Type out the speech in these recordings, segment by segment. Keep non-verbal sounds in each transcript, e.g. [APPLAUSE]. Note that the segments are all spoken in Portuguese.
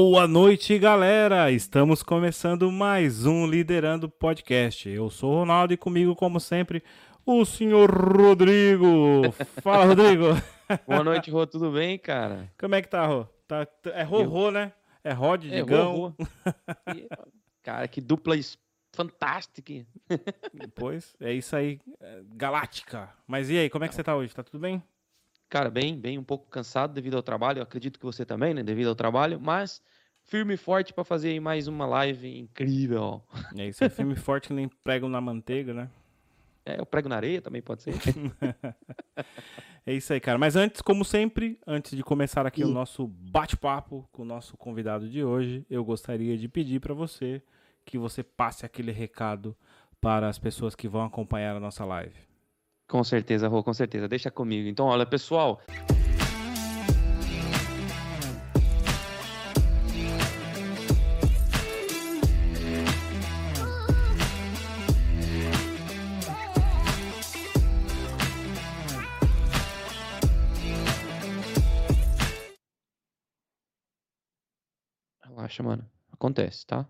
Boa noite, galera! Estamos começando mais um Liderando Podcast. Eu sou o Ronaldo e comigo, como sempre, o senhor Rodrigo. Fala, Rodrigo! [LAUGHS] Boa noite, Rô. Tudo bem, cara? Como é que tá, Rô? Tá, é Rô, né? É Rod, é, Digão. Rô, Rô. [LAUGHS] cara, que dupla fantástica. Pois, é isso aí, é, galáctica. Mas e aí, como é que você tá hoje? Tá tudo bem? Cara, bem, bem, um pouco cansado devido ao trabalho. Eu acredito que você também, né? Devido ao trabalho, mas firme e forte para fazer aí mais uma live incrível. É isso, é firme e forte que nem prego na manteiga, né? É, eu prego na areia também pode ser. [LAUGHS] é isso aí, cara. Mas antes, como sempre, antes de começar aqui o nosso bate-papo com o nosso convidado de hoje, eu gostaria de pedir para você que você passe aquele recado para as pessoas que vão acompanhar a nossa live. Com certeza, Rô, com certeza. Deixa comigo. Então, olha, pessoal. Relaxa, mano. Acontece, tá?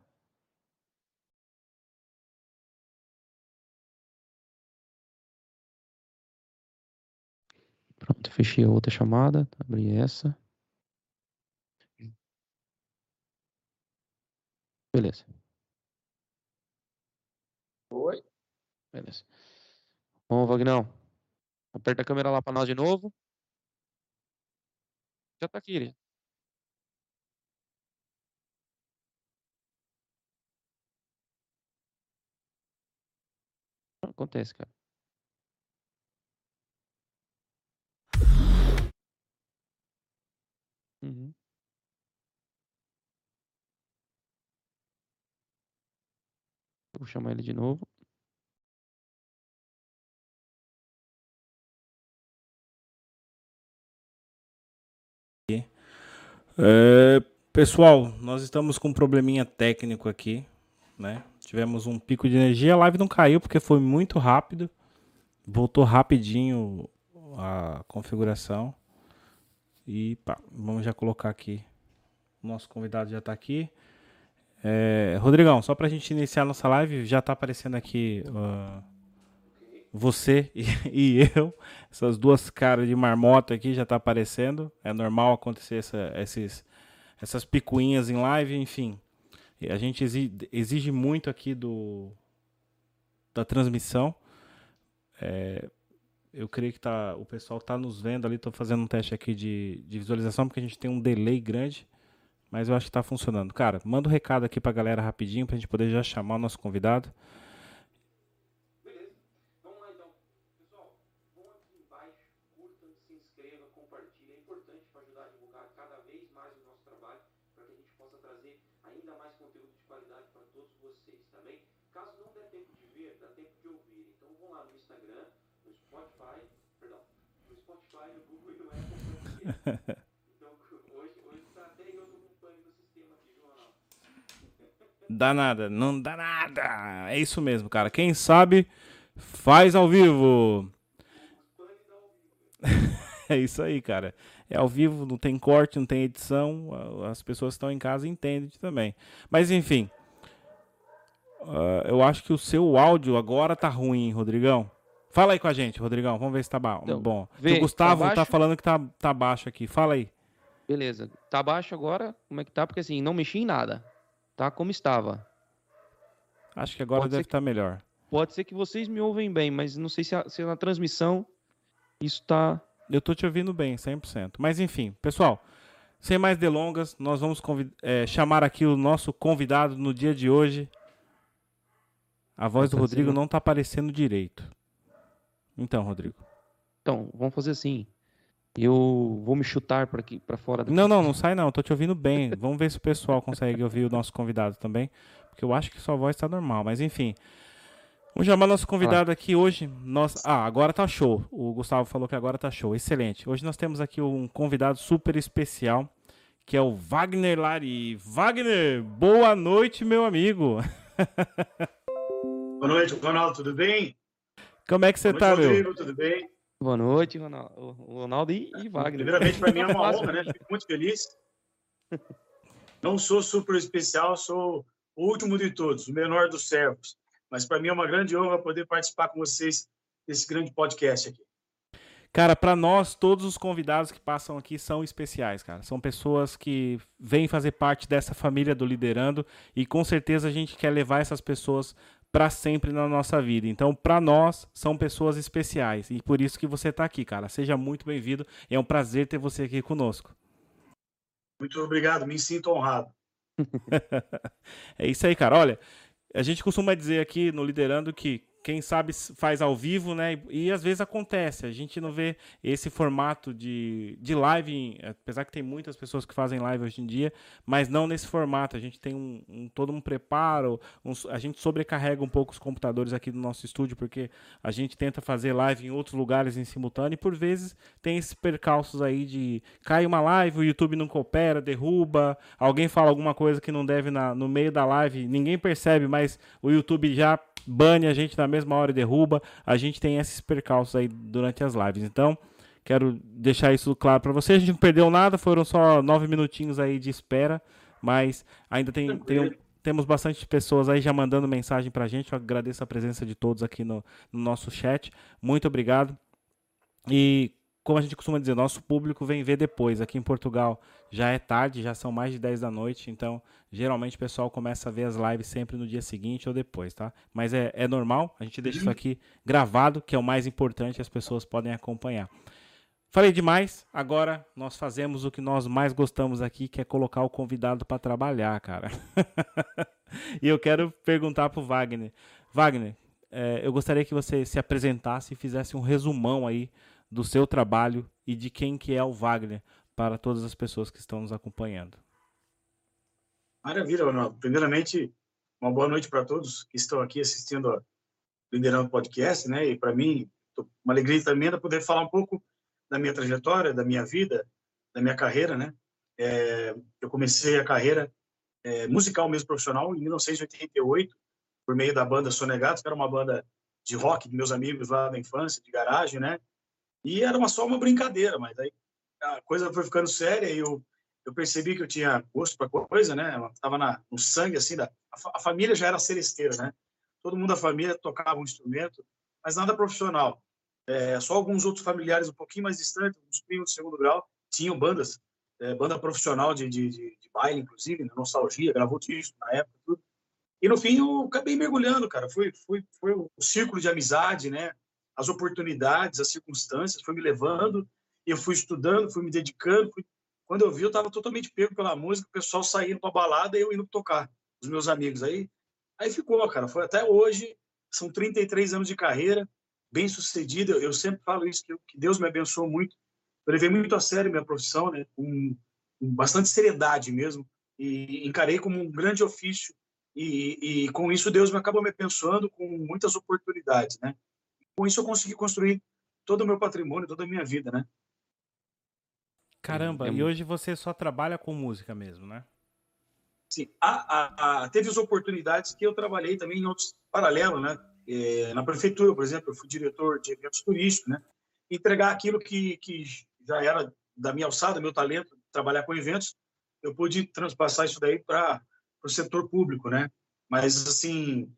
Pronto, fechei a outra chamada, abri essa. Beleza. Oi. Beleza. Bom, Vagnão, aperta a câmera lá para nós de novo. Já tá aqui, ele. Acontece, cara. Uhum. Vou chamar ele de novo. É, pessoal, nós estamos com um probleminha técnico aqui, né? Tivemos um pico de energia, a live não caiu porque foi muito rápido. Voltou rapidinho a configuração. E pá, vamos já colocar aqui. Nosso convidado já está aqui. É, Rodrigão, só para a gente iniciar nossa live, já está aparecendo aqui uh, você e, [LAUGHS] e, eu. Essas duas caras de marmota aqui já está aparecendo. É normal acontecer essa, esses, essas picuinhas em live, enfim. A gente exige, exige muito aqui do da transmissão. É, eu creio que tá, o pessoal está nos vendo ali. Estou fazendo um teste aqui de, de visualização porque a gente tem um delay grande. Mas eu acho que está funcionando. Cara, manda um recado aqui para a galera rapidinho para a gente poder já chamar o nosso convidado. Dá nada, não dá nada. É isso mesmo, cara. Quem sabe, faz ao vivo. [LAUGHS] é isso aí, cara. É ao vivo, não tem corte, não tem edição. As pessoas que estão em casa entendem também. Mas enfim. Uh, eu acho que o seu áudio agora tá ruim, Rodrigão. Fala aí com a gente, Rodrigão. Vamos ver se tá então, bom. Vê, o Gustavo tá, tá, falando que tá, tá baixo aqui. Fala aí. Beleza. Tá baixo agora? Como é que tá? Porque assim, não mexi em nada. Tá como estava. Acho que agora pode deve estar tá melhor. Pode ser que vocês me ouvem bem, mas não sei se, a, se na transmissão isso tá. Eu tô te ouvindo bem, 100%. Mas enfim, pessoal, sem mais delongas, nós vamos é, chamar aqui o nosso convidado no dia de hoje. A voz do Rodrigo não tá aparecendo direito. Então, Rodrigo. Então, vamos fazer assim. Eu vou me chutar para aqui, para fora daqui. Não, não, não sai não. Tô te ouvindo bem. [LAUGHS] vamos ver se o pessoal consegue ouvir o nosso convidado também, porque eu acho que sua voz está normal. Mas enfim, vamos chamar nosso convidado aqui hoje. Nós, ah, agora tá show. O Gustavo falou que agora tá show. Excelente. Hoje nós temos aqui um convidado super especial, que é o Wagner Lari. Wagner, boa noite, meu amigo. [LAUGHS] boa noite, Ronaldo. Tudo bem? Como é que você Boa tá, noite, meu? tudo bem? Boa noite, Ronaldo, Ronaldo e, e Wagner. Primeiramente, para mim é uma [LAUGHS] honra, né? Fico muito feliz. Não sou super especial, sou o último de todos, o menor dos servos. Mas para mim é uma grande honra poder participar com vocês desse grande podcast aqui. Cara, para nós, todos os convidados que passam aqui são especiais, cara. São pessoas que vêm fazer parte dessa família do Liderando e com certeza a gente quer levar essas pessoas para sempre na nossa vida. Então, para nós, são pessoas especiais e por isso que você está aqui, cara. Seja muito bem-vindo. É um prazer ter você aqui conosco. Muito obrigado, me sinto honrado. [LAUGHS] é isso aí, cara. Olha, a gente costuma dizer aqui no Liderando que quem sabe faz ao vivo, né? E, às vezes acontece. A gente não vê esse formato de, de live, apesar que tem muitas pessoas que fazem live hoje em dia, mas não nesse formato. A gente tem um, um todo um preparo, um, a gente sobrecarrega um pouco os computadores aqui do nosso estúdio, porque a gente tenta fazer live em outros lugares em simultâneo e por vezes tem esses percalços aí de cai uma live, o YouTube não coopera, derruba, alguém fala alguma coisa que não deve na, no meio da live, ninguém percebe, mas o YouTube já bane a gente na mesma hora e derruba. A gente tem esses percalços aí durante as lives. Então, quero deixar isso claro para vocês. A gente não perdeu nada, foram só nove minutinhos aí de espera, mas ainda tem, tem temos bastante pessoas aí já mandando mensagem para a gente. Eu agradeço a presença de todos aqui no, no nosso chat. Muito obrigado. E como a gente costuma dizer, nosso público vem ver depois. Aqui em Portugal já é tarde, já são mais de 10 da noite, então geralmente o pessoal começa a ver as lives sempre no dia seguinte ou depois, tá? Mas é, é normal, a gente deixa isso aqui gravado, que é o mais importante, as pessoas podem acompanhar. Falei demais, agora nós fazemos o que nós mais gostamos aqui, que é colocar o convidado para trabalhar, cara. [LAUGHS] e eu quero perguntar pro Wagner. Wagner, é, eu gostaria que você se apresentasse e fizesse um resumão aí do seu trabalho e de quem que é o Wagner para todas as pessoas que estão nos acompanhando. Maravilha, Ronaldo. Primeiramente, uma boa noite para todos que estão aqui assistindo a Liderando Podcast, né? E para mim, uma alegria tremenda poder falar um pouco da minha trajetória, da minha vida, da minha carreira, né? É, eu comecei a carreira é, musical mesmo profissional em 1988 por meio da banda Sonegados, que era uma banda de rock de meus amigos lá da infância, de garagem, né? E era uma, só uma brincadeira, mas aí a coisa foi ficando séria e eu, eu percebi que eu tinha gosto para coisa, né? Estava no sangue, assim, da, a, a, família já era celesteira, né? Todo mundo da família tocava um instrumento, mas nada profissional. É, só alguns outros familiares um pouquinho mais distantes, uns primos de segundo grau, tinham bandas, é, banda profissional de, de, de, de baile, inclusive, né? Nostalgia, gravou disco na época, tudo. E no fim eu acabei mergulhando, cara. Foi, foi, foi o círculo de amizade, né? As oportunidades, as circunstâncias, foi me levando, eu fui estudando, fui me dedicando. Fui... Quando eu vi, eu estava totalmente pego pela música, o pessoal saindo para balada e eu indo tocar, os meus amigos. Aí, aí ficou, cara. Foi até hoje, são 33 anos de carreira, bem sucedida. Eu sempre falo isso, que, que Deus me abençoou muito. Eu levei muito a sério minha profissão, né? com, com bastante seriedade mesmo, e encarei como um grande ofício. E, e, com isso Deus me acabou me abençoando com muitas oportunidades, né? Com isso eu consegui construir todo o meu patrimônio, toda a minha vida, né? Caramba, é e hoje você só trabalha com música mesmo, né? Sim, a, a, teve as oportunidades que eu trabalhei também em outros paralelos, né? É, na prefeitura, por exemplo, eu fui diretor de eventos turísticos, né? Entregar aquilo que, que já era da minha alçada, meu talento, trabalhar com eventos, eu pude transpassar isso daí para o setor público, né? Mas, assim,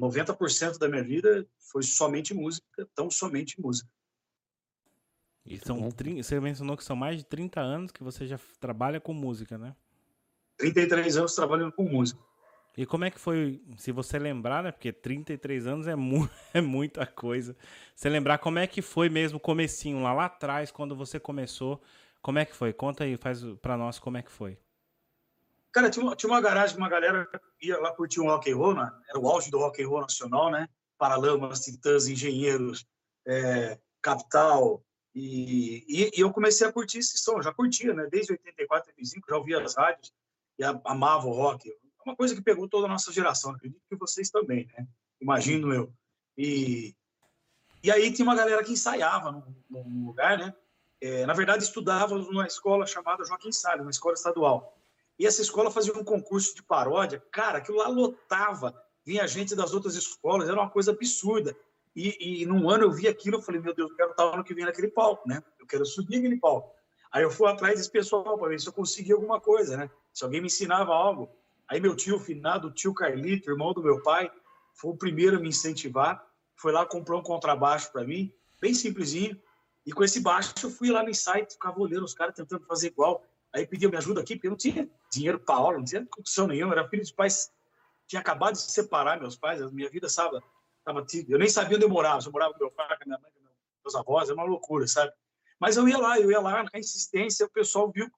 90% da minha vida foi somente música, tão somente música. E são 30, você mencionou que são mais de 30 anos que você já trabalha com música, né? 33 anos trabalhando com música. E como é que foi, se você lembrar, né? Porque 33 anos é, mu [LAUGHS] é muita coisa. Você lembrar como é que foi mesmo o comecinho lá, lá atrás, quando você começou, como é que foi? Conta aí, faz para nós como é que foi. Cara, tinha uma, tinha uma garagem, uma galera ia lá curtir um rock and roll, né? era o auge do rock and roll nacional, né? Paralamas, Titãs, Engenheiros, é, Capital, e, e, e, eu comecei a curtir esse som, já curtia, né? Desde 84, 85, já ouvia as rádios e amava o rock. É uma coisa que pegou toda a nossa geração, acredito que vocês também, né? Imagino eu. E, e aí tinha uma galera que ensaiava no, no lugar, né? É, na verdade, estudava numa escola chamada Joaquim Salles, uma escola estadual. E essa escola fazia um concurso de paródia. Cara, aquilo lá lotava. Vinha gente das outras escolas, era uma coisa absurda. E, e num ano eu vi aquilo, eu falei, meu Deus, eu quero estar ano que vem naquele palco, né? Eu quero subir aquele palco. Aí eu fui atrás desse pessoal para ver se eu conseguia alguma coisa, né? Se alguém me ensinava algo. Aí meu tio, finado, tio Carlito, irmão do meu pai, foi o primeiro a me incentivar. Foi lá, comprou um contrabaixo para mim, bem simplesinho. E com esse baixo eu fui lá no site, ficava olhando os caras tentando fazer igual. Aí pediu minha ajuda aqui, porque eu não tinha dinheiro para aula, não tinha condição nenhuma. Era filho de pais, tinha acabado de se separar, meus pais, a minha vida, sabe? Tava, eu nem sabia onde eu morava. Eu morava com meu pai, com minha mãe, com meus avós, é uma loucura, sabe? Mas eu ia lá, eu ia lá, na insistência, o pessoal viu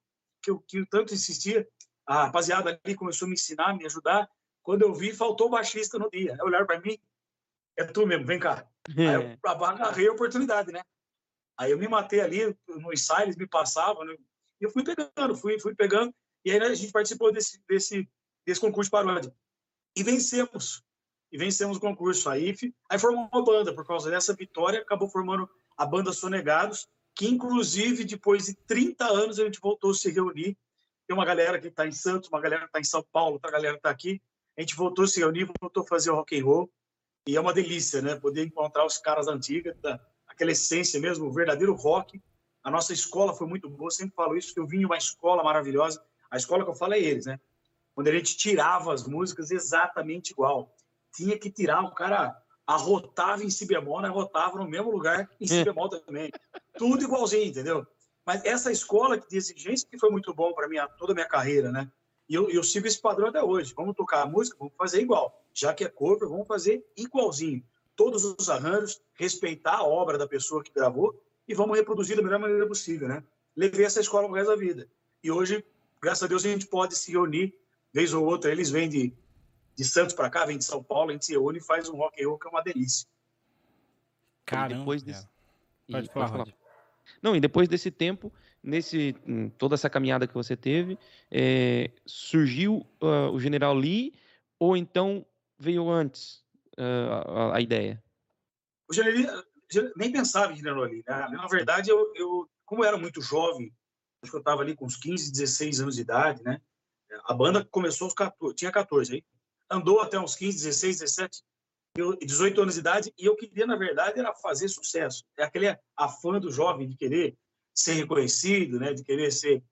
que eu, que eu tanto insistia. A rapaziada ali começou a me ensinar, me ajudar. Quando eu vi, faltou o baixista no dia. Aí olharam para mim, é tu mesmo, vem cá. É. [LAUGHS] Aí eu agarrei a oportunidade, né? Aí eu me matei ali, no ensaio, eles me passavam, né? E eu fui pegando, fui, fui pegando, e aí né, a gente participou desse, desse, desse concurso de paródia. E vencemos. E vencemos o concurso. Aí, aí formou uma banda, por causa dessa vitória, acabou formando a banda Sonegados, que inclusive depois de 30 anos a gente voltou a se reunir. Tem uma galera que está em Santos, uma galera que está em São Paulo, outra galera está aqui. A gente voltou a se reunir, voltou a fazer o rock and roll. E é uma delícia, né? Poder encontrar os caras antigos, da, aquela essência mesmo, o verdadeiro rock. A nossa escola foi muito boa, sempre falo isso, que eu vim de uma escola maravilhosa. A escola que eu falo é eles, né? Quando a gente tirava as músicas exatamente igual. Tinha que tirar, o cara arrotava em si bemol, né? arrotava no mesmo lugar em si bemol também. Tudo igualzinho, entendeu? Mas essa escola de exigência que foi muito bom para mim toda a minha carreira, né? E eu, eu, sigo esse padrão até hoje. Vamos tocar a música, vamos fazer igual. Já que é cover, vamos fazer igualzinho. Todos os arranjos, respeitar a obra da pessoa que gravou e vamos reproduzir da melhor maneira possível, né? Levei essa escola pro resto da vida. E hoje, graças a Deus, a gente pode se reunir, vez ou outra, eles vêm de de Santos para cá, vem de São Paulo, a gente se reúne e faz um rock and roll que é uma delícia. Caramba. depois desse... Pode, falar, pode falar. Não, e depois desse tempo, nesse toda essa caminhada que você teve, é, surgiu uh, o General Lee ou então veio antes uh, a, a, ideia? O General Lee, nem pensava em General Lee. Né? Na verdade, eu, eu, como eu era muito jovem, acho que eu estava ali com uns 15, 16 anos de idade, né? A banda começou aos 14, tinha 14 aí andou até uns 15, 16, 17, 18 anos de idade, e eu queria, na verdade, era fazer sucesso. É aquele afã do jovem de querer ser reconhecido, né, de querer ser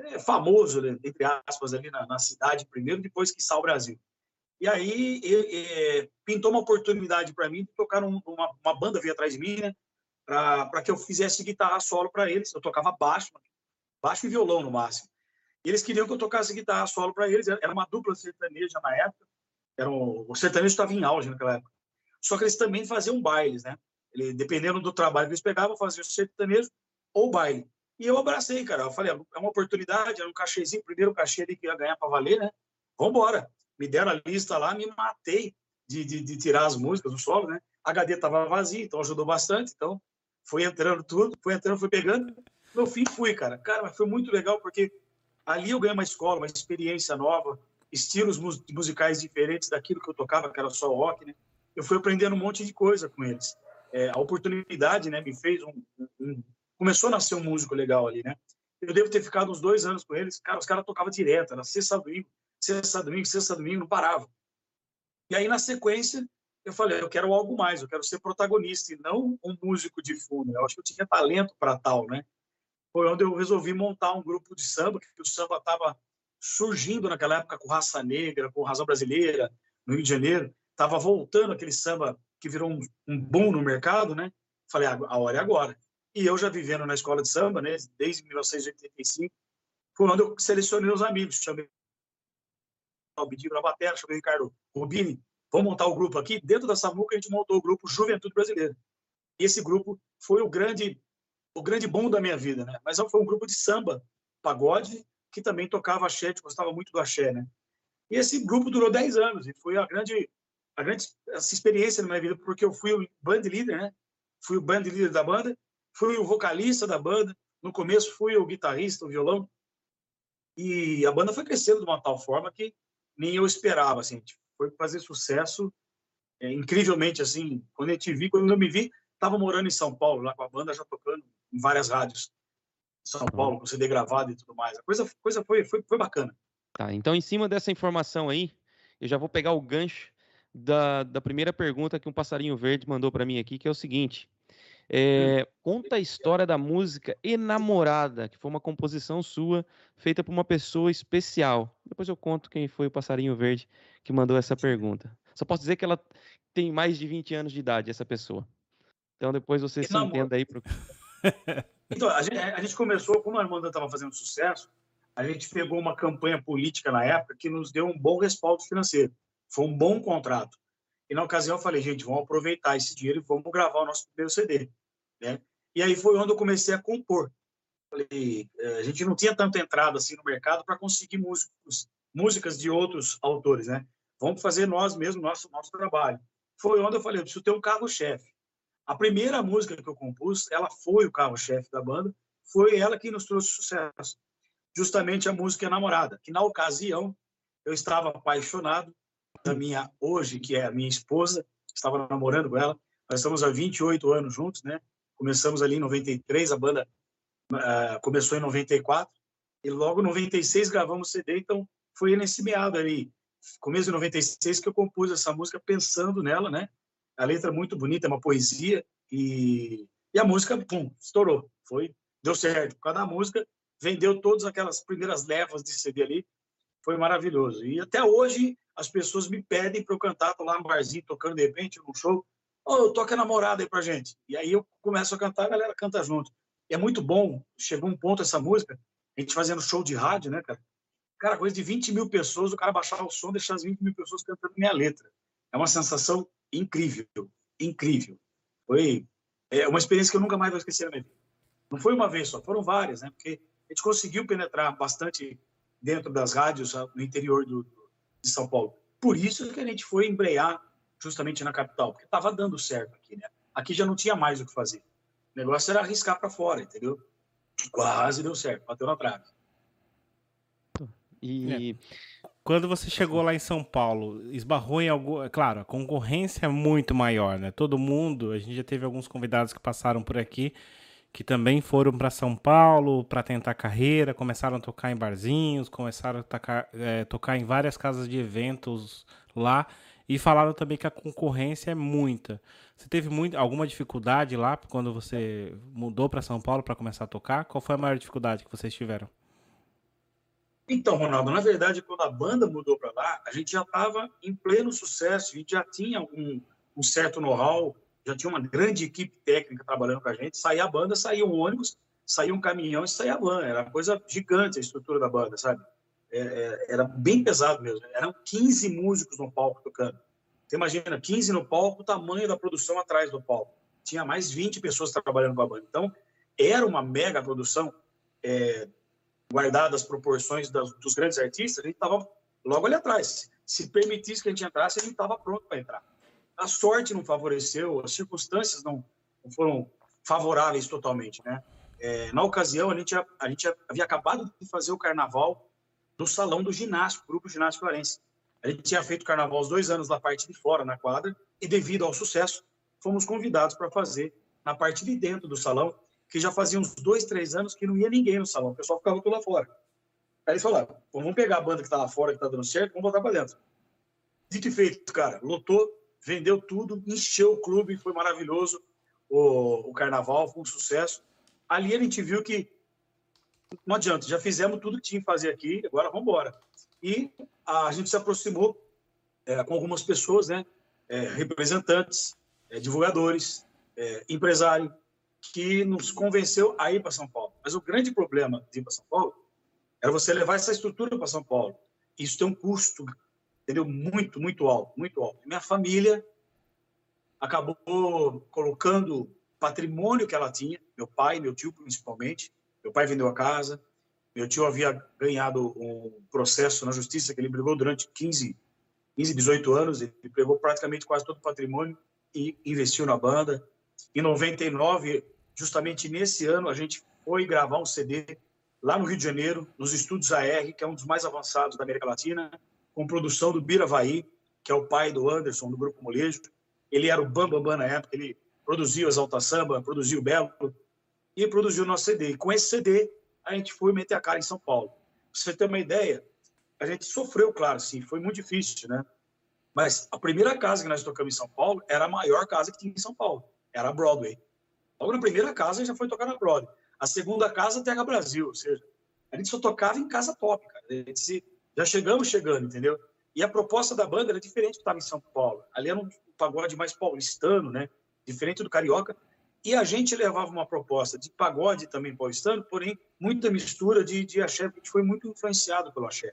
é, famoso, né, entre aspas, ali na, na, cidade primeiro, depois que sai o Brasil. E aí e, e, pintou uma oportunidade para mim de tocar uma, banda veio atrás de mim, né, para que eu fizesse guitarra solo para eles. Eu tocava baixo, baixo e violão no máximo. E eles queriam que eu tocasse guitarra solo para eles. Era uma dupla sertaneja na época eram, o sertanejo estava em auge naquela época. Só que eles também faziam bailes, né? Ele, dependendo do trabalho que eles pegavam, faziam sertanejo ou baile. E eu abracei, cara. Eu falei, é uma oportunidade, era um cachezinho, primeiro cachê ali que ia ganhar para valer, né? Vambora. Me deram a lista lá, me matei de, de, de tirar as músicas do solo, né? A HD estava vazia, então ajudou bastante. Então, foi entrando tudo, foi entrando, foi pegando. No fim, fui, cara. Cara, mas foi muito legal, porque ali eu ganhei uma escola, uma experiência nova, estilos musicais diferentes daquilo que eu tocava, que era só rock, né? Eu fui aprendendo um monte de coisa com eles. É, a oportunidade, né, me fez um, um, Começou a nascer um músico legal ali, né? Eu devo ter ficado uns dois anos com eles. Cara, os caras tocavam direto, era sexta, domingo, sexta, domingo, sexta, domingo, não parava. E aí, na sequência, eu falei, eu quero algo mais, eu quero ser protagonista e não um músico de fundo. Eu acho que eu tinha talento para tal, né? Foi onde eu resolvi montar um grupo de samba, que o samba estava surgindo naquela época com Raça Negra, com Razão Brasileira, no Rio de Janeiro. Estava voltando aquele samba que virou um, um boom no mercado, né? Falei, a hora é agora. E eu já vivendo na escola de samba, né, desde 1985, foi onde eu selecionei os amigos. Chamei o Bidigo na bateria, chamei o Ricardo Rubini, vamos montar o grupo aqui. Dentro da Samuca, a gente montou o grupo Juventude Brasileira. E esse grupo foi o grande o grande bom da minha vida, né? Mas foi um grupo de samba, pagode que também tocava axé, gostava muito do axé, né? E esse grupo durou 10 anos e foi a grande, a grande essa experiência na minha vida, porque eu fui o band leader, né? Fui o band leader da banda, fui o vocalista da banda, no começo fui o guitarrista, o violão, e a banda foi crescendo de uma tal forma que nem eu esperava, assim, foi fazer sucesso é, incrivelmente, assim, quando eu te vi, quando eu me vi, estava morando em São Paulo, lá com a banda, já tocando em várias rádios. São Paulo, com CD gravado e tudo mais. A coisa, coisa foi, foi, foi bacana. Tá, então em cima dessa informação aí, eu já vou pegar o gancho da, da primeira pergunta que um passarinho verde mandou para mim aqui, que é o seguinte. É, conta a história da música Enamorada, que foi uma composição sua, feita por uma pessoa especial. Depois eu conto quem foi o passarinho verde que mandou essa pergunta. Só posso dizer que ela tem mais de 20 anos de idade, essa pessoa. Então depois você se entenda aí. Pro... então, a gente, a gente, começou, como a Armanda estava fazendo sucesso, a gente pegou uma campanha política na época que nos deu um bom respaldo financeiro. Foi um bom contrato. E na ocasião eu falei, gente, vamos aproveitar esse dinheiro e vamos gravar o nosso primeiro CD. Né? E aí foi onde eu comecei a compor. Falei, eh, a gente não tinha tanta entrada assim no mercado para conseguir músicos, músicas de outros autores, né? Vamos fazer nós mesmos nosso nosso trabalho. Foi onde eu falei, eu preciso ter um carro-chefe. A primeira música que eu compus, ela foi o carro-chefe da banda, foi ela que nos trouxe sucesso. Justamente a música Namorada, que na ocasião eu estava apaixonado da minha hoje, que é a minha esposa, estava namorando com ela. Nós estamos há 28 anos juntos, né? Começamos ali em 93, a banda uh, começou em 94 e logo em 96 gravamos CD, então foi nesse meado ali, começo de 96 que eu compus essa música pensando nela, né? A letra é muito bonita, é uma poesia e, e a música, pum, estourou. Foi, deu certo. Por causa da música, vendeu todas aquelas primeiras levas de CD ali. Foi maravilhoso. E até hoje as pessoas me pedem para eu cantar, tô lá no barzinho tocando de repente num show, oh, toca namorada aí pra gente. E aí eu começo a cantar, a galera canta junto. E é muito bom, chegou um ponto essa música, a gente fazendo show de rádio, né, cara? Cara, coisa de 20 mil pessoas, o cara baixava o som, deixar as 20 mil pessoas cantando minha letra. É uma sensação incrível, incrível. Foi é uma experiência que eu nunca mais vou esquecer na minha vida. Não foi uma vez só, foram várias, né? Porque a gente conseguiu penetrar bastante dentro das rádios no interior do, de São Paulo. Por isso que a gente foi embrear justamente na capital, porque estava dando certo aqui, né? Aqui já não tinha mais o que fazer. O negócio era arriscar para fora, entendeu? Quase deu certo, bateu na trave. E é. quando você chegou lá em São Paulo, esbarrou em algo, é claro, a concorrência é muito maior, né? Todo mundo, a gente já teve alguns convidados que passaram por aqui que também foram para São Paulo para tentar carreira, começaram a tocar em barzinhos, começaram a tocar, é, tocar em várias casas de eventos lá e falaram também que a concorrência é muita. Você teve muito, alguma dificuldade lá quando você mudou para São Paulo para começar a tocar? Qual foi a maior dificuldade que vocês tiveram? Então, Ronaldo, na verdade, quando a banda mudou para lá, a gente já estava em pleno sucesso, a gente já tinha um, um certo know-how, já tinha uma grande equipe técnica trabalhando com a gente. Saía a banda, saía um ônibus, saía um caminhão e saía a van. Era coisa gigante a estrutura da banda, sabe? É, é, era bem pesado mesmo. Eram 15 músicos no palco tocando. Você imagina, 15 no palco, o tamanho da produção atrás do palco. Tinha mais 20 pessoas trabalhando com a banda. Então, era uma mega produção, é, guardada as proporções das, dos grandes artistas, a gente estava logo ali atrás. Se permitisse que a gente entrasse, a gente estava pronto para entrar a sorte não favoreceu, as circunstâncias não, não foram favoráveis totalmente, né? É, na ocasião, a gente, a gente havia acabado de fazer o carnaval no salão do ginásio, grupo ginásio florense. A gente tinha feito carnaval os dois anos na parte de fora, na quadra, e devido ao sucesso, fomos convidados para fazer na parte de dentro do salão, que já fazia uns dois, três anos que não ia ninguém no salão, o pessoal ficava tudo lá fora. Aí eles falaram, vamos pegar a banda que está lá fora, que está dando certo, vamos botar para dentro. Dito e feito, cara, lotou, vendeu tudo, encheu o clube, foi maravilhoso. O, o carnaval foi um sucesso. Ali a gente viu que não adianta, já fizemos tudo que tinha que fazer aqui, agora vamos embora. E a gente se aproximou é, com algumas pessoas, né, é, representantes, é, divulgadores, é, empresário, que nos convenceu a ir para São Paulo. Mas o grande problema de ir para São Paulo era você levar essa estrutura para São Paulo. Isso tem um custo entendeu? Muito, muito alto, muito alto. Minha família acabou colocando patrimônio que ela tinha, meu pai, meu tio principalmente. Meu pai vendeu a casa, meu tio havia ganhado um processo na justiça que ele brigou durante 15, 15 18 anos, ele pegou praticamente quase todo o patrimônio e investiu na banda. Em 99, justamente nesse ano, a gente foi gravar um CD lá no Rio de Janeiro, nos estúdios AR, que é um dos mais avançados da América Latina com produção do Bira Vai, que é o pai do Anderson, do Grupo Molejo. Ele era o Bambambam Bam Bam na época, ele produziu Exalta Samba, produziu Belo e produziu nosso CD. E com esse CD, a gente foi meter a cara em São Paulo. Pra você ter uma ideia, a gente sofreu, claro, sim, foi muito difícil, né? Mas a primeira casa que nós tocamos em São Paulo era a maior casa que tinha em São Paulo, era a Broadway. Logo na primeira casa já foi tocar na Broadway. A segunda casa, Terra Brasil, ou seja, a gente só tocava em casa top, cara. A gente se, já chegamos chegando, entendeu? E a proposta da banda era diferente do que estava em São Paulo. Ali era um pagode mais paulistano, né? Diferente do carioca. E a gente levava uma proposta de pagode também paulistano, porém, muita mistura de, de axé, porque a gente foi muito influenciado pelo axé.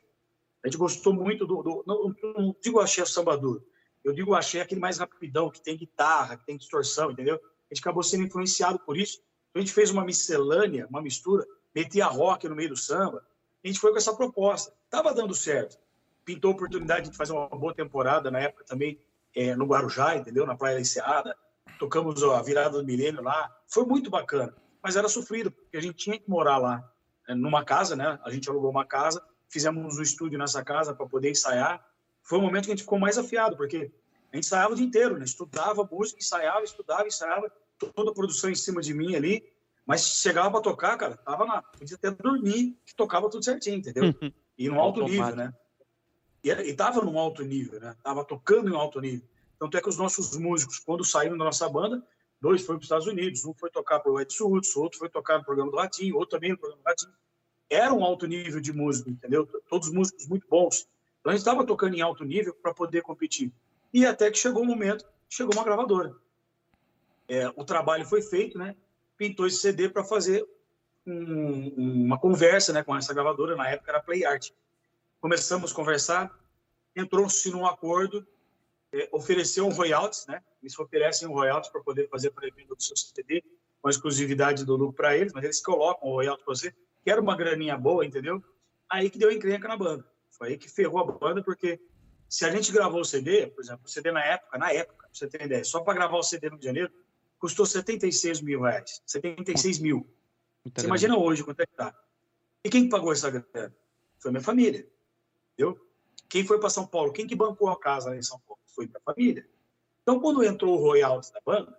A gente gostou muito do. do não, não, digo axé samba duro, eu digo axé aquele mais rapidão, que tem guitarra, que tem distorção, entendeu? A gente acabou sendo influenciado por isso. Então a gente fez uma miscelânea, uma mistura, metia rock no meio do samba. A gente foi com essa proposta. Estava dando certo. Pintou a oportunidade de fazer uma boa temporada na época também é, no Guarujá, entendeu? Na Praia da Enseada tocamos a virada do milênio lá, foi muito bacana, mas era sofrido, porque a gente tinha que morar lá, né, numa casa, né? A gente alugou uma casa, fizemos um estúdio nessa casa para poder ensaiar. Foi o momento que a gente ficou mais afiado, porque a gente ensaiava o dia inteiro, né? Estudava música, ensaiava, estudava, ensaiava, toda a produção em cima de mim ali, mas chegava para tocar, cara, tava na, podia até dormir, que tocava tudo certinho, entendeu? [LAUGHS] E no alto nível, né? E, e tava num alto nível, né? Tava tocando em alto nível. Tanto é que os nossos músicos, quando saíram da nossa banda, dois foram para os Estados Unidos, um foi tocar para o Edson Hudson, outro foi tocar no programa do Ratinho, outro também no programa do Ratinho. Era um alto nível de músico, entendeu? Todos músicos muito bons. Então a gente estava tocando em alto nível para poder competir. E até que chegou o um momento, chegou uma gravadora. É, o trabalho foi feito, né? Pintou esse CD para fazer um, uma conversa né, com essa gravadora, na época era Play Art. Começamos a conversar, entrou-se num acordo oferecer um royalties, né? Eles oferecem um royalties para poder fazer para venda do seu CD, com exclusividade do lucro para eles, mas eles colocam o royalties para você, que era uma graninha boa, entendeu? Aí que deu encrenca na banda. Foi aí que ferrou a banda, porque se a gente gravou o CD, por exemplo, o CD na época, na época, pra você ter ideia, só para gravar o CD no Rio de Janeiro, custou 76 mil reais. 76 mil. Você imagina hoje quanto é que tá. E quem pagou essa grana? Foi minha família. Entendeu? Quem foi para São Paulo? Quem que bancou a casa em São Paulo? Foi para a família. Então, quando entrou o royalties da banda,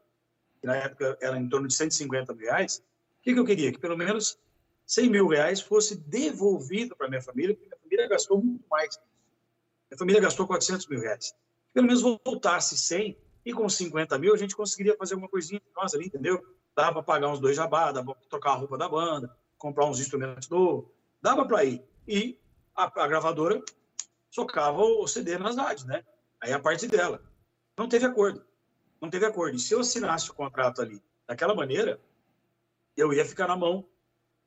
que na época era em torno de 150 mil reais, o que, que eu queria? Que pelo menos 100 mil reais fosse devolvido para minha família, porque a família gastou muito mais. Minha família gastou 400 mil reais. Pelo menos voltasse 100 e com 50 mil a gente conseguiria fazer alguma coisinha nós ali, entendeu? Dava para pagar uns dois jabá, dava para trocar a roupa da banda, comprar uns instrumentos novos, dava para ir. E a, a gravadora socava o CD nas rádios, né? Aí a parte dela. Não teve acordo. Não teve acordo. E se eu assinasse o contrato ali daquela maneira, eu ia ficar na mão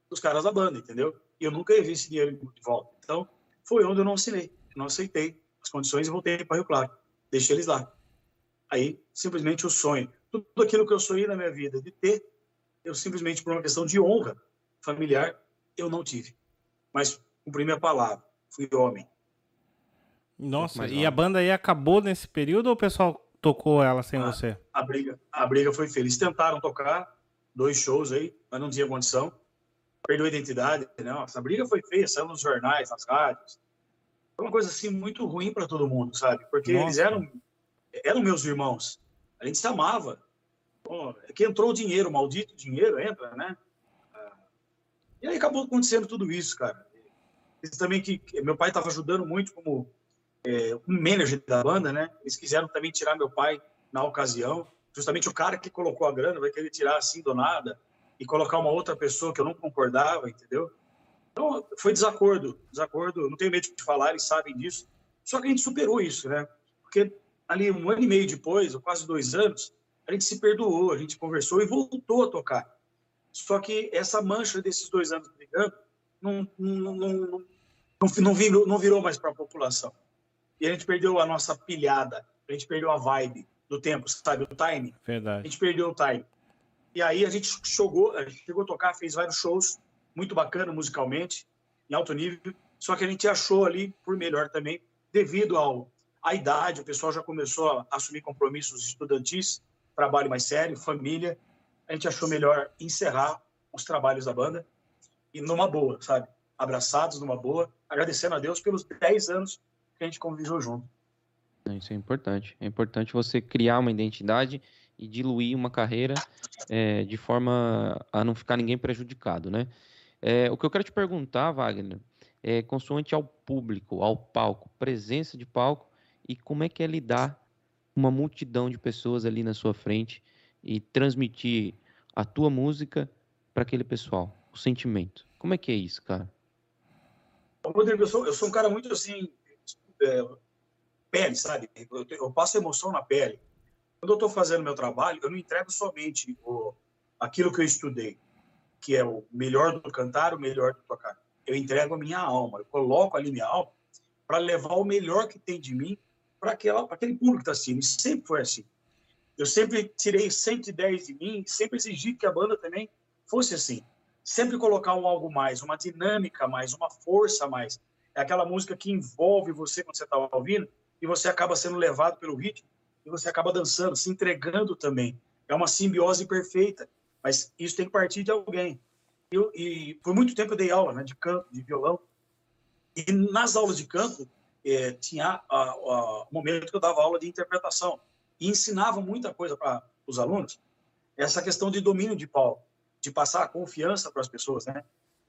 dos caras da banda, entendeu? E eu nunca ia ver esse dinheiro de volta. Então, foi onde eu não assinei. Eu não aceitei as condições e voltei para Rio Claro. Deixei eles lá. Aí, simplesmente o sonho. Tudo aquilo que eu sonhei na minha vida de ter, eu simplesmente, por uma questão de honra familiar, eu não tive. Mas cumpri minha palavra. Fui homem. Nossa, e a banda aí acabou nesse período ou o pessoal tocou ela sem a, você? A briga, a briga foi feliz. Eles tentaram tocar dois shows aí, mas não tinha condição. Perdeu a identidade, né? Nossa, a briga foi feia, saiu nos jornais, nas rádios. Foi uma coisa assim muito ruim para todo mundo, sabe? Porque Nossa. eles eram eram meus irmãos. A gente se amava. Pô, é que entrou o dinheiro, o maldito dinheiro entra, né? E aí acabou acontecendo tudo isso, cara. Eles também que meu pai estava ajudando muito como é, um manager da banda, né? Eles quiseram também tirar meu pai na ocasião. Justamente o cara que colocou a grana vai querer tirar assim do nada e colocar uma outra pessoa que eu não concordava, entendeu? Então, foi desacordo, desacordo, não tenho medo de falar, eles sabem disso. Só que a gente superou isso, né? Porque ali um ano e meio depois, ou quase dois anos, a gente se perdoou, a gente conversou e voltou a tocar. Só que essa mancha desses dois anos brigando não, não, não, não, não, virou, mais para a população e a gente perdeu a nossa pilhada, a gente perdeu a vibe do tempo, sabe? O time. Verdade. A gente perdeu o time. E aí a gente chegou, a gente chegou a tocar, fez vários shows, muito bacana musicalmente, em alto nível, só que a gente achou ali por melhor também, devido ao à idade, o pessoal já começou a assumir compromissos estudantis, trabalho mais sério, família, a gente achou melhor encerrar os trabalhos da banda e numa boa, sabe? Abraçados numa boa, agradecendo a Deus pelos 10 anos que a gente conviveu junto. Isso é importante. É importante você criar uma identidade e diluir uma carreira é, de forma a não ficar ninguém prejudicado, né? É, o que eu quero te perguntar, Wagner, é consoante ao público, ao palco, presença de palco e como é que é lidar com uma multidão de pessoas ali na sua frente e transmitir a tua música para aquele pessoal, o sentimento. Como é que é isso, cara? Rodrigo, eu sou, eu sou um cara muito assim, é, pele, sabe? Eu, eu, passo emoção na pele. Quando eu estou fazendo meu trabalho, eu não entrego somente o, aquilo que eu estudei, que é o melhor do cantar, o melhor do tocar. Eu entrego a minha alma, eu coloco ali minha alma para levar o melhor que tem de mim para aquele público que está assistindo. E sempre foi assim. Eu sempre tirei 110 de mim, sempre exigi que a banda também fosse assim. Sempre colocar um algo mais, uma dinâmica mais, uma força mais. É aquela música que envolve você quando você está ouvindo e você acaba sendo levado pelo ritmo e você acaba dançando, se entregando também. É uma simbiose perfeita, mas isso tem que partir de alguém. Eu, e por muito tempo eu dei aula né, de canto, de violão, e nas aulas de canto é, tinha o momento que eu dava aula de interpretação e ensinava muita coisa para os alunos, essa questão de domínio de palco, de passar confiança para as pessoas, né?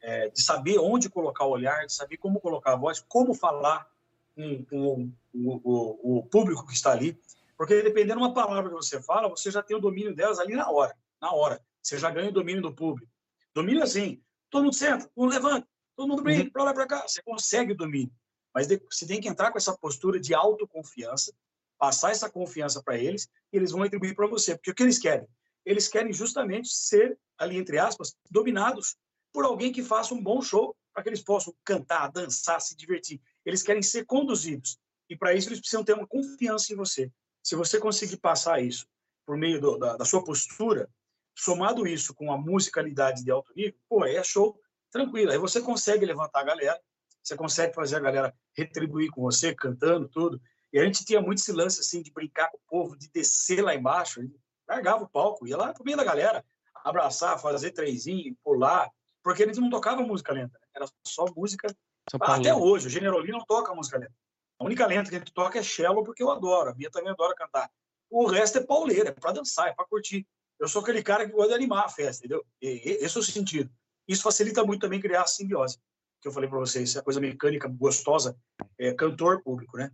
É, de saber onde colocar o olhar, de saber como colocar a voz, como falar com, com, com o, o, público que está ali, porque dependendo de uma palavra que você fala, você já tem o domínio delas ali na hora, na hora. Você já ganha o domínio do público. Domínio assim, todo mundo senta, todo mundo levanta, todo mundo brinca, uhum. para lá para cá. Você consegue o domínio. Mas você tem que entrar com essa postura de autoconfiança, passar essa confiança para eles e eles vão atribuir para você. Porque o que eles querem? Eles querem justamente ser, ali entre aspas, dominados por alguém que faça um bom show para que eles possam cantar, dançar, se divertir. Eles querem ser conduzidos. E para isso eles precisam ter uma confiança em você. Se você conseguir passar isso por meio do, da, da, sua postura, somado isso com a musicalidade de alto nível, pô, é show tranquilo. Aí você consegue levantar a galera, você consegue fazer a galera retribuir com você, cantando tudo. E a gente tinha muito esse lance, assim, de brincar com o povo, de descer lá embaixo, largava o palco, ia lá pro meio da galera, abraçar, fazer trezinho, pular, porque eles não tocavam música lenta, né? era só música. Até hoje, o Generoli não toca música lenta. A única lenta que a gente toca é cello, porque eu adoro, a Bia também adora cantar. O resto é pauleira, é para dançar, é para curtir. Eu sou aquele cara que gosta de animar a festa, entendeu? E, esse é o sentido. Isso facilita muito também criar a simbiose, que eu falei para vocês, é a coisa mecânica, gostosa, é cantor público, né?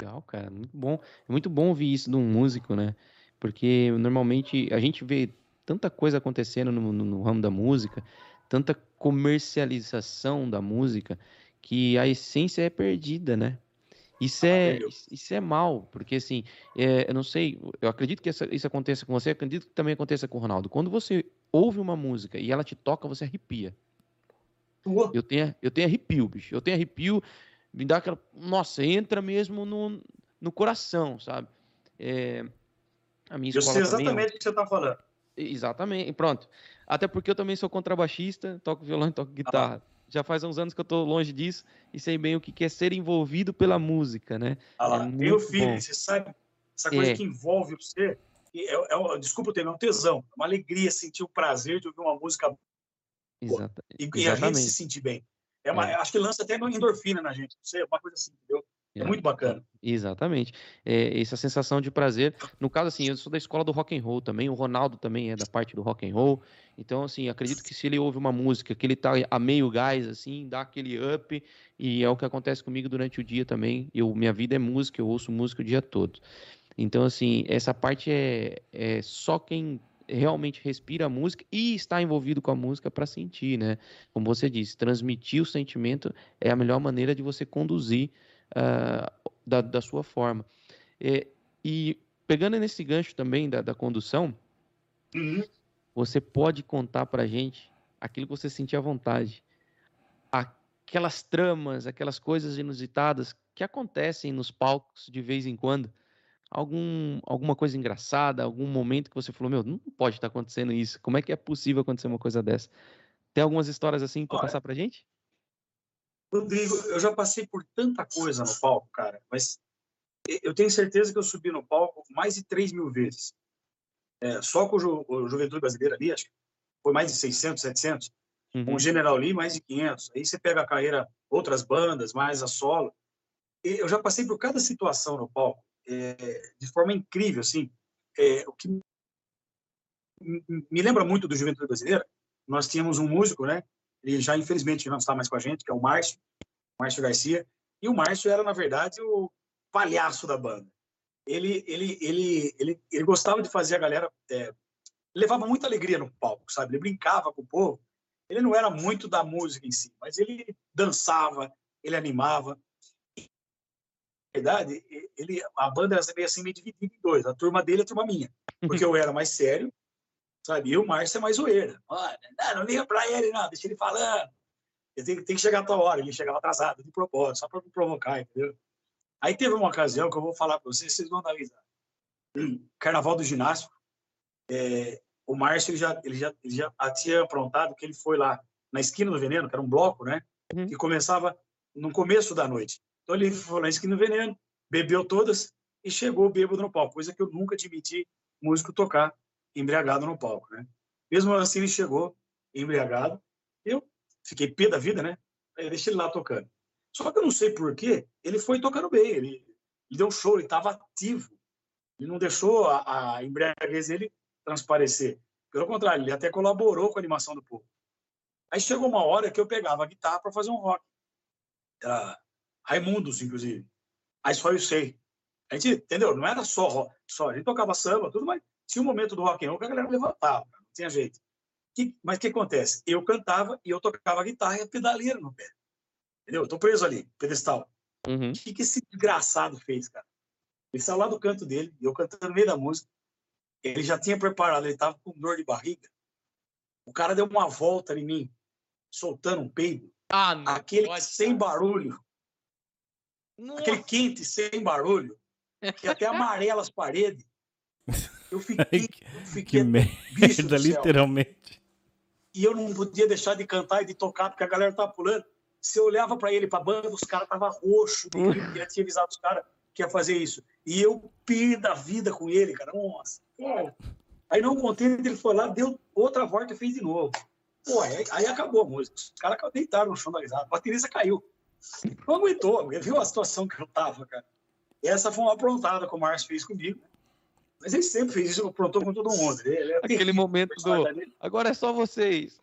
Legal, cara, muito bom. É muito bom ouvir isso de um músico, né? Porque normalmente a gente vê tanta coisa acontecendo no, no, no ramo da música, tanta comercialização da música, que a essência é perdida, né? Isso é, isso é mal, porque assim, é, eu não sei, eu acredito que essa, isso aconteça com você, acredito que também aconteça com o Ronaldo. Quando você ouve uma música e ela te toca, você arrepia. Eu tenho, eu tenho arrepio, bicho. Eu tenho arrepio me dá aquela. Nossa, entra mesmo no, no coração, sabe? É, a minha eu sei exatamente também, o que você está falando. Exatamente, pronto. Até porque eu também sou contrabaixista, toco violão e toco guitarra. Ah. Já faz uns anos que eu estou longe disso e sei bem o que é ser envolvido pela música, né? Ah lá, é meu filho, bom. você sabe, essa coisa é. que envolve você, é, é, é, desculpa o termo, é um tesão, é uma alegria sentir o prazer de ouvir uma música Exata, e, e, a gente se sentir bem. É uma, é. Acho que lança até uma endorfina na gente, não sei, uma coisa assim, entendeu? É, é muito bacana. Exatamente. É, essa sensação de prazer. No caso, assim, eu sou da escola do rock and roll também. O Ronaldo também é da parte do rock and roll. Então, assim, acredito que se ele ouve uma música que ele tá a meio gás, assim, dá aquele up. E é o que acontece comigo durante o dia também. Eu, minha vida é música, eu ouço música o dia todo. Então, assim, essa parte é, é só quem realmente respira a música e está envolvido com a música para sentir, né? Como você disse, transmitir o sentimento é a melhor maneira de você conduzir uh, da, da, sua forma. É, e pegando nesse gancho também da, da condução, uhum. você pode contar para gente aquilo que você sentia à vontade, aquelas tramas, aquelas coisas inusitadas que acontecem nos palcos de vez em quando algum, alguma coisa engraçada, algum momento que você falou, meu, não pode estar acontecendo isso. Como é que é possível acontecer uma coisa dessa? Tem algumas histórias assim para passar pra gente? Rodrigo, eu já passei por tanta coisa no palco, cara, mas eu tenho certeza que eu subi no palco mais de 3 mil vezes. É, só com o, Ju, o Juventude Brasileira ali, acho que foi mais de 600, 700. Uhum. Com o General Lee, mais de 500. Aí você pega a carreira, outras bandas, mais a solo. E eu já passei por cada situação no palco é, de forma incrível, assim. É, o que me lembra muito do Juventude Brasileira, nós tínhamos um músico, né? Ele já infelizmente não está mais com a gente, que é o Márcio, Márcio Garcia. E o Márcio era na verdade o palhaço da banda. Ele ele ele ele, ele gostava de fazer a galera é, levava muita alegria no palco, sabe? Ele brincava com o povo. Ele não era muito da música em si, mas ele dançava, ele animava. Na verdade, ele, a banda era meio assim, meio dividida em dois. A turma dele e a turma minha. Porque eu era mais sério, sabe? E o Márcio é mais zoeira. Mano, não, não liga pra ele, não, deixa ele falando. Ele tem, tem que chegar a tua hora. Ele chegava atrasado, de propósito, só para provocar, entendeu? Aí teve uma ocasião que eu vou falar para vocês, vocês vão dar risada. Carnaval do Ginástico, é, o Márcio ele já, ele, já, ele já tinha aprontado que ele foi lá na esquina do Veneno, que era um bloco, né? Uhum. Que começava no começo da noite. Então ele foi na esquina do Veneno, bebeu todas e chegou bêbado no palco, coisa que eu nunca admiti músico tocar embriagado no palco, né? Mesmo assim ele chegou embriagado, eu fiquei pé da vida, né? Aí deixei ele lá tocando. Só que eu não sei por quê, ele foi tocando bem, ele, ele deu show, ele estava ativo. Ele não deixou a, a embriaguez dele transparecer. Pelo contrário, ele até colaborou com a animação do povo. Aí chegou uma hora que eu pegava a guitarra para fazer um rock. Era Raimundos, inclusive. Aí só eu sei. A gente, entendeu? Não era só rock, só. A gente tocava samba, tudo, mas tinha um momento do rock and roll que a galera levantava, não tinha jeito. Que, mas o que acontece? Eu cantava e eu tocava a guitarra e a pedaleira no pé. Entendeu? Eu tô preso ali, pedestal. O uhum. que, que esse desgraçado fez, cara? Ele saiu lá do canto dele, eu cantando no meio da música. Ele já tinha preparado, ele estava com dor de barriga. O cara deu uma volta em mim, soltando um peido. Ah, não aquele pode, sem barulho. Nossa. Aquele quente sem barulho. Que até amarela as paredes. [LAUGHS] Eu [LAUGHS] fiquei. eu fiquei que [LAUGHS] merda, literalmente. E eu não podia deixar de cantar e de tocar, porque a galera tava pulando. Se eu olhava para ele, para a banda, os caras estavam roxos. Ele já tinha avisado os caras que ia fazer isso. E eu pi da vida com ele, cara. Nossa, cara. Aí não contente, ele foi lá, deu outra volta e fez de novo. Pô, aí, aí acabou a música. Os caras deitaram no chão da risada. A baterista caiu. Não aguentou, viu a situação que eu tava, cara. Essa foi uma aprontada que o Márcio fez comigo. Mas ele sempre fez isso, aprontou com todo mundo. Ele, é Aquele momento do. Agora é só vocês.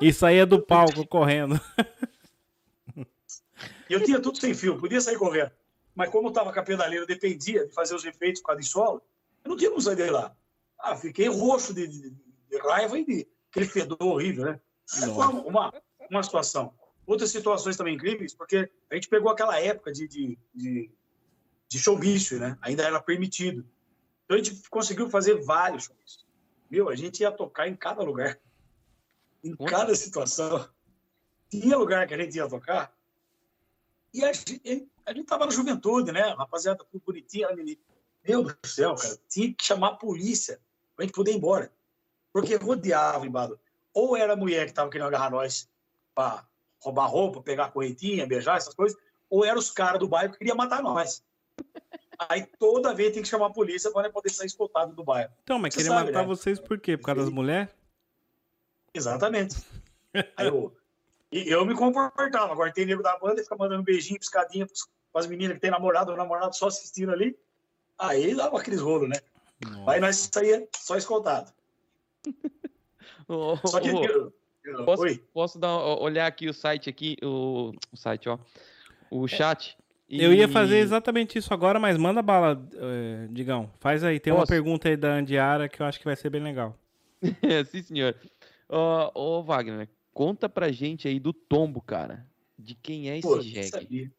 Isso aí é do palco correndo. Eu tinha tudo sem fio, podia sair correndo mas como eu estava com a pedaleira, dependia de fazer os efeitos com a de solo, eu não tinha como sair de lá. Ah, fiquei roxo de, de, de raiva e de aquele fedor horrível, né? Foi uma, uma situação. Outras situações também incríveis, porque a gente pegou aquela época de, de, de, de showmício, né? Ainda era permitido. Então a gente conseguiu fazer vários showmícios. Meu, a gente ia tocar em cada lugar, em cada situação. Tinha lugar que a gente ia tocar e a gente, a gente tava na juventude, né? Rapaziada, tudo bonitinho. Meu Deus do céu, cara. Tinha que chamar a polícia pra gente poder ir embora. Porque rodeava embaixo. Ou era a mulher que tava querendo agarrar nós pra roubar roupa, pegar correntinha, beijar, essas coisas. Ou eram os caras do bairro que queriam matar nós. Aí toda vez tem que chamar a polícia para poder sair escoltado do bairro. Então, mas queria matar né? vocês por quê? Por causa das mulheres? Exatamente. [LAUGHS] Aí eu, e eu me comportava. Agora tem nego da banda, fica mandando beijinho, piscadinha para as meninas que tem namorado ou namorado só assistindo ali. Aí dava aqueles rolos, né? Nossa. Aí nós saía só escoltado. oh, [LAUGHS] só que. Oh, eu, eu, posso, posso dar, olhar aqui o site aqui, o, o site, ó. O chat. E... Eu ia fazer exatamente isso agora, mas manda bala, uh, Digão. Faz aí. Tem Posso? uma pergunta aí da Andiara que eu acho que vai ser bem legal. [LAUGHS] Sim, senhor. Ô, oh, oh, Wagner, Conta pra gente aí do tombo, cara. De quem é esse Pô, jegue?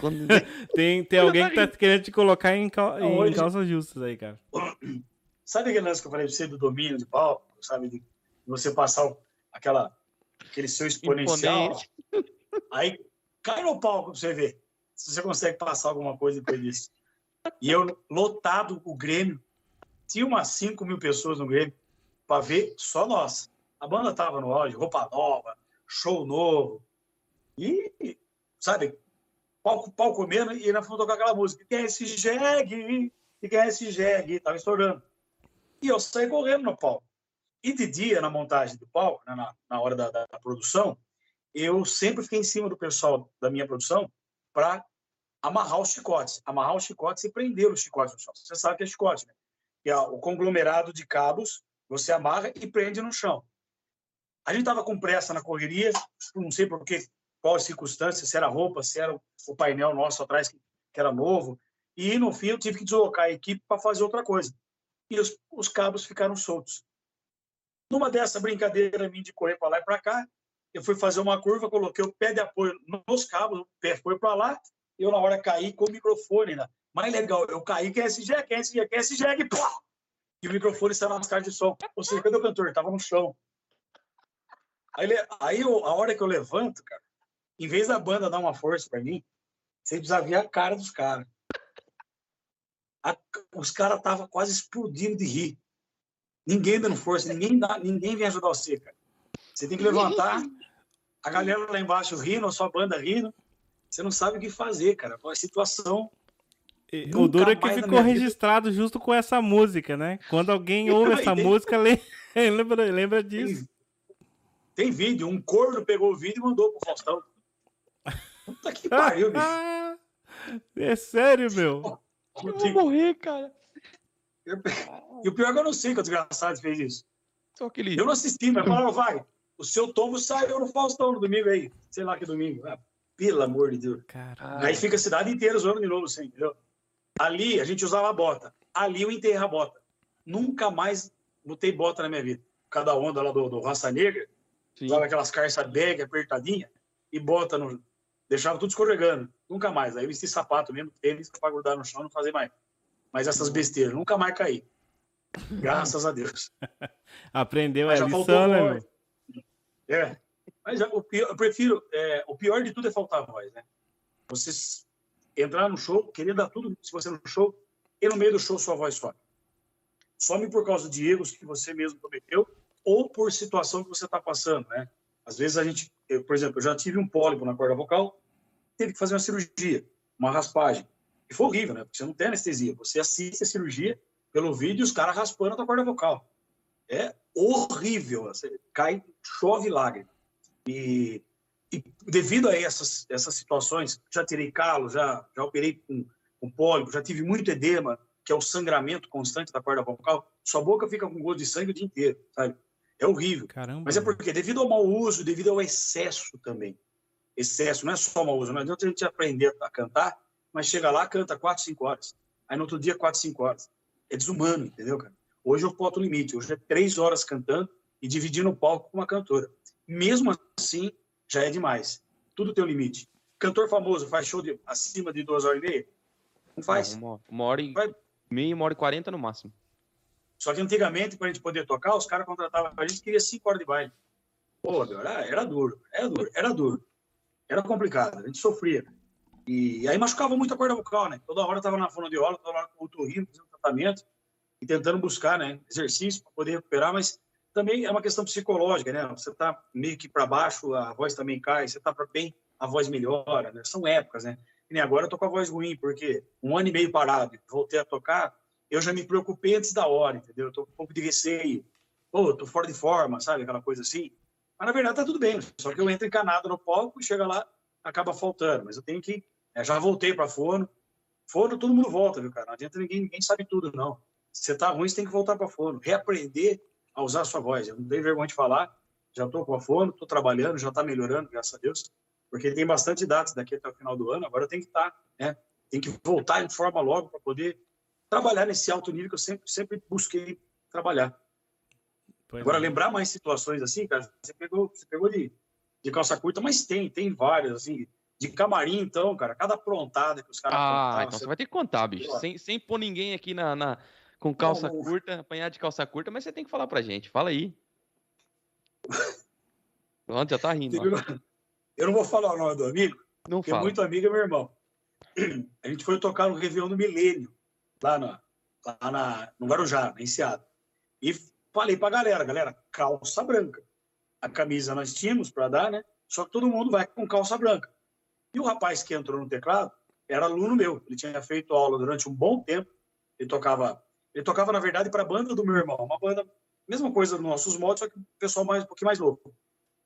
Quando... [LAUGHS] tem, tem alguém que tá querendo te colocar em, cal... Não, hoje... em calças justas aí, cara. [CLEARS THROAT] Sabe aquele lance que eu falei pra você do domínio de palco? Sabe? De você passar aquela, aquele seu exponencial. Imponente. [LAUGHS] Aí cai no palco pra você ver se você consegue passar alguma coisa depois disso. E eu, lotado o Grêmio, tinha umas 5 mil pessoas no Grêmio para ver só nós. A banda tava no auge, roupa nova, show novo. E, sabe, palco, palco comendo e nós fomos tocar aquela música. Quem é esse jegue? Quem é esse jegue? Tava estourando. E eu saí correndo no palco. E de dia, na montagem do palco, né, na, na hora da, da, da produção, eu sempre fiquei em cima do pessoal da minha produção para amarrar os chicotes. Amarrar os chicotes e prender os chicotes no chão. Você sabe que é chicote, né? Que é o conglomerado de cabos, você amarra e prende no chão. A gente estava com pressa na correria, não sei por que, qual circunstância, se era roupa, se era o painel nosso atrás que, que era novo. E no fim eu tive que deslocar a equipe para fazer outra coisa. e os, os cabos ficaram soltos. Numa dessa brincadeira minha de correr para lá e para cá, eu fui fazer uma curva, coloquei o pé de apoio nos cabos, o pé foi para lá, eu na hora caí com o microfone, né? Mais legal, eu caí, quem é esse quem é esse quem é esse jegue, pô! E o microfone estava nas caixas de som. Ou seja, cadê o cantor? Estava no chão. Aí, aí eu, a hora que eu levanto, cara, em vez da banda dar uma força para mim, você precisa ver a cara dos caras. os caras estavam quase explodindo de rir. Ninguém dando força, ninguém, dá, ninguém vem ajudar você, cara. Você tem que levantar, a galera lá embaixo rindo, a sua banda rindo. Você não sabe o que fazer, cara. A situação. O duro é que ficou registrado vida. justo com essa música, né? Quando alguém [LAUGHS] ouve essa música, [LAUGHS] lembra, lembra disso. Tem, tem, vídeo, um corno pegou o vídeo e mandou pro Faustão. Puta que [LAUGHS] pariu, bicho. É sério, meu? Eu vou morrer, cara. E o pior é que eu não sei que o desgraçado fez isso. Eu não assisti, mas falaram, vai, o seu tombo saiu no Faustão no domingo aí. Sei lá que domingo. Ah, pelo amor de Deus. Caralho. Aí fica a cidade inteira zoando de novo, assim, entendeu? Ali a gente usava bota. Ali eu enterrei a bota. Nunca mais botei bota na minha vida. Cada onda lá do, do Raça Negra, Sim. usava aquelas calças bag apertadinha e bota no. Deixava tudo escorregando. Nunca mais. Aí eu vesti sapato mesmo, tênis para grudar no chão não fazer mais. Mas essas besteiras, nunca mais caí. Graças a Deus. [LAUGHS] Aprendeu Mas a lição, né? É. Mas eu, eu prefiro. É, o pior de tudo é faltar voz, né? Vocês entrar no show, querer dar tudo se você no show, e no meio do show sua voz some. Some por causa de erros que você mesmo cometeu ou por situação que você está passando, né? Às vezes a gente, eu, por exemplo, eu já tive um pólipo na corda vocal, teve que fazer uma cirurgia, uma raspagem. E foi horrível, né? Porque você não tem anestesia. Você assiste a cirurgia pelo vídeo e os caras raspando a tua corda vocal. É horrível. Você cai, chove lágrima. E, e devido a essas, essas situações, já tirei calo, já, já operei com, com pólipo, já tive muito edema, que é o sangramento constante da corda vocal, sua boca fica com gosto de sangue o dia inteiro, sabe? É horrível. Caramba. Mas é porque, devido ao mau uso, devido ao excesso também. Excesso, não é só mau uso, não adianta a gente aprender a cantar, mas chega lá, canta 4, 5 horas. Aí no outro dia, 4, 5 horas. É desumano, entendeu, cara? Hoje eu boto o limite. Hoje é 3 horas cantando e dividindo o palco com uma cantora. Mesmo assim, já é demais. Tudo tem um limite. Cantor famoso faz show de, acima de duas horas e meia? Não faz. Não, uma, hora e Vai. meia, uma hora e quarenta no máximo. Só que antigamente, para a gente poder tocar, os caras contratavam a gente queria cinco horas de baile. Pô, era, era duro, era duro, era duro. Era complicado, a gente sofria. E aí machucava muito a corda vocal, né? Toda hora tava na fonoaudióloga, toda hora com o torrino, fazendo tratamento tentando buscar, né, exercício para poder recuperar, mas também é uma questão psicológica, né? Você está meio que para baixo, a voz também cai, você está para bem, a voz melhora, né? São épocas, né? E nem agora eu tô com a voz ruim, porque um ano e meio parado, voltei a tocar, eu já me preocupei antes da hora, entendeu? Eu com um pouco de receio. Pô, tô fora de forma, sabe? Aquela coisa assim. Mas na verdade tá tudo bem, só que eu entro encanado no palco e chega lá, acaba faltando. Mas eu tenho que. Eu já voltei para fono. Fono, todo mundo volta, viu, cara? Não adianta ninguém, ninguém sabe tudo, não. Você tá ruim, você tem que voltar para fono. Reaprender a usar a sua voz. Eu não tenho vergonha de falar, já estou com a fono, estou trabalhando, já está melhorando, graças a Deus, porque tem bastante datas daqui até o final do ano, agora tem que estar, tá, né? Tem que voltar em forma logo para poder trabalhar nesse alto nível que eu sempre, sempre busquei trabalhar. Pois agora, é. lembrar mais situações assim, cara, você pegou, você pegou de, de calça curta, mas tem, tem várias, assim, de camarim, então, cara, cada aprontada que os caras. Ah, então você vai ter que contar, bicho. Sem, sem pôr ninguém aqui na, na, com calça não, curta, apanhar de calça curta, mas você tem que falar pra gente. Fala aí. [LAUGHS] Pronto, já tá rindo. Eu não vou falar o nome do amigo, não porque fala. muito amigo é meu irmão. [CLEARS THROAT] A gente foi tocar no Réveillon do Milênio, lá, na, lá na, no Guarujá, na Enseada. E falei pra galera, galera, calça branca. A camisa nós tínhamos para dar, né? Só que todo mundo vai com calça branca. E o rapaz que entrou no teclado era aluno meu. Ele tinha feito aula durante um bom tempo. Ele tocava ele tocava, na verdade, para a banda do meu irmão, uma banda, mesma coisa nos nossos modos, só que o pessoal mais, um pouquinho mais louco.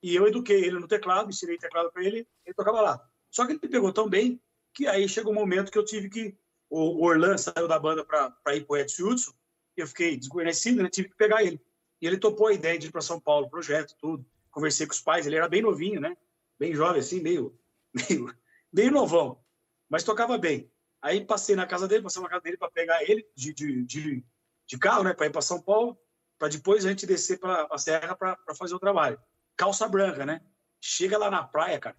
E eu eduquei ele no teclado, ensinei teclado para ele, ele tocava lá. Só que ele pegou tão bem que aí chegou um momento que eu tive que. O Orlando saiu da banda para ir para o Edson Hudson, eu fiquei desconhecido, né? tive que pegar ele. E ele topou a ideia de ir para São Paulo, projeto, tudo. Conversei com os pais, ele era bem novinho, né? Bem jovem, assim, meio, [LAUGHS] meio, meio novão, mas tocava bem. Aí passei na casa dele, passei na casa dele para pegar ele de, de, de, de carro, né, para ir para São Paulo, para depois a gente descer para a serra para fazer o trabalho. Calça branca, né? Chega lá na praia, cara,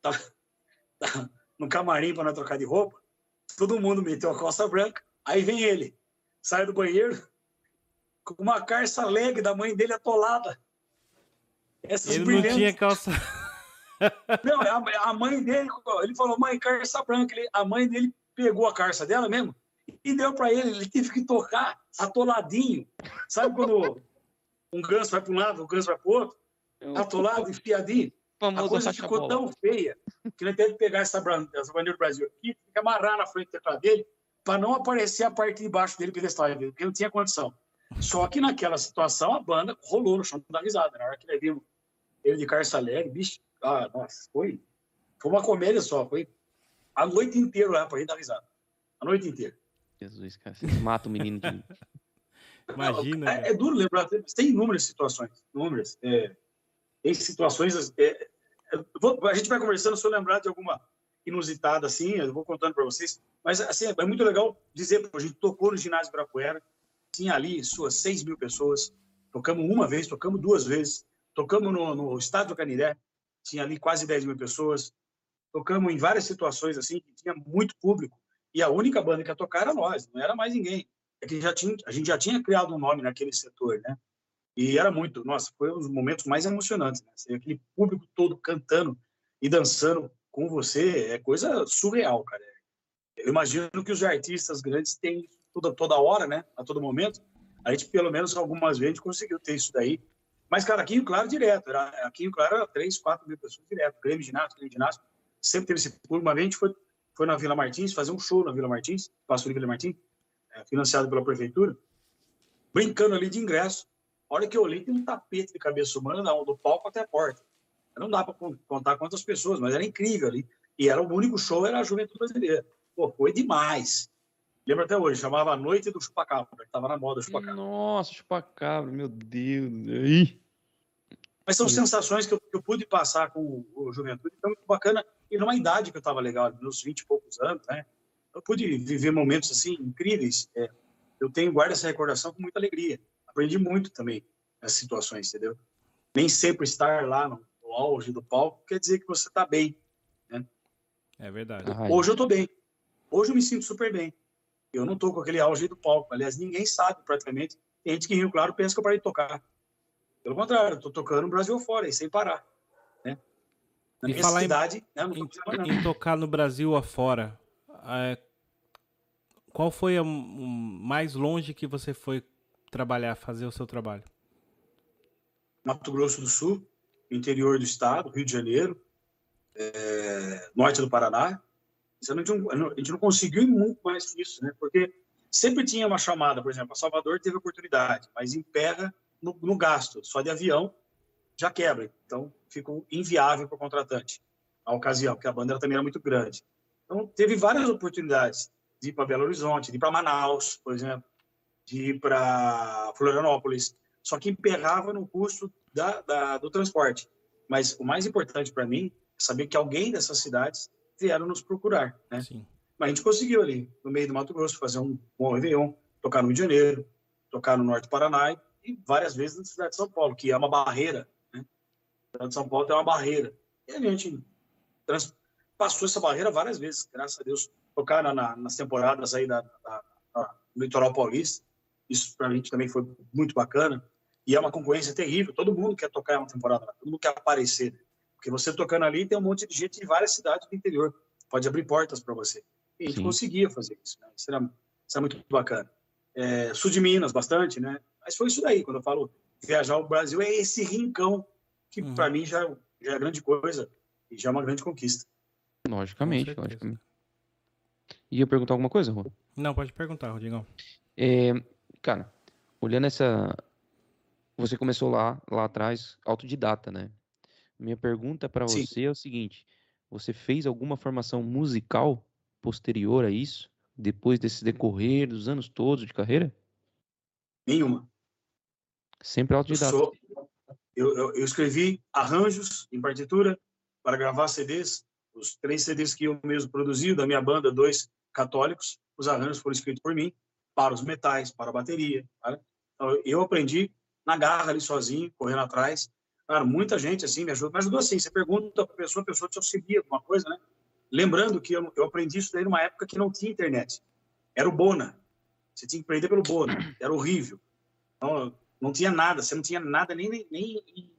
tá, tá no camarim para não trocar de roupa, todo mundo meteu a calça branca, aí vem ele, sai do banheiro com uma carça leg da mãe dele atolada. Essas ele brilhantes. não tinha calça. Não, a, a, mãe dele, ele falou, mãe, carça branca. Ele, a mãe dele pegou a carça dela mesmo e deu para ele. Ele teve que tocar atoladinho. Sabe quando um ganso vai para um lado, o um ganso vai para o outro? Atolado, enfiadinho. A coisa ficou tão feia que ele teve que pegar essa, essa bandeira do Brasil aqui, e amarrar na frente do teclado dele para não aparecer a parte de baixo dele pedestal, porque não tinha condição. Só que naquela situação a banda rolou no chão da risada. Na hora que ele viu ele de Carça Alegre, bicho, ah, nossa, foi, foi uma comédia só, foi a noite inteira lá para ir dar risada. A noite inteira. Jesus, cara, você mata o menino de. Imagina. É, é, duro lembrar, tem inúmeras situações, inúmeras. É, tem situações. É, é vou, a gente vai conversando, se eu lembrar de alguma inusitada assim, eu vou contando para vocês. Mas assim, é muito legal dizer, a gente tocou no ginásio Ibirapuera, tinha ali suas 6 mil pessoas, tocamos uma vez, tocamos duas vezes, tocamos no, no estádio Caniré, tinha ali quase 10 mil pessoas, tocamos em várias situações assim, que tinha muito público, e a única banda que ia tocar era nós, não era mais ninguém. É que já tinha, a gente já tinha criado um nome naquele setor, né? E era muito, nossa, foi um dos momentos mais emocionantes, né? Aquele público todo cantando e dançando com você é coisa surreal, cara. Eu imagino que os artistas grandes têm toda, toda hora, né? A todo momento. A gente, pelo menos algumas vezes, conseguiu ter isso daí. Mas, cara, aqui em Claro direto. Era, aqui em Claro era 3, 4 mil pessoas direto. Grêmio ginásio, Grêmio ginásio. Sempre teve esse público. Uma vez a gente foi, foi na Vila Martins, fazer um show na Vila Martins, Pastor Vila Martins, é, financiado pela prefeitura, brincando ali de ingresso. A hora que eu olhei, tem um tapete de cabeça humana do palco até a porta. Não dá para contar quantas pessoas, mas era incrível ali. E era o único show, era a Juventude Brasileira. Pô, foi demais. Lembro até hoje, chamava a Noite do Chupacabra, que estava na moda Chupacabra. Nossa, Chupacabra, meu Deus. Ih. Mas são sensações que eu, que eu, pude passar com o Juventude, então muito bacana. E numa idade que eu estava legal, nos 20 e poucos anos, né? Eu pude viver momentos assim incríveis. É, eu tenho guardo essa recordação com muita alegria. Aprendi muito também nessas situações, entendeu? Nem sempre estar lá no, no auge do palco quer dizer que você está bem, né? É verdade. Hoje eu estou bem. Hoje eu me sinto super bem. Eu não estou com aquele auge do palco. Aliás, ninguém sabe praticamente. Tem gente que em Rio Claro pensa que eu parei de tocar. Pelo contrário, estou tocando no Brasil fora, e sem parar. Né? Na e minha falar cidade, em, né, em, em, tocar no Brasil afora, é, qual foi o mais longe que você foi trabalhar, fazer o seu trabalho? Mato Grosso do Sul, interior do estado, Rio de Janeiro, é, norte do Paraná, a gente, não, a gente não conseguiu muito mais que isso, né? Porque sempre tinha uma chamada, por exemplo, a Salvador teve oportunidade, mas emperra no, no gasto, só de avião já quebra. Então, ficou inviável para o contratante a ocasião, porque a banda também era muito grande. Então, teve várias oportunidades de ir para Belo Horizonte, de ir para Manaus, por exemplo, de ir para Florianópolis, só que emperrava no custo da, da, do transporte. Mas o mais importante para mim é saber que alguém dessas cidades vieram nos procurar, né? Sim. Mas a gente conseguiu ali, no meio do Mato Grosso, fazer um bom Réveillon, tocar no Rio de Janeiro, tocar no Norte do Paraná e várias vezes na cidade de São Paulo, que é uma barreira, cidade de São Paulo tem uma barreira. E a gente trans... passou essa barreira várias vezes, graças a Deus. Tocar na, na, nas temporadas aí da, da, da, do Litoral Paulista, isso para a gente também foi muito bacana. E é uma concorrência terrível, todo mundo quer tocar uma temporada todo mundo quer aparecer. Porque você tocando ali, tem um monte de gente de várias cidades do interior. Pode abrir portas para você. E a gente Sim. conseguia fazer isso. Né? Isso, era, isso era muito bacana. É, sul de Minas, bastante, né? Mas foi isso daí. Quando eu falo viajar ao Brasil, é esse rincão que uhum. para mim já, já é grande coisa e já é uma grande conquista. Logicamente, logicamente. Ia perguntar alguma coisa, Rô? Não, pode perguntar, Rodrigão. É, cara, olhando essa. Você começou lá, lá atrás, autodidata, né? Minha pergunta para você é o seguinte: você fez alguma formação musical posterior a isso, depois desse decorrer dos anos todos de carreira? Nenhuma. Sempre autodidata. Eu, sou, eu, eu, eu escrevi arranjos em partitura para gravar CDs, os três CDs que eu mesmo produzi, da minha banda, dois católicos, os arranjos foram escritos por mim. para os metais, para a bateria. Então, eu aprendi na garra ali sozinho, correndo atrás. Cara, muita gente assim me ajudou. Me ajudou assim, você pergunta para a pessoa, a pessoa te auxilia alguma coisa, né? Lembrando que eu, eu aprendi isso daí numa época que não tinha internet. Era o Bona. Você tinha que aprender pelo Bona. Era horrível. Então, não tinha nada. Você não tinha nada nem, nem, nem em,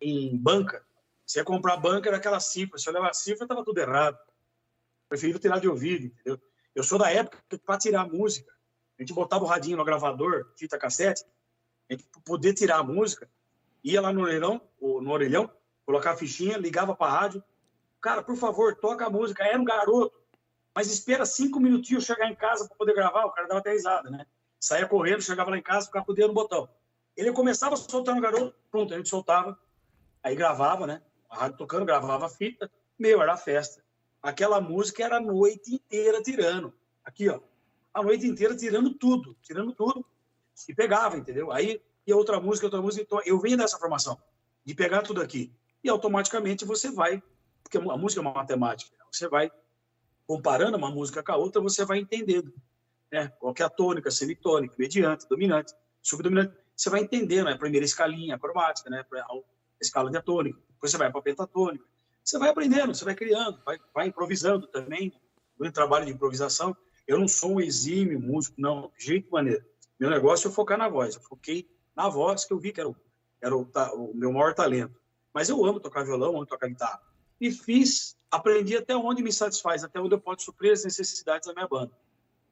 em, banca. Você ia comprar banca, era aquela cifra. Se eu levar a cifra, estava tudo errado. Prefiro tirar de ouvido, entendeu? Eu sou da época que, para tirar música, a gente botava o radinho no gravador, fita cassete, a gente poder tirar a música, ia lá no orelhão, no orelhão colocar a fichinha, ligava para a rádio. Cara, por favor, toca a música. Era um garoto, mas espera cinco minutinhos chegar em casa para poder gravar. O cara dava até risada, né? Saía correndo, chegava lá em casa, ficava com o dedo no botão. Ele começava a soltar no garoto, pronto, a gente soltava, aí gravava, né? A rádio tocando, gravava a fita. Meu, era festa. Aquela música era a noite inteira tirando. Aqui, ó. A noite inteira tirando tudo, tirando tudo. E pegava, entendeu? Aí, e outra música, outra música. Então, eu venho dessa formação, de pegar tudo aqui. E automaticamente você vai, porque a música é uma matemática, né? você vai comparando uma música com a outra, você vai entendendo. Né? Qual é a tônica, semitônica, mediante, dominante, subdominante. Você vai entendendo, né? primeira escalinha cromática, né? a escala diatônica. Depois você vai para a pentatônica você vai aprendendo, você vai criando, vai, vai improvisando também. No trabalho de improvisação, eu não sou um exímio músico, não, de jeito maneira. Meu negócio é focar na voz. Eu foquei na voz, que eu vi que era, o, era o, o meu maior talento. Mas eu amo tocar violão, amo tocar guitarra. E fiz, aprendi até onde me satisfaz, até onde eu posso suprir as necessidades da minha banda.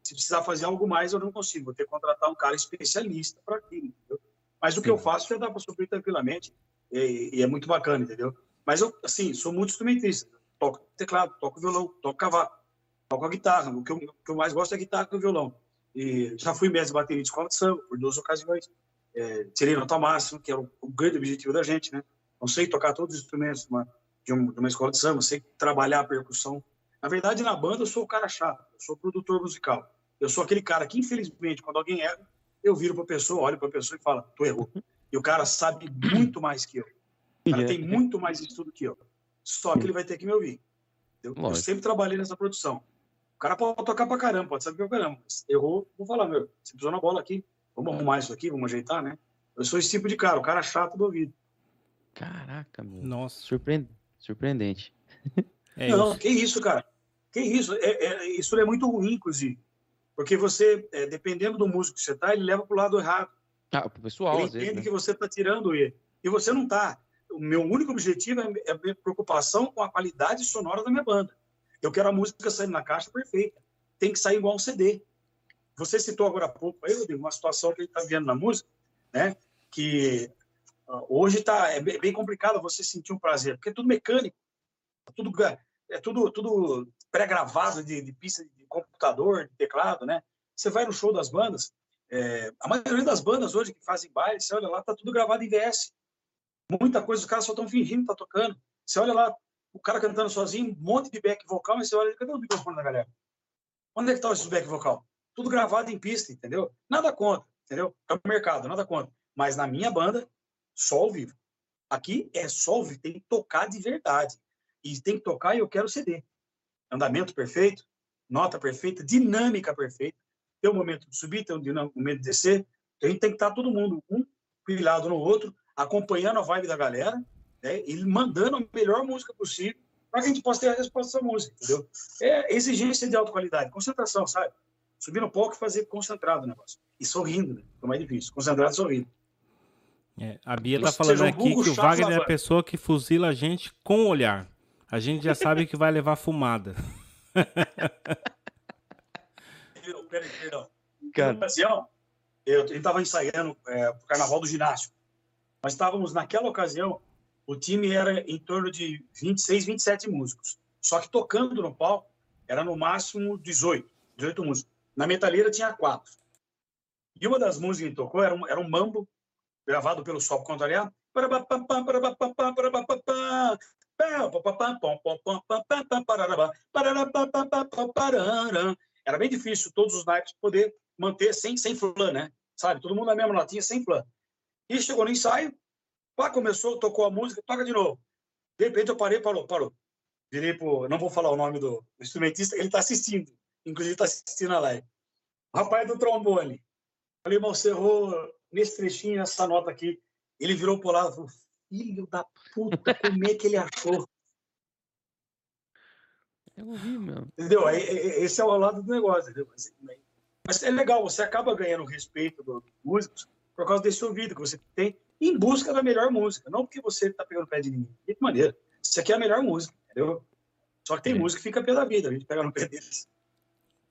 Se precisar fazer algo mais, eu não consigo. Vou ter que contratar um cara especialista para aquilo. Entendeu? Mas o Sim. que eu faço já dá para suprir tranquilamente e, e, é muito bacana, entendeu? Mas eu, assim, sou muito instrumentista. Toco teclado, toco violão, toco cavaco, toco a guitarra. O que, eu, o que eu mais gosto é a guitarra o violão. E já fui mestre de bateria de escola de samba por duas ocasiões. É, tirei nota máxima, que era o, o, grande objetivo da gente, né? Não sei tocar todos os instrumentos de uma, um, de uma escola de samba, sei trabalhar a percussão. Na verdade, na banda, eu sou o cara chato, eu sou produtor musical. Eu sou aquele cara que, infelizmente, quando alguém erra, eu viro para a pessoa, olho para a pessoa e falo, tu errou. E o cara sabe muito mais que eu. O cara tem muito mais estudo que eu. Só que ele vai ter que me ouvir. Eu, eu sempre trabalhei nessa produção. O cara pode tocar pra caramba, pode saber que é caramba. Errou, vou falar, meu, você pisou na bola aqui, vamos arrumar isso aqui, vamos ajeitar, né? Eu sou esse tipo de cara, o cara chato do ouvido. Caraca, meu. Nossa. Surpreend... Surpreendente. É não, isso. que isso, cara. Que isso. É, é, isso é muito ruim, inclusive. Porque você, é, dependendo do músico que você tá, ele leva pro lado errado. Ah, pro pessoal, ele entende vezes, né? que você tá tirando ele. E você não tá o meu único objetivo é, é a minha preocupação com a qualidade sonora da minha banda. Eu quero a música saindo na caixa perfeita. Tem que sair igual um CD. Você citou agora há pouco aí, Rodrigo, uma situação que a gente está vendo na música, né? Que uh, hoje tá, é bem, bem complicado você sentir um prazer, porque é tudo mecânico, é tudo, é tudo, tudo pré-gravado de, de pista de computador, de teclado, né? Você vai no show das bandas, é, a maioria das bandas hoje que fazem baile, você olha lá, tá tudo gravado em VS. Muita coisa, os caras só estão fingindo que tá tocando. Você olha lá, o cara cantando sozinho, um monte de back vocal, mas você olha, cadê o microfone da galera? Onde é que tá esse back vocal? Tudo gravado em pista, entendeu? Nada contra, entendeu? É o mercado, nada contra. Mas na minha banda, só ao vivo. Aqui é só ao vivo, tem que tocar de verdade. E tem que tocar e eu quero CD. Andamento perfeito, nota perfeita, dinâmica perfeita. Tem um momento de subir, tem um momento de descer. Então a gente tem que estar todo mundo um pilhado no outro, acompanhando a vibe da galera né, e mandando a melhor música possível para que a gente possa ter a resposta dessa música, entendeu? É exigência de alta qualidade, concentração, sabe? Subir no palco e fazer concentrado o negócio. E sorrindo, né? É mais difícil. Concentrado e sorrindo. É, a Bia tá falando aqui que o Wagner é a pessoa que fuzila a gente com o olhar. A gente já sabe que vai levar fumada. Peraí, perdão. Cara. ocasião, eu estava ensaiando é, o carnaval do ginásio. Nós estávamos, naquela ocasião, o time era em torno de 26, 27 músicos. Só que tocando no palco, era no máximo 18, 18 músicos. Na metaleira tinha quatro. E uma das músicas que tocou era um, era um mambo, gravado pelo Sol Contrariar. Era bem difícil todos os naipes poder manter sem, sem flan, né? Sabe? Todo mundo na mesma notinha, sem flan. E chegou no ensaio, pá, começou, tocou a música, toca de novo. De repente eu parei, parou, parou. Virei pro, não vou falar o nome do instrumentista, ele está assistindo, inclusive está assistindo a live. rapaz do trombone. Falei, irmão, você errou nesse trechinho, essa nota aqui. Ele virou pro lado filho da puta, como é que ele achou? Eu ouvi, meu. Entendeu? Esse é o lado do negócio, entendeu? Mas é legal, você acaba ganhando respeito dos músicos por causa desse ouvido que você tem em busca da melhor música. Não porque você está pegando pé de ninguém. De que maneira? Isso aqui é a melhor música, entendeu? Só que tem é. música que fica pela vida, a gente pega no pé deles.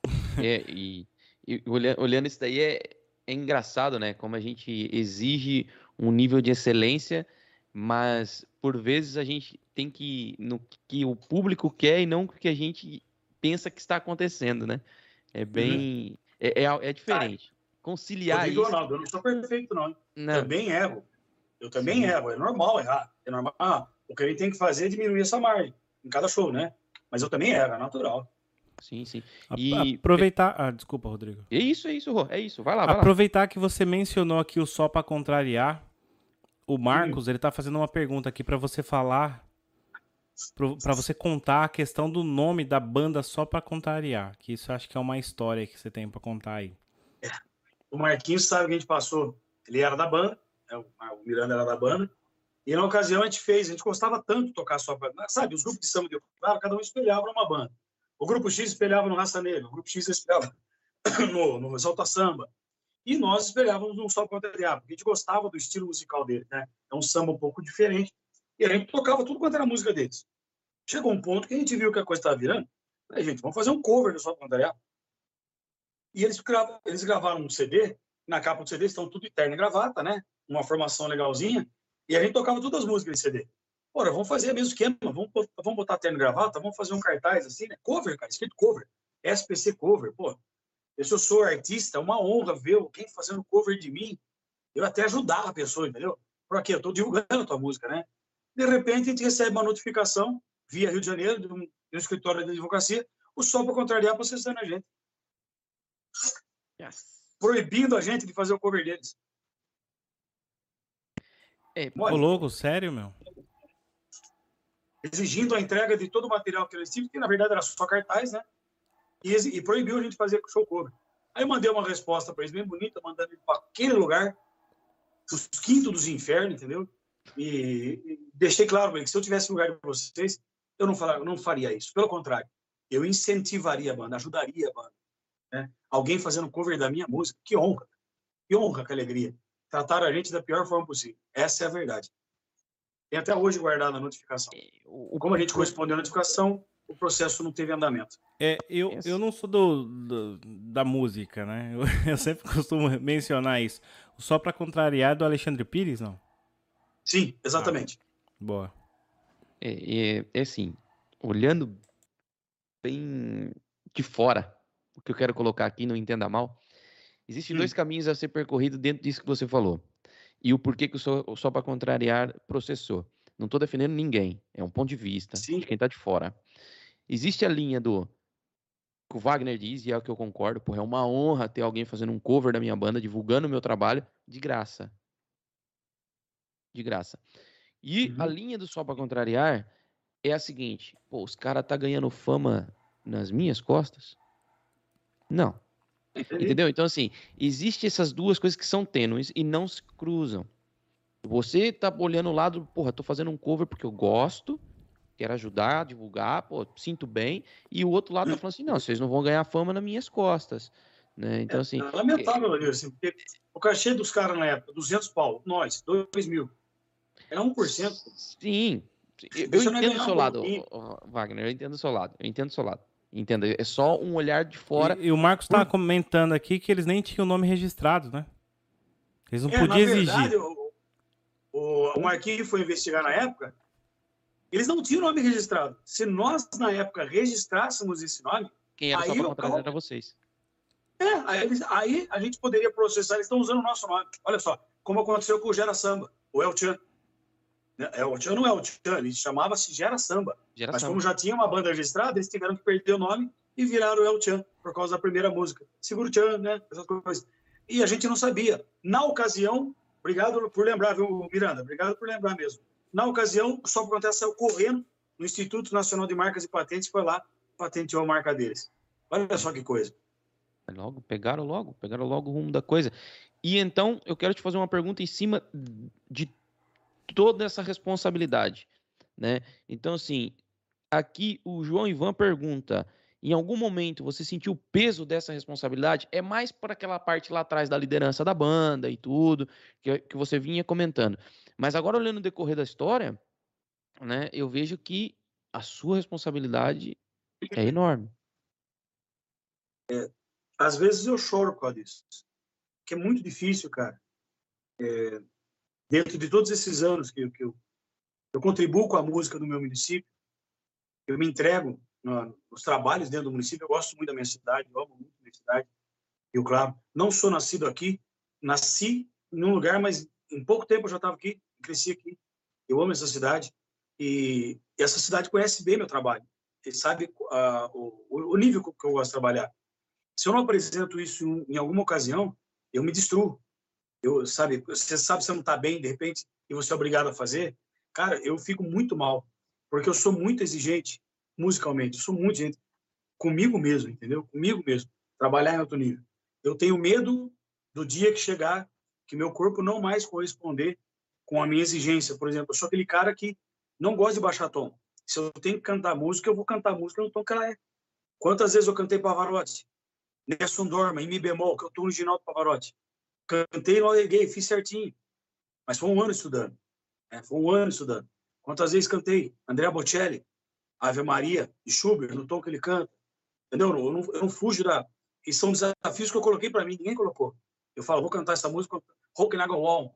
[LAUGHS] É, e, e olhando, olhando isso daí é, é engraçado, né? Como a gente exige um nível de excelência, mas por vezes a gente tem que no que o público quer e não o que a gente pensa que está acontecendo, né? É bem uhum. é, é, é, diferente. Conciliar isso. Ronaldo, eu não sou perfeito não. não. Também erro. Eu também Sim. erro. É normal errar. É normal. Ah, o que a gente tem que fazer é diminuir essa margem em cada show, né? Mas eu também erro, é natural. Sim, sim. E aproveitar. Ah, desculpa, Rodrigo. É isso, é isso, Rô. É isso. Vai lá, vai Aproveitar lá. que você mencionou aqui o só para contrariar. O Marcos, sim. ele tá fazendo uma pergunta aqui para você falar para você contar a questão do nome da banda só para contrariar, que isso acho que é uma história que você tem para contar aí. O Marquinhos sabe que a gente passou, ele era da banda, né, o Miranda era da banda, e na ocasião a gente fez, a gente gostava tanto de tocar só para, sabe, os grupos de samba de claro, cada um espelhava uma banda. O grupo X espelhava no Raça Negra, o grupo X espelhava [COUGHS] no, no Samba. E nós espelhávamos no Só Contrariar, porque a gente gostava do estilo musical dele, né? É um samba um pouco diferente. E a gente tocava tudo quanto era música deles. Chegou um ponto que a gente viu que a coisa estava virando. Aí, gente, vamos fazer um cover do Só Contrariar. E eles, gravaram, eles gravaram um CD, na capa do CD estão tudo eterno e gravata, né? Uma formação legalzinha. E a gente tocava todas as músicas de CD. Ora, vamos fazer o mesmo esquema, vamos, vamos botar terno e gravata, vamos fazer um cartaz assim, né? Cover, cara, escrito cover. SPC cover, pô. Eu, se eu sou artista, é uma honra ver alguém fazendo cover de mim. Eu até ajudar a pessoa, entendeu? Porque eu estou divulgando a tua música, né? De repente, a gente recebe uma notificação via Rio de Janeiro, de um, de um escritório de advocacia, o só para contrariar processando a gente. Yes. Proibindo a gente de fazer o cover deles. É, Ô, louco, sério, meu? Exigindo a entrega de todo o material que eles tinham, que na verdade era só cartaz, né? E, e proibiu a gente fazer show cover. Aí eu mandei uma resposta para eles bem bonita, mandando ele para aquele lugar, os quintos dos infernos, entendeu? E, e deixei claro que se eu tivesse lugar para vocês, eu não, falar, eu não faria isso. Pelo contrário, eu incentivaria a banda, ajudaria a banda. Né? Alguém fazendo cover da minha música, que honra, que honra, que alegria. Trataram a gente da pior forma possível. Essa é a verdade. Tem até hoje guardado a notificação. É, Como a gente correspondeu à notificação, o processo não teve andamento. É, eu, eu não sou do, do da música, né? [LAUGHS] Eu, eu, sempre costumo mencionar isso. Só para contrariar do Alexandre Pires, não? Sim, exatamente. Ah, boa. É, é, é assim, olhando bem de fora, o que eu quero colocar aqui, não entenda mal, existem hum. dois caminhos a ser percorrido dentro disso que você falou. E o porquê que o Só, só para Contrariar processou. Não estou defendendo ninguém, é um ponto de vista Sim. de quem está de fora. Existe a linha do que o Wagner diz, e é o que eu concordo, porra, é uma honra ter alguém fazendo um cover da minha banda, divulgando o meu trabalho, de graça. De graça. E uhum. a linha do Só para Contrariar é a seguinte, pô, os caras tá ganhando fama nas minhas costas? Não. Entendeu? [LAUGHS] Então, assim, existe essas duas coisas que são tênues e não se cruzam. Você tá olhando o lado, porra, tô fazendo um cover porque eu gosto, quero ajudar, divulgar, pô, sinto bem, e o outro lado tá falando assim, não, vocês não vão ganhar fama nas minhas costas. Né? Então, assim. É, é lamentável, é... assim, porque o cachê dos caras na época, 200 pau, nós, 2 mil. Era 1%. Sim. Eu, eu entendo o seu lado, Wagner, eu entendo o seu lado. Eu entendo o seu lado. Entenda, é só um olhar de fora. E, e o Marcos estava comentando aqui que eles nem tinham o nome registrado, né? Eles não é, podiam exigir. Verdade, o, o, o Marquinhos foi investigar na época, eles não tinham o nome registrado. Se nós, na época, registrássemos esse nome. Quem era aí, só para era vocês. É, aí, aí, a gente poderia processar, eles estão usando o nosso nome. Olha só, como aconteceu com o Gera Samba, o El Chan. Né, é, o Tchan não é o Tchan, ele chamava-se Gera Samba. Gera Mas Samba. como já tinha uma banda registrada, eles tiveram que perder o nome e viraram o El Chan, por causa da primeira música. Seguro Chan, né? Essas coisas. E a gente não sabia. Na ocasião, obrigado por lembrar, viu, Miranda? Obrigado por lembrar mesmo. Na ocasião, só por acontece saiu correndo no Instituto Nacional de Marcas e Patentes, foi lá, patenteou a marca deles. Olha só que coisa. Logo, pegaram logo, pegaram logo o rumo da coisa. E então, eu quero te fazer uma pergunta em cima de toda essa responsabilidade, né? Então, assim, aqui o João Ivan pergunta: em algum momento você sentiu o peso dessa responsabilidade? É mais por aquela parte lá atrás da liderança da banda e tudo, que, que você vinha comentando. Mas agora, olhando o decorrer da história, né, eu vejo que a sua responsabilidade é [LAUGHS] enorme. É, às vezes eu choro por causa disso, que é muito difícil, cara. É, dentro de todos esses anos que, que eu, eu contribuo com a música do meu município, eu me entrego no, nos trabalhos dentro do município. Eu gosto muito da minha cidade, eu amo muito a minha cidade. Eu, claro, não sou nascido aqui, nasci em um lugar, mas em pouco tempo eu já estava aqui, cresci aqui. Eu amo essa cidade e essa cidade conhece bem meu trabalho. Ele sabe uh, o, o, nível que eu gosto de trabalhar. Se eu não apresento isso em, em alguma ocasião, eu me destruo. Eu, sabe, você sabe você não está bem, de repente, e você é obrigado a fazer. Cara, eu fico muito mal, porque eu sou muito exigente musicalmente. Eu sou muito gente comigo mesmo, entendeu? Comigo mesmo. Trabalhar em alto nível. Eu tenho medo do dia que chegar que meu corpo não mais corresponder com a minha exigência. Por exemplo, eu sou aquele cara que não gosta de baixar tom. Se eu tenho que cantar música, eu vou cantar música no tom que ela é. Quantas vezes eu cantei Pavarotti? Nelson Dorma, em Mi bemol, que eu tô original do Pavarotti. Cantei no Gay, fiz certinho. Mas foi um ano estudando. É, foi um ano estudando. Quantas vezes cantei? Andrea Bocelli, Ave Maria, de Schubert, no tom que ele canta. Entendeu? Eu não, eu não fujo da. E são desafios que eu coloquei para mim, ninguém colocou. Eu falo, vou cantar essa música, Rock and Wall,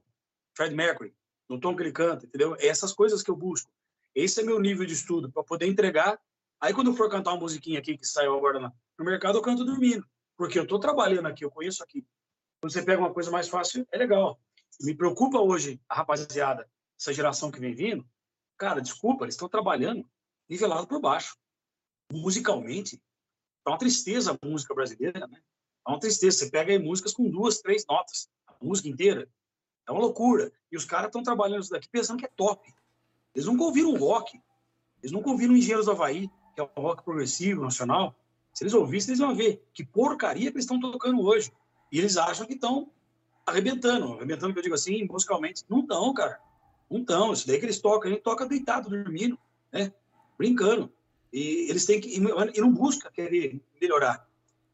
Fred Mercury, no tom que ele canta, entendeu? É essas coisas que eu busco. Esse é meu nível de estudo, para poder entregar. Aí, quando for cantar uma musiquinha aqui que saiu agora no mercado, eu canto dormindo, porque eu estou trabalhando aqui, eu conheço aqui. Quando você pega uma coisa mais fácil, é legal. Me preocupa hoje a rapaziada, essa geração que vem vindo. Cara, desculpa, eles estão trabalhando nivelado por baixo. Musicalmente, é uma tristeza a música brasileira, né? É uma tristeza. Você pega aí músicas com duas, três notas, a música inteira. É uma loucura. E os caras estão trabalhando isso daqui pensando que é top. Eles nunca ouviram rock. Eles nunca ouviram Engenheiros do Havaí, que é o rock progressivo, nacional. Se eles ouvissem, eles vão ver que porcaria que eles estão tocando hoje. E eles acham que estão arrebentando. Arrebentando, que eu digo assim, musicalmente. Não estão, cara. Não estão. Isso daí que eles tocam, a gente toca deitado, dormindo, né? brincando. E eles têm que e não busca querer melhorar,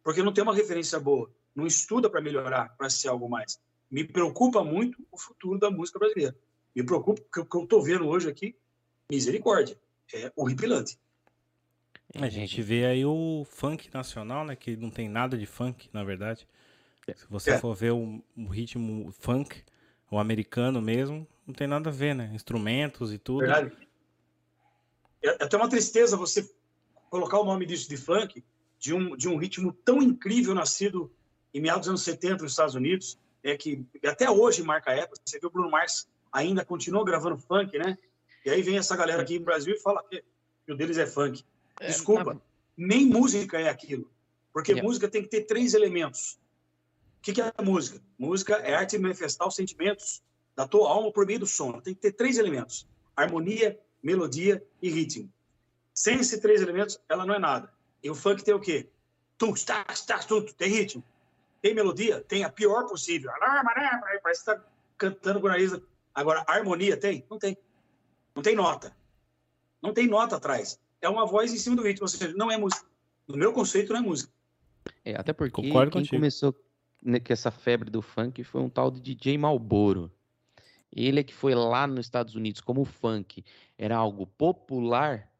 porque não tem uma referência boa, não estuda para melhorar, para ser algo mais. Me preocupa muito o futuro da música brasileira. Me preocupa porque o que eu estou vendo hoje aqui, misericórdia, é horripilante. A gente vê aí o funk nacional, né, que não tem nada de funk, na verdade. Se você é. for ver o, o, ritmo funk, o americano mesmo, não tem nada a ver, né? Instrumentos e tudo. Verdade é, é até uma tristeza você colocar o nome disso de funk, de um, de um ritmo tão incrível nascido em meados dos anos 70 nos Estados Unidos, é que até hoje marca a época. Você vê o Bruno Mars ainda continua gravando funk, né? E aí vem essa galera aqui no Brasil e fala que, que o deles é funk. É, Desculpa, é, nem música é aquilo. Porque é. música tem que ter três elementos. O que, que é música? Música é arte de manifestar os sentimentos da tua alma por meio do som. Tem que ter três elementos: harmonia, melodia e ritmo. Sem esses três elementos, ela não é nada. E o funk tem o quê? Tum, tac, tac, tum, tem ritmo. Tem melodia? Tem a pior possível. Parece que está cantando com o nariz. Agora, harmonia tem? Não tem. Não tem nota. Não tem nota atrás. É uma voz em cima do ritmo. Ou seja, não é música. No meu conceito, não é música. É, até porque Concordo quem contigo. começou com essa febre do funk foi um tal de DJ Malboro. Ele é que foi lá nos Estados Unidos, como o funk era algo popular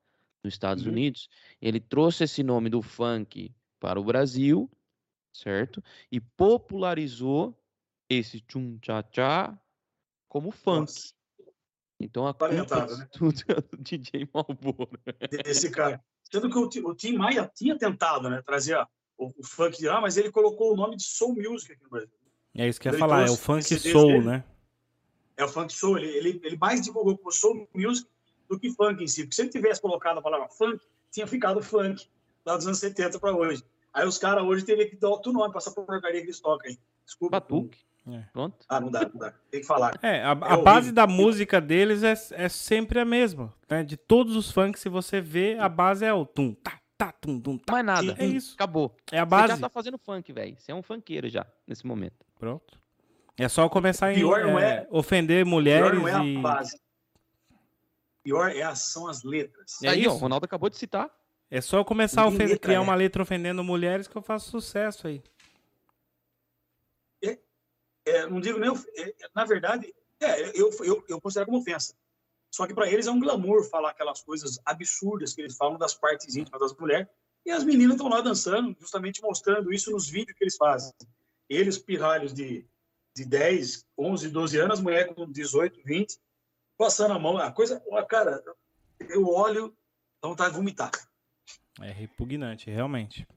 nos Estados uhum. Unidos, ele trouxe esse nome do funk para o Brasil, certo? E popularizou esse tchum tchá tchá como funk. Nossa. Então a culpa né? tudo é do DJ Malboro. Esse cara. Sendo que o, o Tim Maia tinha tentado né, trazer o, o, funk de lá, mas ele colocou o nome de Soul Music aqui no Brasil. É isso que eu ia falar, é o funk soul, dele. né? é o funk soul. Ele, ele, ele mais divulgou com soul music do que funk em si. Porque se ele tivesse colocado a palavra funk, tinha ficado funk lá dos anos 70 para hoje. Aí os caras hoje teriam que dar outro nome para essa porcaria que eles tocam aí. Desculpa. Batuque. É. Pronto. Ah, não dá, não dá. Tem que falar. É, a, é a base da música deles é, é sempre a mesma. Né? De todos os funks, se você vê, a base é o tum, tá, tá, tum, tum, tá. Mais nada. É isso. Acabou. É a base. Você já tá fazendo funk, velho. Você é um funkeiro já, nesse momento. Pronto. É só começar a é, é, ofender mulheres pior não é a base. Pior é, são as letras. É Aí, isso. o Ronaldo acabou de citar. É só começar a ofender, criar é. uma letra ofendendo mulheres que eu faço sucesso aí. É, é, não digo nem. É, na verdade, é, eu, eu, eu considero como ofensa. Só que para eles é um glamour falar aquelas coisas absurdas que eles falam das partes íntimas das mulheres. E as meninas estão lá dançando, justamente mostrando isso nos vídeos que eles fazem. Eles, pirralhos de, de 10, 11, 12 anos, as mulheres com 18, 20, passando a mão. A coisa, cara, eu olho, dá vontade de vomitar. É repugnante, realmente.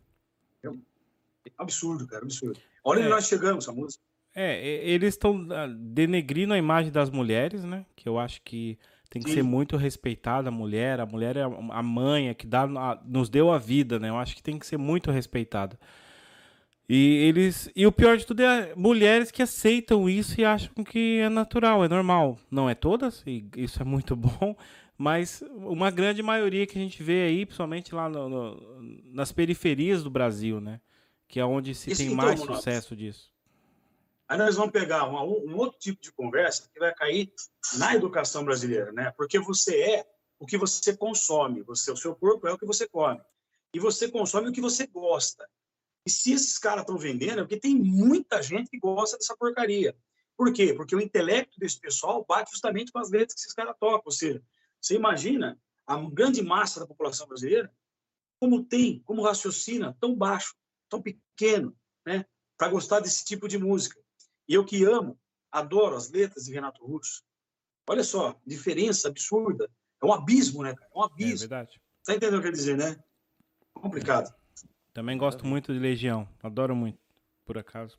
É um absurdo, cara, absurdo. Olha é. onde nós chegamos, a música. É, eles estão ah, denegrindo a imagem das mulheres, né? Que eu acho que tem que Sim. ser muito respeitada a mulher. A mulher é a mãe, é que dá, nos deu a vida, né? Eu acho que tem que ser muito respeitada. E eles e o pior de tudo é mulheres que aceitam isso e acham que é natural, é normal. Não é todas, e isso é muito [LAUGHS] bom, mas uma grande maioria que a gente vê aí, principalmente lá no, no, nas periferias do Brasil, né? Que é onde se isso tem mais sucesso disso. Aí nós vamos pegar uma, um outro tipo de conversa que vai cair na educação brasileira, né? Porque você é o que você consome, você, o seu corpo é o que você come. E você consome o que você gosta. E se esses caras estão vendendo, é porque tem muita gente que gosta dessa porcaria. Por quê? Porque o intelecto desse pessoal bate justamente com as letras que esses caras tocam. Ou seja, você imagina a grande massa da população brasileira como tem, como raciocina tão baixo, tão pequeno, né? Para gostar desse tipo de música. E eu que amo, adoro as letras de Renato Russo. Olha só, diferença absurda. É um abismo, né, cara? É um abismo. É verdade. Tá entendendo o que eu quero dizer, né? Complicado. Também gosto muito de Legião. Adoro muito, por acaso.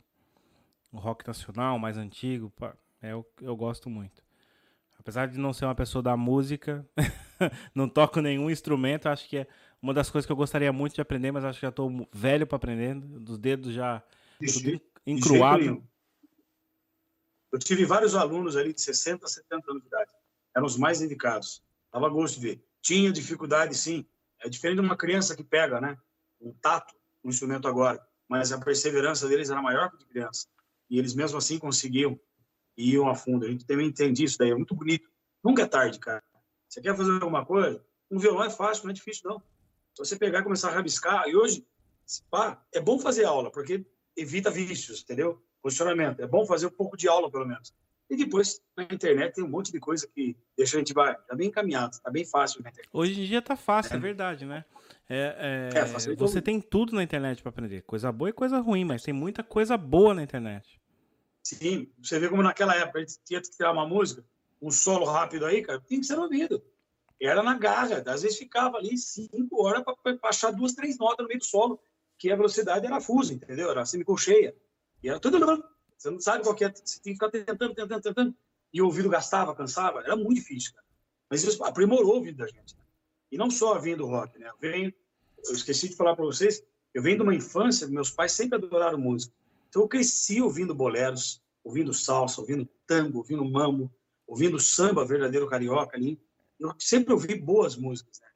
O rock nacional, mais antigo, é, eu, eu gosto muito. Apesar de não ser uma pessoa da música, [LAUGHS] não toco nenhum instrumento, acho que é uma das coisas que eu gostaria muito de aprender, mas acho que já estou velho para aprender, dos dedos já encruado. Eu tive vários alunos ali de 60, 70 anos de idade. Eram os mais indicados. Dava gosto de ver. Tinha dificuldade, sim. É diferente de uma criança que pega, né? Um tato, um instrumento agora. Mas a perseverança deles era maior que de criança. E eles mesmo assim conseguiam e iam a fundo. A gente também entende isso daí. É muito bonito. Nunca é tarde, cara. Você quer fazer alguma coisa? Um violão é fácil, não é difícil, não. Se você pegar e começar a rabiscar, e hoje, pá, é bom fazer aula, porque evita vícios, entendeu? posicionamento. É bom fazer um pouco de aula, pelo menos. E depois, na internet, tem um monte de coisa que deixa a gente vai, tá bem encaminhado, tá bem fácil na internet. Hoje em dia tá fácil, é, é verdade, né? É, é, é você tem tudo na internet para aprender. Coisa boa e coisa ruim, mas tem muita coisa boa na internet. Sim, você vê como naquela época a gente tinha que tirar uma música, um solo rápido aí, cara, tinha que ser ouvido. Era na garra, às vezes ficava ali cinco horas para achar duas, três notas no meio do solo, que a velocidade era fusa, entendeu? Era semicolcheia. E era tudo. Você não sabe qual que é. Você tem que ficar tentando, tentando, tentando. E o ouvido gastava, cansava. Era muito difícil, cara. Mas isso aprimorou o ouvido da gente. E não só vindo rock, né? Eu, venho, eu esqueci de falar para vocês, eu venho de uma infância, meus pais sempre adoraram música. Então eu cresci ouvindo boleros, ouvindo salsa, ouvindo tango, ouvindo mambo, ouvindo samba verdadeiro carioca ali. Eu sempre ouvi boas músicas, né?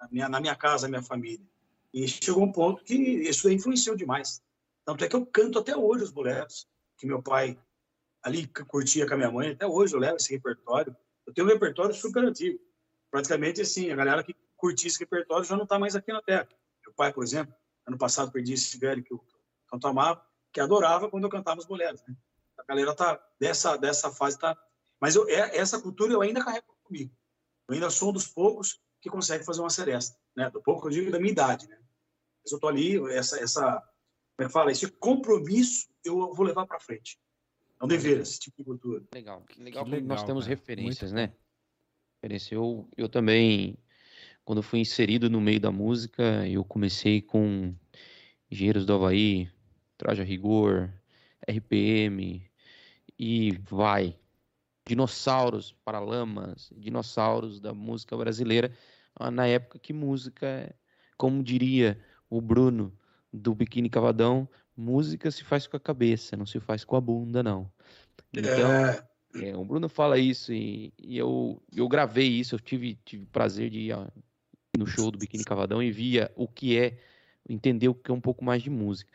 Na minha, na minha casa, na minha família. E chegou um ponto que isso influenciou demais. Tanto é que eu canto até hoje os boleros, que meu pai ali curtia com a minha mãe, até hoje eu levo esse repertório. Eu tenho um repertório super antigo. Praticamente, assim, a galera que curtia esse repertório já não está mais aqui na Terra. Meu pai, por exemplo, ano passado perdi esse velho que eu tanto amava, que adorava quando eu cantava os boleros. Né? A galera tá dessa, dessa fase, tá... Mas eu, é, essa cultura eu ainda carrego comigo. Eu ainda sou um dos poucos que consegue fazer uma seresta, né? Do pouco que eu digo da minha idade, né? Mas eu tô ali, essa, essa como é que fala? Esse compromisso eu vou levar para frente. É um dever esse tipo de cultura. Legal, que legal que, legal, nós temos cara. referências, Muito né? Eu, eu também, quando fui inserido no meio da música, eu comecei com Engenheiros do Havaí, Traja Rigor, RPM e vai. Dinossauros, Paralamas, dinossauros da música brasileira, ah, na época que música, como diria o Bruno, do Biquíni Cavadão, música se faz com a cabeça, não se faz com a bunda, não. Então, é. É, o Bruno fala isso e, e, eu, eu gravei isso, eu tive, tive prazer de no show do Biquíni Cavadão e via o que é, entender o que é um pouco mais de música.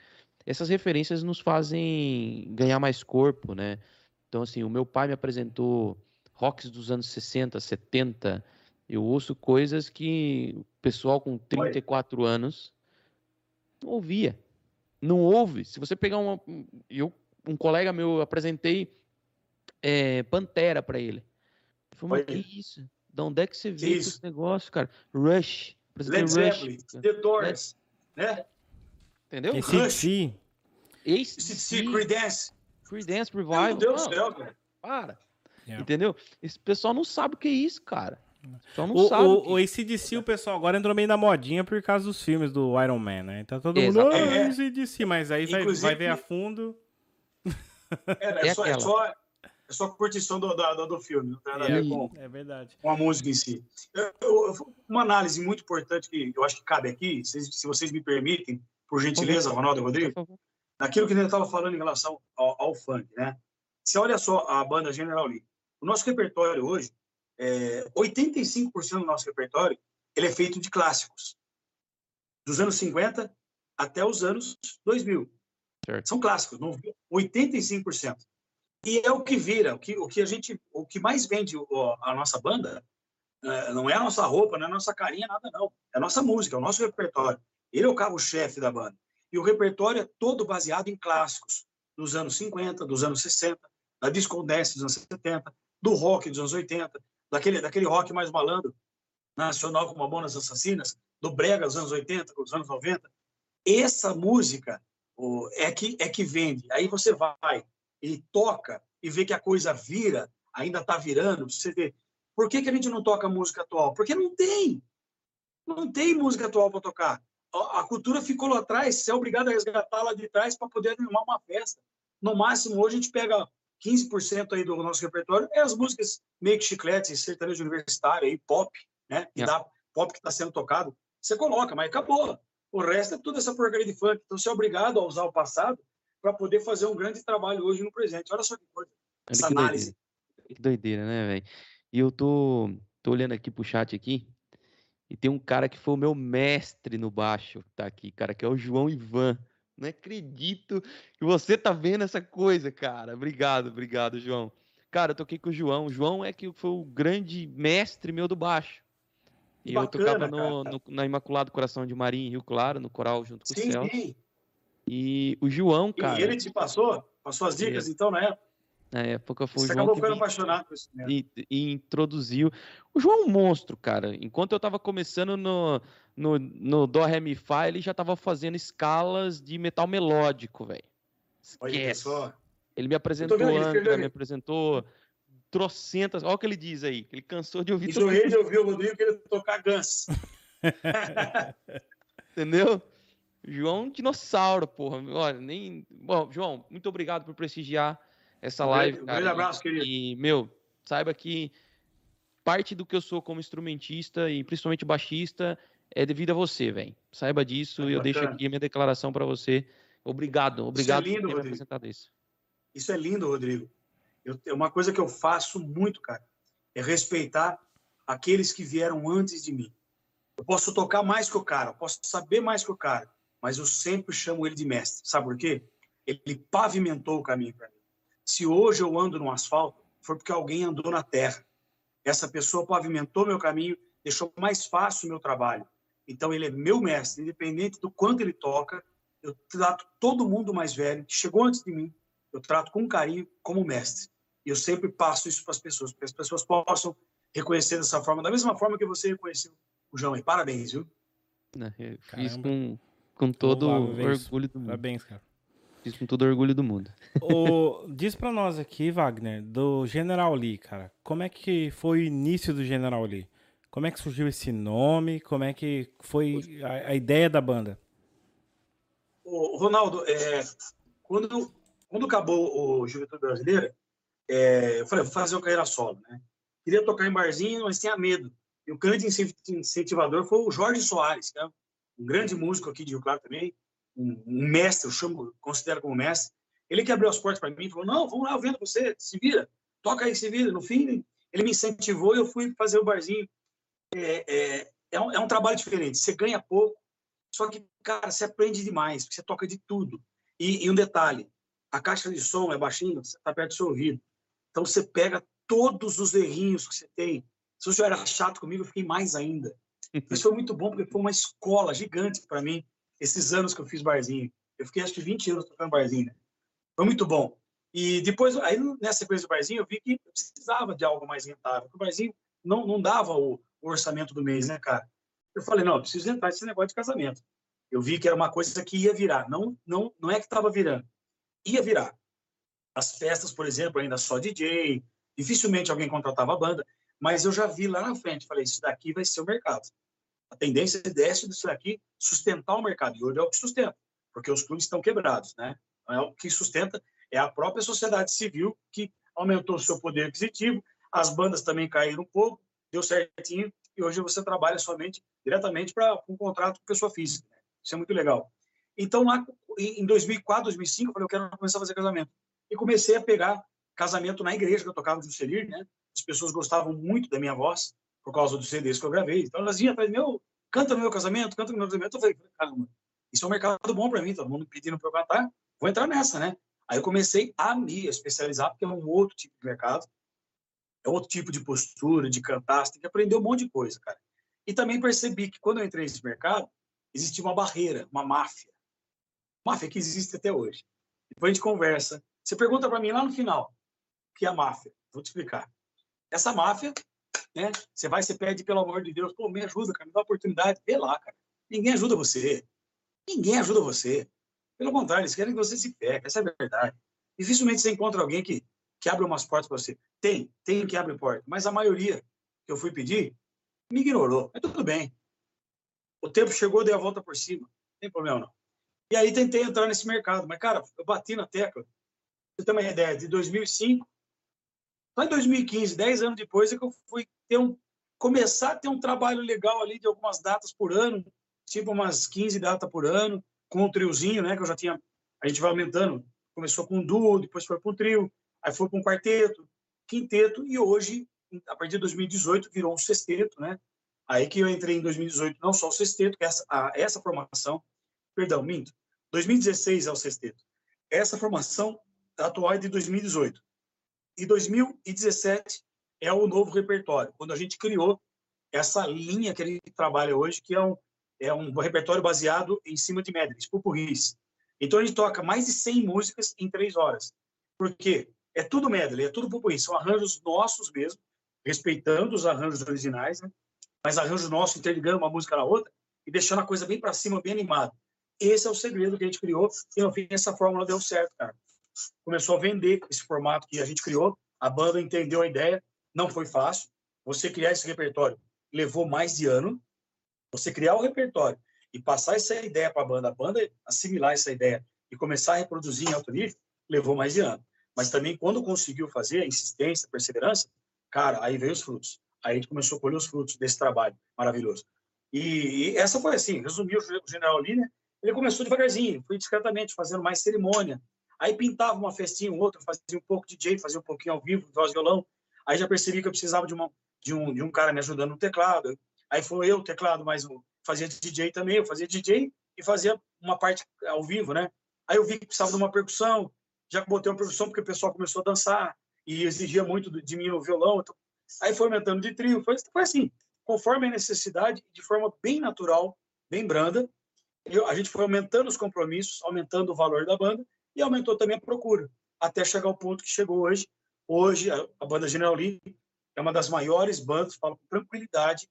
Essas referências nos fazem ganhar mais corpo, né? Então, assim, o meu pai me apresentou rocks dos anos 60, 70. Eu ouço coisas que o pessoal com 34 anos não ouvia. Não ouve. Se você pegar uma. Eu, um colega meu, eu apresentei é, Pantera para ele. Ele falou, mas que isso? De onde é que você vê esse negócio, cara? Rush. Led Zeppelin, The Doors, né? né? Entendeu? ACDC. ACDC, Creedence. Creedence Revival. Meu Deus do céu, cara. Para. Yeah. Entendeu? Esse pessoal não sabe o que é isso, cara. Só não o, sabe. O, o ACDC, o pessoal agora entrou meio na modinha por causa dos filmes do Iron Man, né? Então todo mundo, oh, é. ACDC, mas aí vai, vai ver a fundo. É, é, é, só, é, só, é só curtição do, do, do filme, não tem nada a ver com, é verdade. com a música em si. Eu, eu, uma análise muito importante que eu acho que cabe aqui, se, se vocês me permitem, por gentileza, Ronaldo e Rodrigo, naquilo que ele estava falando em relação ao, ao funk, né? Você olha só a banda General Lee. O nosso repertório hoje, é, 85% do nosso repertório, ele é feito de clássicos. Dos anos 50 até os anos 2000. Certo. São clássicos, 85%. E é o que vira, o que, o que a gente, o que mais vende a nossa banda, é, não é a nossa roupa, não é a nossa carinha, nada não. É a nossa música, é o nosso repertório. Ele é o carro-chefe da banda. E o repertório é todo baseado em clássicos dos anos 50, dos anos 60, da disco dance dos anos 70, do rock dos anos 80, daquele, daquele rock mais malandro, nacional como Mamonas Assassinas, do brega dos anos 80, dos anos 90. Essa música é que é que vende. Aí você vai e toca e vê que a coisa vira, ainda está virando. Você vê. Por que, que a gente não toca música atual? Porque não tem. Não tem música atual para tocar a cultura ficou lá atrás, você é obrigado a resgatar lá de trás para poder animar uma festa. No máximo, hoje a gente pega 15% aí do nosso repertório, é as músicas meio que chicletes, sertanejo universitário, aí, pop, né? Que dá, pop que está sendo tocado, você coloca, mas acabou. O resto é toda essa porcaria de funk. Então você é obrigado a usar o passado para poder fazer um grande trabalho hoje no presente. Olha só que coisa. Essa que análise. Doideira. Que doideira, né, velho? E eu tô, tô olhando aqui pro chat aqui. E tem um cara que foi o meu mestre no baixo, tá aqui, cara, que é o João Ivan. Não acredito que você tá vendo essa coisa, cara. Obrigado, obrigado, João. Cara, eu toquei com o João. O João é que foi o grande mestre meu do baixo. E Bacana, eu tocava no, no, na Imaculado Coração de Maria em Rio Claro, no coral junto com sim, o Celso. Sim. E o João, cara. E ele te passou? Passou as dicas, então? Na época foi Você o João acabou ficando apaixonado por isso mesmo. E, e, introduziu. O João é um monstro, cara. Enquanto eu tava começando no, no, no Dó, Ré, Mi, Fá, ele já tava fazendo escalas de metal melódico, velho. Esquece. Ele me apresentou Angra, me apresentou trocentas. Olha o que ele diz aí, ele cansou de ouvir. Enjoei de ouvir o Rodrigo querer tocar Guns. [LAUGHS] Entendeu? João dinossauro, porra. Olha, nem. Bom, João, muito obrigado por prestigiar essa live. Um grande abraço, querido. E, meu, saiba que parte do que eu sou como instrumentista e principalmente baixista é devido a você, velho. Saiba disso e eu deixo aqui a minha declaração para você. Obrigado, obrigado isso é lindo, por ter Rodrigo. apresentado isso. Isso é lindo, Rodrigo. Eu, uma coisa que eu faço muito, cara, é respeitar aqueles que vieram antes de mim. Eu posso tocar mais que o cara, eu posso saber mais que o cara, mas eu sempre chamo ele de mestre. Sabe por quê? Ele pavimentou o caminho para mim. Se hoje eu ando no asfalto, foi porque alguém andou na terra. Essa pessoa pavimentou meu caminho, deixou mais fácil o meu trabalho. Então ele é meu mestre, independente do quanto ele toca. Eu trato todo mundo mais velho, que chegou antes de mim, eu trato com carinho como mestre. E eu sempre passo isso para as pessoas, para que as pessoas possam reconhecer dessa forma, da mesma forma que você reconheceu o João. E parabéns, viu? Eu fiz com, com todo orgulho do mundo. Parabéns, cara. Fiz com todo orgulho do mundo. O, [LAUGHS] diz pra nós aqui, Wagner, do General Lee, cara. Como é que foi o início do General Lee? Como é que surgiu esse nome? Como é que foi a, a ideia da banda? O Ronaldo, é, quando, quando acabou o Juventude Brasileira, é, eu falei, vou fazer uma carreira solo, né? Queria tocar em barzinho, mas tinha medo. E o grande incentivador foi o Jorge Soares, que é um grande músico aqui de Rio Claro também, um, um mestre, eu chamo, considero como mestre, ele que abriu as portas para mim, falou, não, vamos lá, eu vendo você, se vira, toca aí, se vira. No fim, ele me incentivou e eu fui fazer o barzinho. É, é, é um, é um trabalho diferente. Você ganha pouco, só que, cara, você aprende demais, você toca de tudo. E, e um detalhe, a caixa de som é baixinha, você está perto do seu ouvido. Então você pega todos os errinhos que você tem. Se o senhor era chato comigo, eu fiquei mais ainda. Isso foi muito bom, porque foi uma escola gigante para mim, esses anos que eu fiz barzinho. Eu fiquei acho que 20 anos tocando barzinho. Né? Foi muito bom. E depois, aí nessa sequência do barzinho, eu vi que eu precisava de algo mais rentável. O barzinho não, não dava o, o orçamento do mês, né, cara? Eu falei, não, eu preciso entrar nesse negócio de casamento. Eu vi que era uma coisa que ia virar. Não, não, não é que estava virando. Ia virar. As festas, por exemplo, ainda só DJ, dificilmente alguém contratava a banda, mas eu já vi lá na frente, falei, isso daqui vai ser o mercado. A tendência desse disso daqui sustentar o mercado. E hoje é o que sustenta, porque os clubes estão quebrados, né? É o que sustenta é a própria sociedade civil que aumentou o seu poder aquisitivo, as bandas também caíram um pouco, deu certinho, e hoje você trabalha somente diretamente para um contrato com pessoa física. Né? Isso é muito legal. Então, lá em 2004, 2005, eu falei, eu quero começar a fazer casamento. E comecei a pegar casamento na igreja que eu tocava no Celir, né? As pessoas gostavam muito da minha voz, por causa dos CDs que eu gravei. Então, elas vinham atrás, meu, canta no meu casamento, canta no meu casamento. Eu falei, caramba, isso é um mercado bom para mim, todo mundo pedindo para eu cantar, vou entrar nessa, né? Aí eu comecei a me especializar, porque é um outro tipo de mercado, é outro tipo de postura, de cantar, você tem que aprender um monte de coisa, cara. E também percebi que quando eu entrei nesse mercado, existia uma barreira, uma máfia. Máfia que existe até hoje. Depois a gente conversa. Você pergunta para mim lá no final, o que é a máfia? Vou te explicar. Essa máfia, né? Você vai, você pede, pelo amor de Deus, pô, me ajuda, cara, me dá uma oportunidade. Vê lá, cara. Ninguém ajuda você. Ninguém ajuda você. Pelo contrário, eles querem que você se pegue. Essa é a verdade. Dificilmente você encontra alguém que, que abre umas portas para você. Tem, tem que abre porta. Mas a maioria que eu fui pedir me ignorou. Mas tudo bem. O tempo chegou, dei a volta por cima. Tem problema, não. E aí tentei entrar nesse mercado. Mas, cara, eu bati na tecla. Você tem uma ideia, de 2005 só em 2015, 10 anos depois, é que eu fui ter um, começar a ter um trabalho legal ali de algumas datas por ano, tipo umas 15 datas por ano, com um triozinho, né, que eu já tinha, a gente vai aumentando, começou com um duo, depois foi para um trio, aí foi para um quarteto, quinteto, e hoje, a partir de 2018, virou um sexteto, né, aí que eu entrei em 2018, não só o sexteto, que é essa, a, essa formação, perdão, minto, 2016 é o sexteto, essa formação atual é de 2018, e 2017 é o novo repertório, quando a gente criou essa linha que a gente trabalha hoje, que é um, é um repertório baseado em cima de medleys, pupurris. Então a gente toca mais de 100 músicas em três horas. Por quê? É tudo medley, é tudo pupurri, são arranjos nossos mesmo, respeitando os arranjos originais, né? mas arranjos nossos interligando uma música na outra e deixando a coisa bem para cima, bem animada. Esse é o segredo que a gente criou e no fim essa fórmula deu certo, cara começou a vender esse formato que a gente criou. A banda entendeu a ideia, não foi fácil. Você criar esse repertório levou mais de ano. Você criar o repertório e passar essa ideia para a banda, a banda assimilar essa ideia e começar a reproduzir em alto nível, levou mais de ano. Mas também, quando conseguiu fazer, a insistência, a perseverança, cara, aí veio os frutos. Aí a gente começou a colher os frutos desse trabalho maravilhoso. E, e essa foi assim, resumiu o General Lee, né? Ele começou devagarzinho, foi discretamente, fazendo mais cerimônia, Aí pintava uma festinha, um outro, fazia um pouco de DJ, fazia um pouquinho ao vivo, voz violão. Aí já percebi que eu precisava de, uma, de, um, de um cara me ajudando no teclado. Aí foi eu, teclado, mas eu fazia DJ também, eu fazia DJ e fazia uma parte ao vivo, né? Aí eu vi que precisava de uma percussão, já botei uma percussão porque o pessoal começou a dançar e exigia muito de mim o violão. Então, aí foi aumentando de trio, foi, foi assim, conforme a necessidade, de forma bem natural, bem branda. Eu, a gente foi aumentando os compromissos, aumentando o valor da banda e aumentou também a procura, até chegar ao ponto que chegou hoje. Hoje, a, a banda General Lee é uma das maiores bandas, falo com tranquilidade,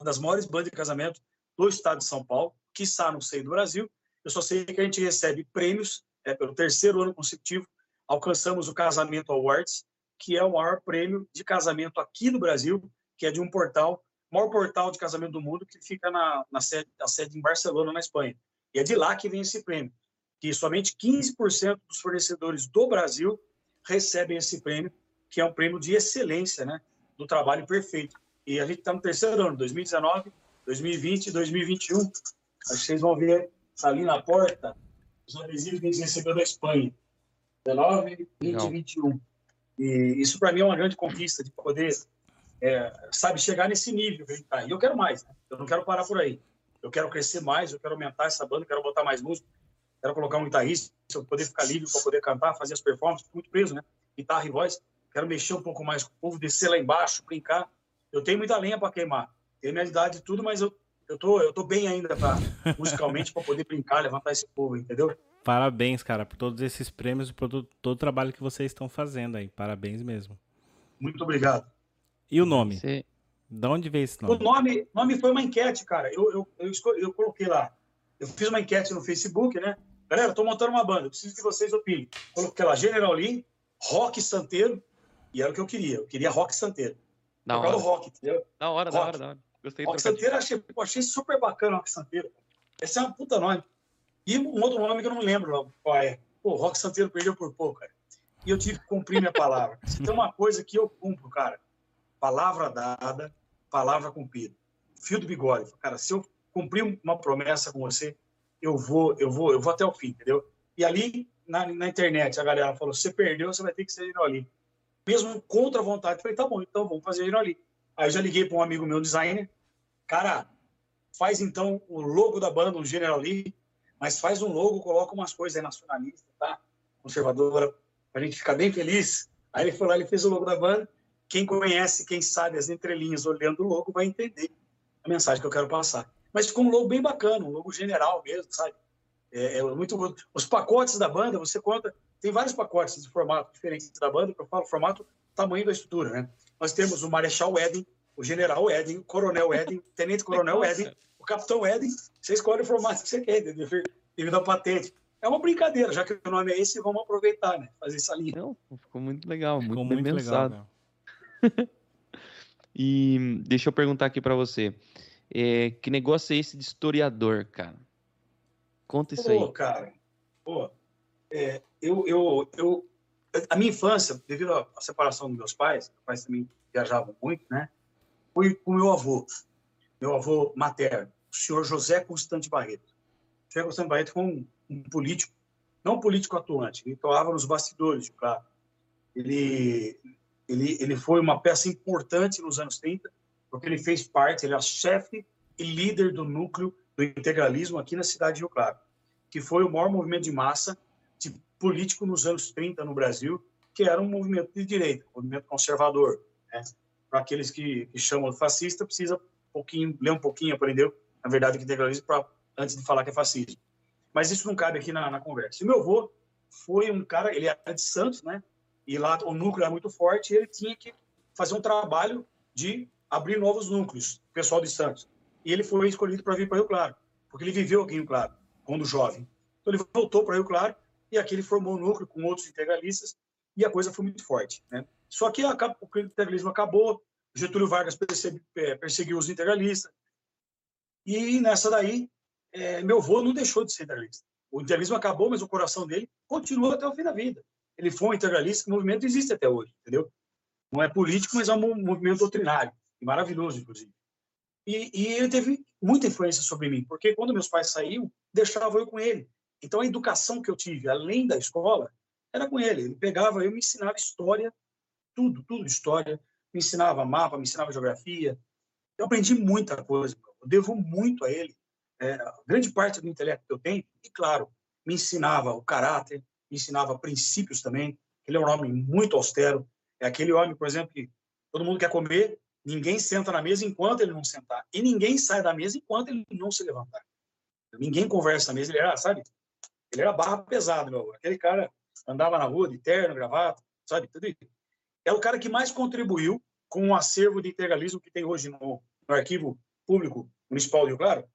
uma das maiores bandas de casamento do estado de São Paulo, que está no seio do Brasil. Eu só sei que a gente recebe prêmios é, pelo terceiro ano consecutivo. Alcançamos o Casamento Awards, que é o maior prêmio de casamento aqui no Brasil, que é de um portal, maior portal de casamento do mundo, que fica na, na sede, a sede em Barcelona, na Espanha. E é de lá que vem esse prêmio que somente 15% dos fornecedores do Brasil recebem esse prêmio, que é um prêmio de excelência, né, do trabalho perfeito. E a gente está no terceiro ano, 2019, 2020 e 2021. Acho que vocês vão ver ali na porta os adesivos que a gente recebeu da Espanha. 19, 20 e 21. E isso para mim é uma grande conquista de poder é, sabe, chegar nesse nível. Tá? E eu quero mais, né? eu não quero parar por aí. Eu quero crescer mais, eu quero aumentar essa banda, quero botar mais música, quero colocar um guitarrista, eu poder ficar livre para poder cantar, fazer as performances, muito preso, né? Guitarra e voz. Quero mexer um pouco mais com o povo, descer lá embaixo, brincar. Eu tenho muita lenha para queimar. Tenho minha idade e tudo, mas eu, eu, tô, eu tô bem ainda pra, [LAUGHS] musicalmente para poder brincar, levantar esse povo, entendeu? Parabéns, cara, por todos esses prêmios e por todo, todo o trabalho que vocês estão fazendo aí. Parabéns mesmo. Muito obrigado. E o nome? Sim. De onde veio esse nome? O nome, nome foi uma enquete, cara. Eu, eu, eu, eu coloquei lá. Eu fiz uma enquete no Facebook, né? Galera, tô montando uma banda, preciso que vocês opinem. Coloquei lá General Lee, Rock Santeiro, e era o que eu queria. Eu queria Rock Santeiro. Da hora. rock, entendeu? Da hora, rock. da hora, da hora. Gostei Rock Santeiro, achei, achei super bacana Rock Santeiro. Esse é uma puta nome. E um outro nome que eu não lembro qual é. Pô, Rock Santeiro perdeu por pouco, cara. E eu tive que cumprir minha palavra. Se [LAUGHS] tem uma coisa que eu cumpro, cara, palavra dada, palavra cumprida. Fio do bigode. Cara, se eu cumprir uma promessa com você, eu vou, eu vou, eu vou até o fim, entendeu? E ali na, na internet a galera falou: você perdeu, você vai ter que ser ali. Mesmo contra a vontade, eu falei: tá bom, então vamos fazer ali. Aí eu já liguei para um amigo meu, designer, cara, faz então o logo da banda, um General Lee, mas faz um logo, coloca umas coisas nacionalistas, tá? Conservadora, para a gente ficar bem feliz. Aí ele foi lá, ele fez o logo da banda, quem conhece, quem sabe as entrelinhas olhando o logo vai entender a mensagem que eu quero passar. Mas ficou um logo bem bacana, um logo general mesmo, sabe? É, é muito Os pacotes da banda, você conta, tem vários pacotes de formato diferentes da banda, que eu falo formato, tamanho da estrutura, né? Nós temos o Marechal Eden, o General Eden, o Coronel Eden, o Tenente Coronel Eden, o Capitão Eden. Você escolhe o formato que você quer, devido à patente. É uma brincadeira, já que o nome é esse, vamos aproveitar, né? Fazer essa linha. Não, ficou muito legal, muito, ficou muito. Legal, [LAUGHS] e deixa eu perguntar aqui para você. É, que negócio é esse de historiador, cara? Conta isso Pô, aí. cara, pô, é, eu, eu, eu, a minha infância, devido à separação dos meus pais, meus pais também viajavam muito, né? Fui com meu avô, meu avô materno, o senhor José Constante Barreto. O José Constante Barreto foi um, um político, não um político atuante, ele atuava nos bastidores, claro. Ele ele, ele foi uma peça importante nos anos 30, porque ele fez parte, ele é chefe e líder do núcleo do integralismo aqui na cidade de Rio Claro, que foi o maior movimento de massa de político nos anos 30 no Brasil, que era um movimento de direita, um movimento conservador. Né? Para aqueles que, que, chamam de fascista, precisa um pouquinho, ler um pouquinho, aprender, na verdade, que integralismo pra, antes de falar que é fascismo. Mas isso não cabe aqui na, na conversa. E meu avô foi um cara, ele era de Santos, né? e lá o núcleo era muito forte, e ele tinha que fazer um trabalho de abrir novos núcleos, pessoal de Santos. E ele foi escolhido para vir para Rio Claro, porque ele viveu aqui em Rio Claro, quando jovem. Então ele voltou para Rio Claro, e aqui ele formou um núcleo com outros integralistas, e a coisa foi muito forte. Né? Só que o integralismo acabou, Getúlio Vargas perseguiu os integralistas, e nessa daí, é, meu avô não deixou de ser integralista. O integralismo acabou, mas o coração dele continua até o fim da vida ele foi um integralista, o movimento existe até hoje, entendeu? Não é político, mas é um movimento doutrinário, e maravilhoso, inclusive. E, e, ele teve muita influência sobre mim, porque quando meus pais saíam, deixava eu com ele. Então a educação que eu tive, além da escola, era com ele. Ele pegava, eu me ensinava história, tudo, tudo história, me ensinava mapa, me ensinava geografia. Eu aprendi muita coisa, eu devo muito a ele. É, grande parte do intelecto que eu tenho, e claro, me ensinava o caráter, ensinava princípios também. Ele é um homem muito austero. É aquele homem, por exemplo, que todo mundo quer comer, ninguém senta na mesa enquanto ele não sentar. E ninguém sai da mesa enquanto ele não se levantar. Ninguém conversa na mesa. Ele era, sabe? Ele era barra pesada, meu. Aquele cara andava na rua de terno, gravata, sabe? Tudo isso. É o cara que mais contribuiu com o acervo de integralismo que tem hoje no, no Arquivo Público Municipal de Rio Claro,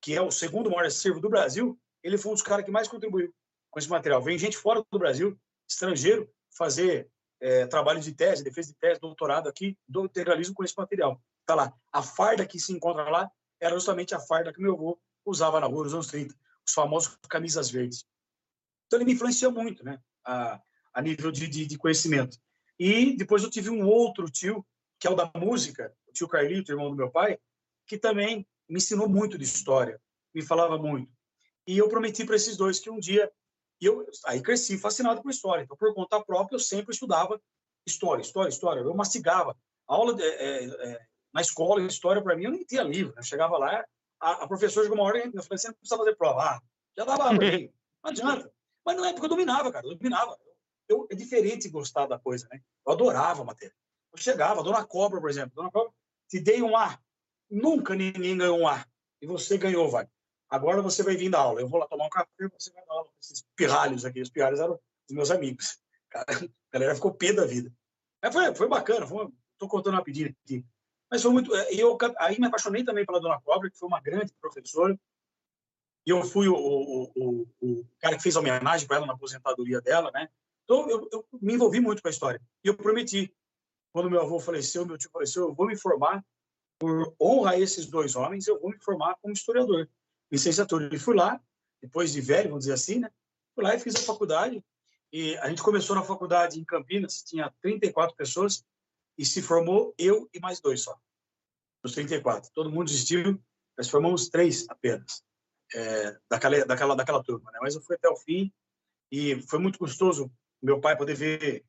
que é o segundo maior acervo do Brasil. Ele foi um dos caras que mais contribuiu com esse material. Vem gente fora do Brasil, estrangeiro, fazer é, trabalho de tese, defesa de tese, doutorado aqui do integralismo com esse material. Está lá. A farda que se encontra lá era justamente a farda que meu avô usava na rua nos anos 30, os famosos camisas verdes. Então ele me influenciou muito, né, a, a nível de, de, de conhecimento. E depois eu tive um outro tio, que é o da música, o tio Carlito, irmão do meu pai, que também me ensinou muito de história, me falava muito. E eu prometi para esses dois que um dia e eu aí cresci fascinado por história. Então, por conta própria, eu sempre estudava história, história, história. Eu mastigava aula de, é, é, na escola, história, para mim, eu nem tinha livro. Né? Eu chegava lá, a, a professora chegou uma hora e eu falei, você não precisa fazer prova. Ah, já dava aula [LAUGHS] Não adianta. Mas não é porque eu dominava, cara. Eu dominava. Eu, é diferente gostar da coisa, né? Eu adorava a matéria. Eu chegava, Dona Cobra, por exemplo. Dona Cobra, te dei um A. Nunca ninguém ganhou um A. E você ganhou, vai. Agora você vai vir da aula. Eu vou lá tomar um café você vai dar aula com esses pirralhos aqui. Os pirralhos eram os meus amigos. [LAUGHS] A galera ficou pé da vida. Mas foi, foi bacana. Foi, tô contando rapidinho aqui. Mas foi muito. É, eu aí me apaixonei também pela Dona Cobra, que foi uma grande professora. E eu fui o, o, o, o cara que fez a homenagem para ela na aposentadoria dela, né? Então eu, eu, me envolvi muito com a história. E eu prometi, quando meu avô faleceu, meu tio faleceu, eu vou me formar por honra a esses dois homens, eu vou me formar como historiador, licenciatura. E fui lá, depois de velho, vamos dizer assim, né? Fui lá e fiz a faculdade. E a gente começou na faculdade em Campinas, tinha 34 pessoas, e se formou eu e mais dois só, os 34. Todo mundo desistiu, nós formamos três apenas, é, daquela, daquela, daquela turma. Né? Mas eu fui até o fim e foi muito gostoso meu pai poder ver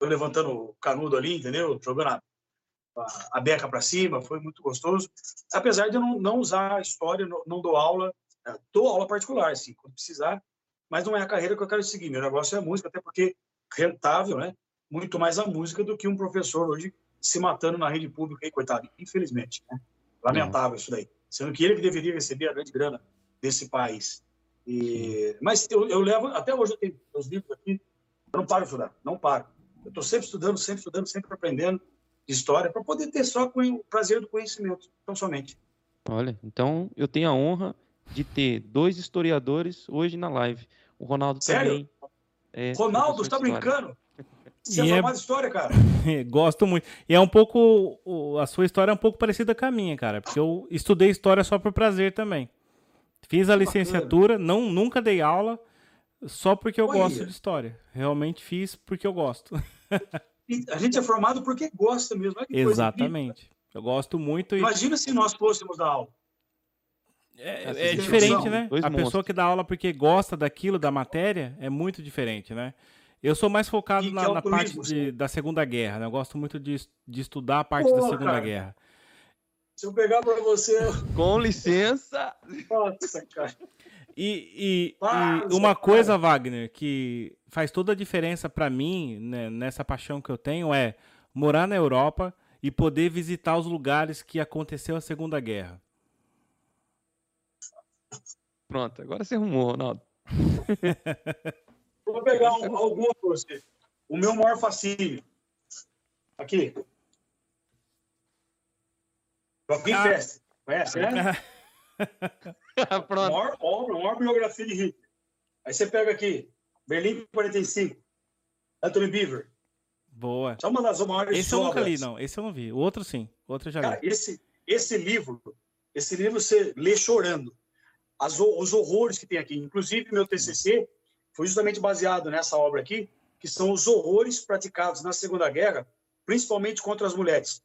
eu levantando o canudo ali, entendeu? Jogando a, a, beca para cima, foi muito gostoso. Apesar de eu não, não usar a história, não, não dou aula, é, dou aula particular, assim, quando precisar, mas não é a carreira que eu quero seguir. Meu negócio é a música, até porque rentável, né? muito mais a música do que um professor hoje se matando na rede pública, aí, coitado, infelizmente. Né? Lamentável isso daí. Sendo que ele que deveria receber a grande grana desse país. E... Mas eu, eu, levo, até hoje eu tenho os livros aqui, eu não paro de estudar, não paro. Eu estou sempre estudando, sempre estudando, sempre aprendendo história, para poder ter só o prazer do conhecimento, tão somente. Olha, então eu tenho a honra de ter dois historiadores hoje na live. O Ronaldo Sério? também. É Ronaldo, [LAUGHS] você está brincando? Você e é, é história, cara. [LAUGHS] Gosto muito. E é um pouco. A sua história é um pouco parecida com a minha, cara. Porque eu estudei história só por prazer também. Fiz a licenciatura, não, nunca dei aula, só porque eu Oi. gosto de história. Realmente fiz porque eu gosto. [LAUGHS] a gente é formado porque gosta mesmo. Exatamente. Eu gosto muito. Imagina se nós fôssemos dar aula. É, é diferente, né? a pessoa que dá aula porque gosta daquilo, da matéria, é muito diferente, né? Eu sou mais focado na, é na parte de, da Segunda Guerra, né? Eu gosto muito de, de estudar a parte Pô, da Segunda cara. Guerra. Se eu pegar para você. Com licença. Nossa, cara. E, e, e uma coisa, Wagner, que faz toda a diferença para mim, né, nessa paixão que eu tenho, é morar na Europa e poder visitar os lugares que aconteceu a Segunda Guerra. Pronto, agora você arrumou, Ronaldo. [LAUGHS] Vou pegar um, alguma para você. O meu maior fascínio. Aqui. Joaquim ah. Fest. Conhece, né? [LAUGHS] Pronto. Maior obra, maior biografia de Hitler. Aí você pega aqui, Berlim 45, Anthony Beaver. Boa. Só uma das maiores Esse eu nunca li, não. Esse eu não vi. O outro sim. O outro eu já Cara, li. Esse, esse livro, esse livro você lê chorando. As, os horrores que tem aqui. Inclusive, meu TCC foi justamente baseado nessa obra aqui, que são os horrores praticados na Segunda Guerra, principalmente contra as mulheres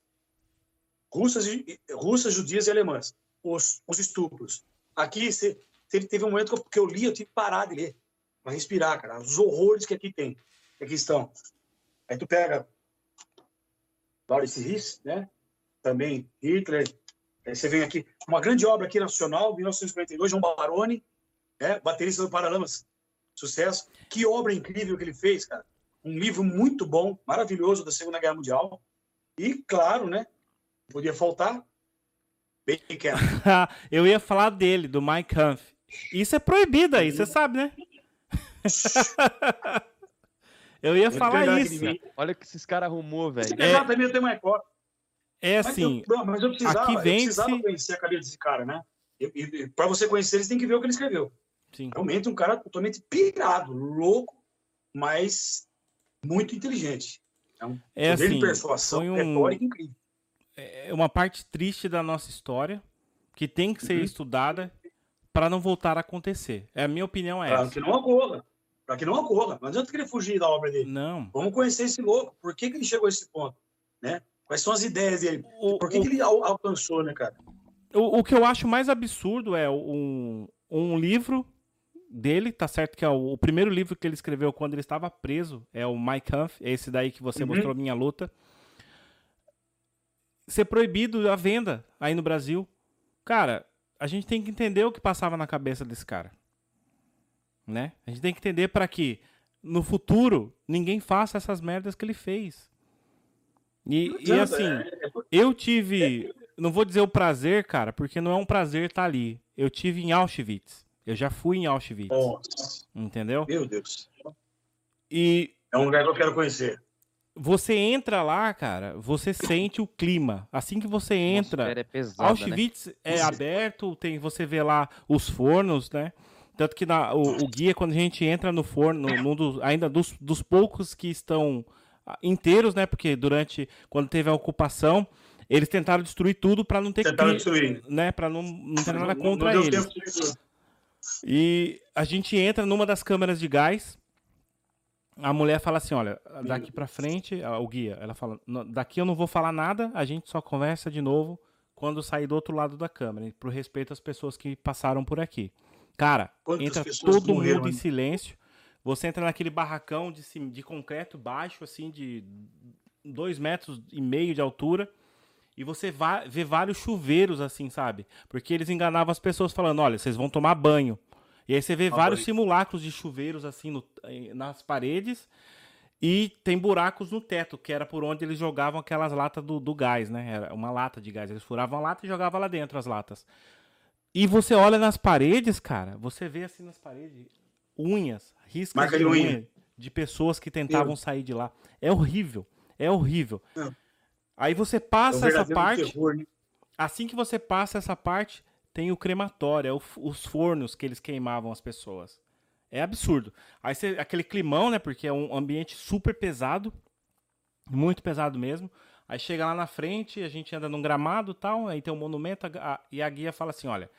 russas, russas judias e alemãs, os, os estupros. Aqui você, teve, teve um momento que eu li, eu tive que parar de ler, para respirar, cara, os horrores que aqui tem, que aqui estão. Aí tu pega Lawrence Hiss, né? Também Hitler. Aí você vem aqui, uma grande obra aqui nacional, 1952, João Baroni, né? baterista do Paralamas sucesso. Que obra incrível que ele fez, cara. Um livro muito bom, maravilhoso da Segunda Guerra Mundial. E, claro, né? Podia faltar. Quieto. [LAUGHS] Eu ia falar dele, do Mike Humph. Isso é proibido aí, você sabe, né? Eu ia falar isso. Olha o que esses caras arrumou, velho. É, também tem uma É assim. Mas eu, mas eu precisava, aqui vem eu precisava conhecer a cabeça desse cara, né? E, e, para você conhecer, eles têm que ver o que ele escreveu. Sim. Realmente um cara totalmente pirado, louco, mas muito inteligente. É um é poder assim, de persuasão um, retórica incrível. É uma parte triste da nossa história que tem que ser uhum. estudada para não voltar a acontecer. É a minha opinião é pra essa. que não ocorra. Para que não ocorra. Não adianta querer fugir da obra dele. Não. Vamos conhecer esse louco. Por que, que ele chegou a esse ponto? Né? Quais são as ideias dele? O, Por que, o, que ele alcançou, né, cara? O, o que eu acho mais absurdo é um, um livro dele, tá certo que é o, o, primeiro livro que ele escreveu quando ele estava preso, é o My Kampf, é esse daí que você uhum. mostrou Minha Luta. ser proibido a venda aí no Brasil. Cara, a gente tem que entender o que passava na cabeça desse cara. Né? A gente tem que entender para que no futuro ninguém faça essas merdas que ele fez. E, e assim, é, é eu tive, não vou dizer o prazer, cara, porque não é um prazer estar tá ali. Eu tive em Auschwitz. Eu já fui em Auschwitz. Nossa. Entendeu? Meu Deus. E é um lugar que eu quero conhecer. Você entra lá, cara, você sente o clima. Assim que você entra, é pesada, Auschwitz né? é aberto, tem você vê lá os fornos, né? Tanto que na, o, o, guia, quando a gente entra no forno, num dos, ainda dos, dos poucos que estão ah, inteiros, né? Porque durante, quando teve a ocupação, eles tentaram destruir tudo para não ter tentaram que, destruir. né? Para não, não ter nada contra não, não eles. E a gente entra numa das câmeras de gás a mulher fala assim, olha, daqui para frente, o guia, ela fala, daqui eu não vou falar nada, a gente só conversa de novo quando sair do outro lado da câmera, por respeito às pessoas que passaram por aqui. Cara, Quantas entra todo morreram, mundo em silêncio. Você entra naquele barracão de, de concreto baixo, assim, de dois metros e meio de altura. E você vai, vê vários chuveiros, assim, sabe? Porque eles enganavam as pessoas falando: olha, vocês vão tomar banho. E aí você vê ah, vários simulacros de chuveiros assim no, nas paredes e tem buracos no teto, que era por onde eles jogavam aquelas latas do, do gás, né? Era uma lata de gás. Eles furavam a lata e jogavam lá dentro as latas. E você olha nas paredes, cara, você vê assim nas paredes unhas, riscas Marca de, unha de pessoas que tentavam Eu. sair de lá. É horrível. É horrível. É. Aí você passa é essa parte. Terror, né? Assim que você passa essa parte, tem o crematório, é o, os fornos que eles queimavam as pessoas. É absurdo. Aí você, aquele climão, né? Porque é um ambiente super pesado, muito pesado mesmo. Aí chega lá na frente, a gente anda num gramado tal, aí tem um monumento, a, e a guia fala assim: olha.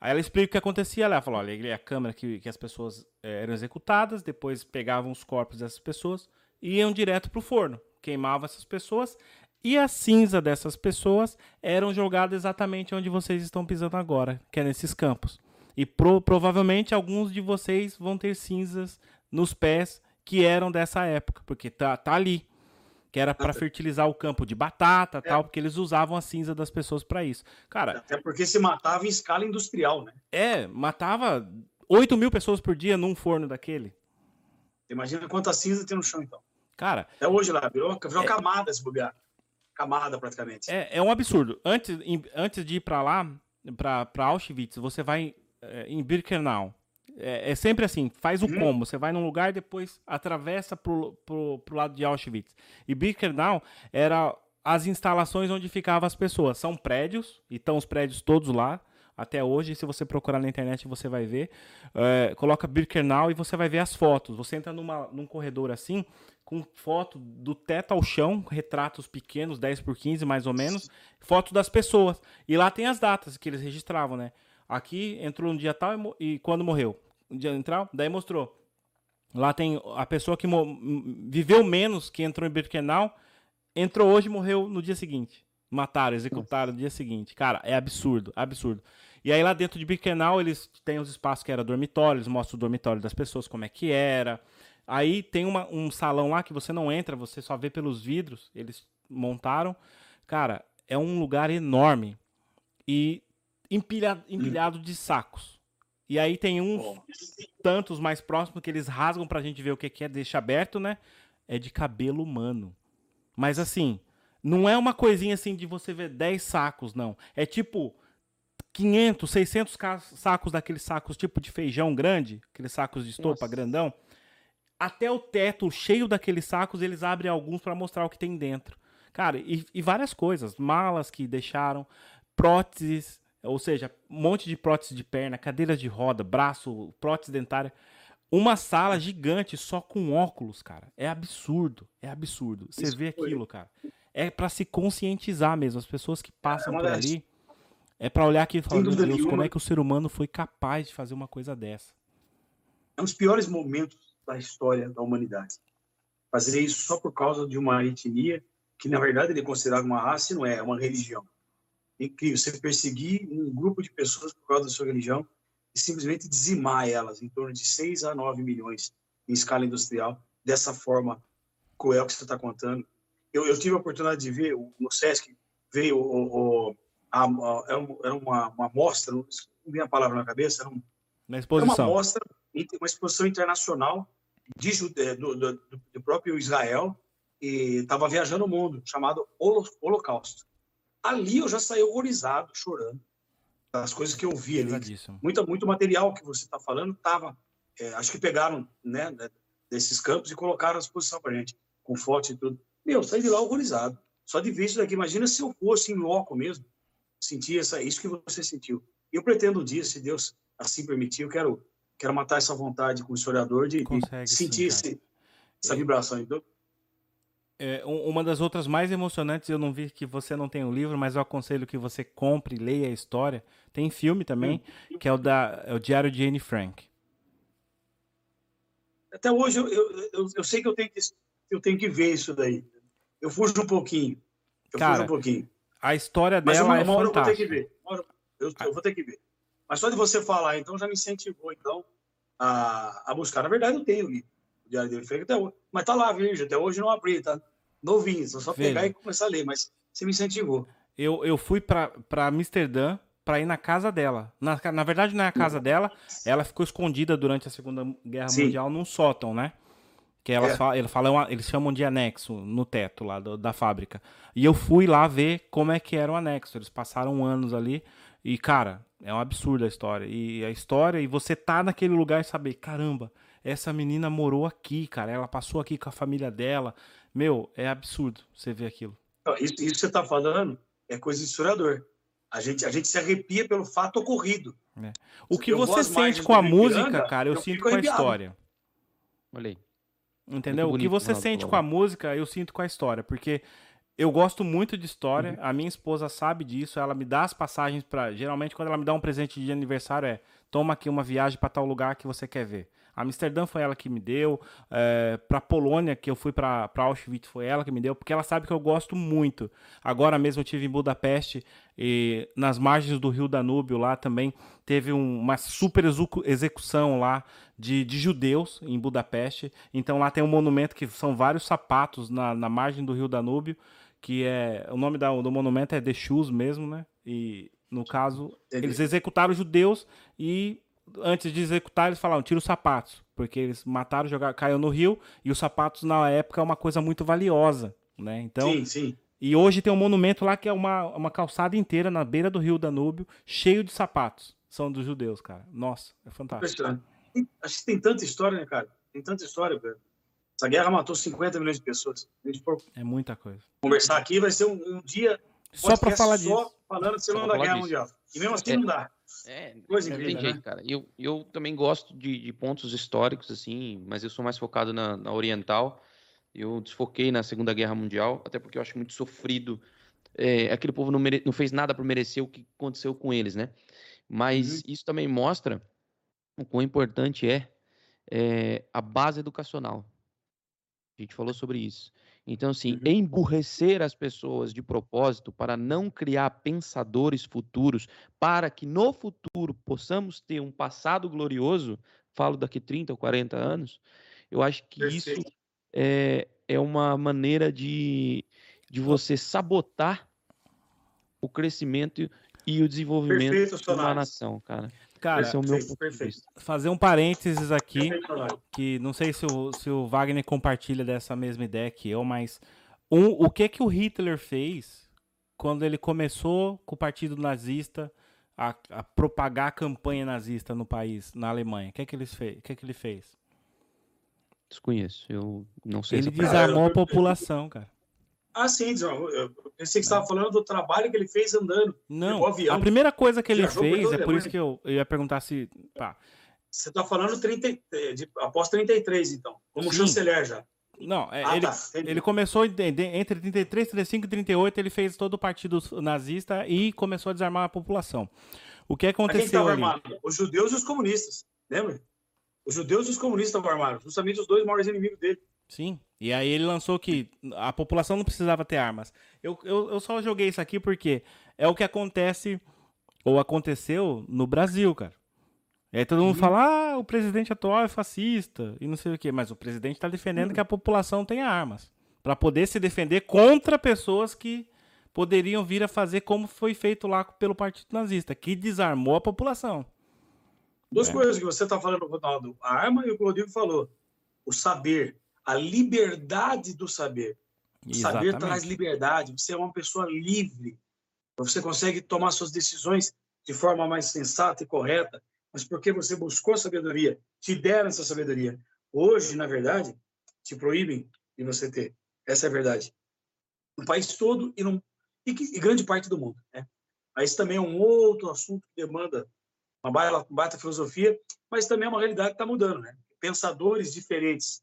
Aí ela explica o que acontecia. Ela falou: olha, é a câmera que, que as pessoas é, eram executadas, depois pegavam os corpos dessas pessoas e iam direto pro forno. Queimavam essas pessoas e a cinza dessas pessoas eram jogadas exatamente onde vocês estão pisando agora, que é nesses campos. E pro, provavelmente alguns de vocês vão ter cinzas nos pés que eram dessa época, porque tá, tá ali. Que era para fertilizar o campo de batata é. tal, porque eles usavam a cinza das pessoas para isso. Cara. Até porque se matava em escala industrial, né? É, matava 8 mil pessoas por dia num forno daquele. Imagina quanta cinza tem no chão, então. Cara. Até hoje lá, virou, virou é... camada esse lugar camada praticamente. É, é um absurdo. Antes, em, antes de ir para lá, para Auschwitz, você vai é, em Birkenau. É, é, sempre assim, faz o uhum. combo. Você vai num lugar e depois atravessa pro, pro, pro lado de Auschwitz. E Birkenau era as instalações onde ficavam as pessoas. São prédios, e estão os prédios todos lá. Até hoje, se você procurar na internet, você vai ver. É, coloca Birkenau e você vai ver as fotos. Você entra numa, num corredor assim, com foto do teto ao chão, retratos pequenos, 10 por 15 mais ou menos, foto das pessoas. E lá tem as datas que eles registravam, né? Aqui entrou um dia tal e, e quando morreu. Dia entral, daí mostrou. Lá tem a pessoa que viveu menos, que entrou em Birkenau, entrou hoje e morreu no dia seguinte. Mataram, executaram no dia seguinte. Cara, é absurdo, absurdo. E aí lá dentro de Birkenau eles têm os espaços que era dormitório, eles mostram o dormitório das pessoas, como é que era. Aí tem uma, um salão lá que você não entra, você só vê pelos vidros. Eles montaram. Cara, é um lugar enorme e empilhado, empilhado de sacos. E aí tem uns tantos mais próximos que eles rasgam pra gente ver o que, que é, deixa aberto, né? É de cabelo humano. Mas assim, não é uma coisinha assim de você ver 10 sacos, não. É tipo 500, 600 sacos daqueles sacos tipo de feijão grande, aqueles sacos de estopa Nossa. grandão até o teto cheio daqueles sacos, eles abrem alguns para mostrar o que tem dentro. Cara, e, e, várias coisas, malas que deixaram, próteses, ou seja, um monte de próteses de perna, cadeiras de roda, braço, prótese dentária. Uma sala gigante só com óculos, cara. É absurdo, é absurdo. Você Isso vê foi. aquilo, cara. É para se conscientizar mesmo. As pessoas que passam é por ali, é para olhar aqui e falar, meu Deus, nenhuma. como é que o ser humano foi capaz de fazer uma coisa dessa? É um dos piores momentos da história da humanidade. Fazer isso só por causa de uma etnia que, na verdade, ele é considerava uma raça e não é, é uma religião. É incrível você perseguir um grupo de pessoas por causa da sua religião e simplesmente dizimar elas em torno de 6 a 9 milhões em escala industrial, dessa forma cruel que você está contando. Eu, eu, tive a oportunidade de ver no SESC veio o, o a, a, era uma, uma mostra, não me a palavra na cabeça, era, um, uma exposição. Era uma mostra, uma exposição internacional de, do, do, do próprio Israel e estava viajando o mundo, chamado Holocausto. Ali eu já saí horrorizado, chorando, das coisas que eu vi ali. Muito, muito material que você está falando estava, é, acho que pegaram né, desses campos e colocaram à disposição para gente, com fotos e tudo. Meu, saí de lá horrorizado. Só de ver isso daqui, imagina se eu fosse em loco mesmo, sentir essa, isso que você sentiu. Eu pretendo um dia, se Deus assim permitir, eu quero, quero matar essa vontade com o historiador de, de sentir sim, esse, essa vibração. Então, é, uma das outras mais emocionantes, eu não vi que você não tem o livro, mas eu aconselho que você compre, leia a história. Tem filme também, hum. que é o, da, é o Diário de Anne Frank. Até hoje eu, eu, eu, sei que eu tenho que eu tenho que ver isso daí. Eu fujo um pouquinho. Eu Cara, fujo um pouquinho. A história dela mas uma, é uma fantástica. Eu vou ter que ver. Eu, eu vou ter que ver. Mas só de você falar, então já me incentivou então a, a buscar. Na verdade, eu tenho o livro. Diário de Anne Frank até hoje. Mas tá lá, virgem. Até hoje não abri, tá? Novinho, só, só pegar e começar a ler, mas você me incentivou. Eu, eu fui para Amsterdã para ir na casa dela. Na, na verdade, não é a casa uhum. dela, ela ficou escondida durante a Segunda Guerra Sim. Mundial num sótão, né? Que elas é. falam, eles, falam, eles chamam de anexo no teto lá do, da fábrica. E eu fui lá ver como é que era o anexo. Eles passaram anos ali. E, cara, é um absurdo a história. E a história, e você tá naquele lugar e saber, caramba, essa menina morou aqui, cara. Ela passou aqui com a família dela. Meu, é absurdo você ver aquilo. Isso, isso que você está falando é coisa de historiador. A gente, a gente se arrepia pelo fato ocorrido. É. O que você sente com a música, Ipiranga, cara, eu, eu sinto com a história. Olha aí. Entendeu? o que você sente com a música, eu sinto com a história. Porque eu gosto muito de história. Uhum. A minha esposa sabe disso. Ela me dá as passagens para. Geralmente, quando ela me dá um presente de aniversário, é toma aqui uma viagem para tal lugar que você quer ver. Amsterdã foi ela que me deu. É, para Polônia, que eu fui para Auschwitz, foi ela que me deu, porque ela sabe que eu gosto muito. Agora mesmo eu tive em Budapeste e nas margens do Rio Danúbio lá também teve um, uma super execução lá de, de, judeus em Budapeste. Então lá tem um monumento que são vários sapatos na, na margem do Rio Danúbio, que é o nome da, do monumento é The Shoes mesmo, né? E no caso eles executaram judeus e antes de executar, eles falaram, tira os sapatos. Porque eles mataram, jogaram, caiu no rio, e os sapatos na época é uma coisa muito valiosa, né? Então, sim, sim. E hoje tem um monumento lá que é uma, uma calçada inteira na beira do rio Danúbio, cheio de sapatos. São dos judeus, cara. Nossa, é fantástico. Acho que tem tanta história, né, cara? Tem tanta história, velho. Essa guerra matou 50 milhões de pessoas. É muita coisa. Conversar aqui vai ser um, um dia. Só para falar só disso. falando de Segunda Guerra disso. Mundial. E mesmo assim é. não dá. É, Coisa incrível, tem jeito, né? cara. Eu, eu também gosto de, de, pontos históricos, assim, mas eu sou mais focado na, na, oriental. Eu desfoquei na Segunda Guerra Mundial, até porque eu acho muito sofrido. É, aquele povo não, mere... não fez nada para merecer o que aconteceu com eles, né? Mas uhum. isso também mostra o quão importante é, é a base educacional. A gente falou sobre isso. Então, assim, uhum. emburrecer as pessoas de propósito para não criar pensadores futuros, para que no futuro possamos ter um passado glorioso, falo daqui 30 ou 40 anos, eu acho que Perfeito. isso é, é uma maneira de, de você sabotar o crescimento e o desenvolvimento Perfeito, de uma nação, cara. Cara, Esse é o meu perfeito, perfeito. fazer um parênteses aqui, que não sei se o, se o Wagner compartilha dessa mesma ideia que eu, mas um, o que que o Hitler fez quando ele começou com o partido nazista a, a propagar a campanha nazista no país, na Alemanha? O que que ele fez? O que que ele fez? Desconheço, eu não sei. Ele desarmou a população, cara. Ah, sim, eu pensei que você estava falando do trabalho que ele fez andando. Não, a primeira coisa que ele fez, é por isso que eu, eu ia perguntar se. Pá. Você está falando 30, de, após 33, então, como sim. chanceler já. Não, é, ah, ele, tá, ele começou entre 33, 35 e 38, ele fez todo o partido nazista e começou a desarmar a população. O que aconteceu ali? Armado? Os judeus e os comunistas, lembra? Os judeus e os comunistas estavam armados, justamente os dois maiores inimigos dele. Sim. E aí ele lançou que a população não precisava ter armas. Eu, eu, eu só joguei isso aqui porque é o que acontece, ou aconteceu no Brasil, cara. E aí todo mundo uhum. fala, ah, o presidente atual é fascista e não sei o quê. Mas o presidente está defendendo que a população tenha armas. para poder se defender contra pessoas que poderiam vir a fazer como foi feito lá pelo Partido Nazista, que desarmou a população. Duas é. coisas que você está falando, Ronaldo: a arma e o que o Rodrigo falou. O saber, a liberdade do saber. O Exatamente. saber traz liberdade. Você é uma pessoa livre. Você consegue tomar suas decisões de forma mais sensata e correta, mas porque você buscou sabedoria, te deram essa sabedoria. Hoje, na verdade, te proíbem de você ter. Essa é a verdade. No país todo e, num, e, e grande parte do mundo. Né? Mas também é um outro assunto que demanda uma baita filosofia, mas também é uma realidade que está mudando. Né? Pensadores diferentes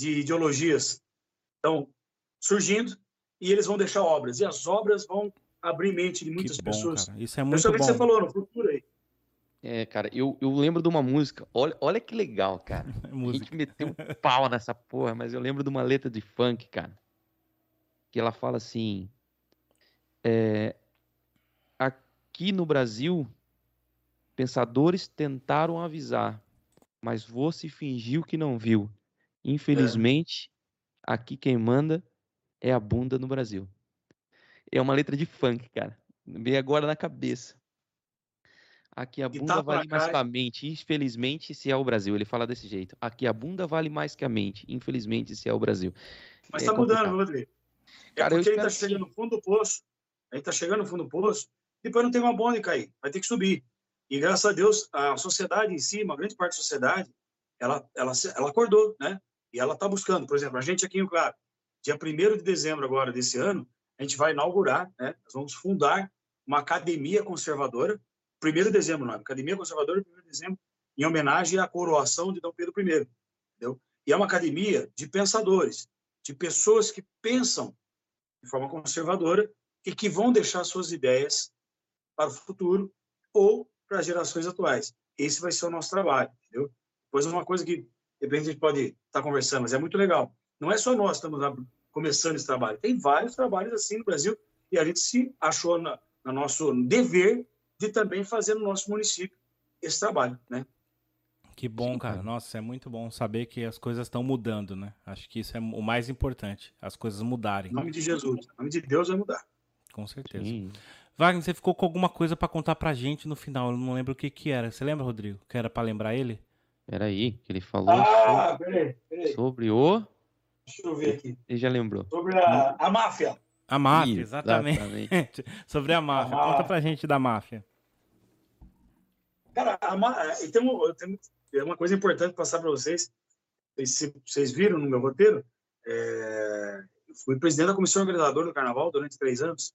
de ideologias estão surgindo e eles vão deixar obras. E as obras vão abrir mente de muitas bom, pessoas. Cara. Isso é muito bom. que você falou no futuro aí. É, cara, eu, eu lembro de uma música. Olha, olha que legal, cara. [LAUGHS] a gente meteu um pau nessa porra, mas eu lembro de uma letra de funk, cara. Que ela fala assim: é, Aqui no Brasil, pensadores tentaram avisar, mas você fingiu que não viu. Infelizmente, é. aqui quem manda é a bunda no Brasil. É uma letra de funk, cara. Veio agora na cabeça. Aqui a bunda tá vale mais que a mente. Infelizmente, se é o Brasil. Ele fala desse jeito. Aqui a bunda vale mais que a mente. Infelizmente, se é o Brasil. Mas é tá complicado. mudando, Rodrigo. É Cara, porque ele tá chegando no fundo do poço. Gente tá chegando no fundo do poço. Depois não tem uma bonde cair. Vai ter que subir. E graças a Deus, a sociedade em si, uma grande parte da sociedade, ela, ela, ela acordou, né? E ela está buscando. Por exemplo, a gente aqui em Claro, dia 1 de dezembro agora desse ano, a gente vai inaugurar, né? Nós vamos fundar uma academia conservadora 1 de dezembro, não é? Academia Conservadora, 1 de dezembro, em homenagem à coroação de Dom Pedro I. Entendeu? E é uma academia de pensadores, de pessoas que pensam de forma conservadora e que vão deixar suas ideias para o futuro ou para as gerações atuais. Esse vai ser o nosso trabalho, entendeu? Pois uma coisa que, de repente, a gente pode estar tá conversando, mas é muito legal. Não é só nós que estamos começando esse trabalho. Tem vários trabalhos assim no Brasil e a gente se achou na, no nosso dever de também fazer no nosso município esse trabalho, né? Que bom, cara. Nossa, é muito bom saber que as coisas estão mudando, né? Acho que isso é o mais importante, as coisas mudarem. Em nome de Jesus, em nome de Deus vai mudar. Com certeza. Sim. Wagner, você ficou com alguma coisa para contar pra gente no final, eu não lembro o que que era. Você lembra, Rodrigo? Que era para lembrar ele? Peraí, que ele falou ah, sobre, peraí, peraí. sobre o... Deixa eu ver aqui. Ele já lembrou. Sobre a, a máfia. A máfia, exatamente. exatamente. [LAUGHS] sobre a máfia. A Conta pra gente da máfia. Cara, a, tem, uma, tem uma coisa importante passar para vocês. Se vocês viram no meu roteiro, é, fui presidente da comissão organizadora do carnaval durante três anos.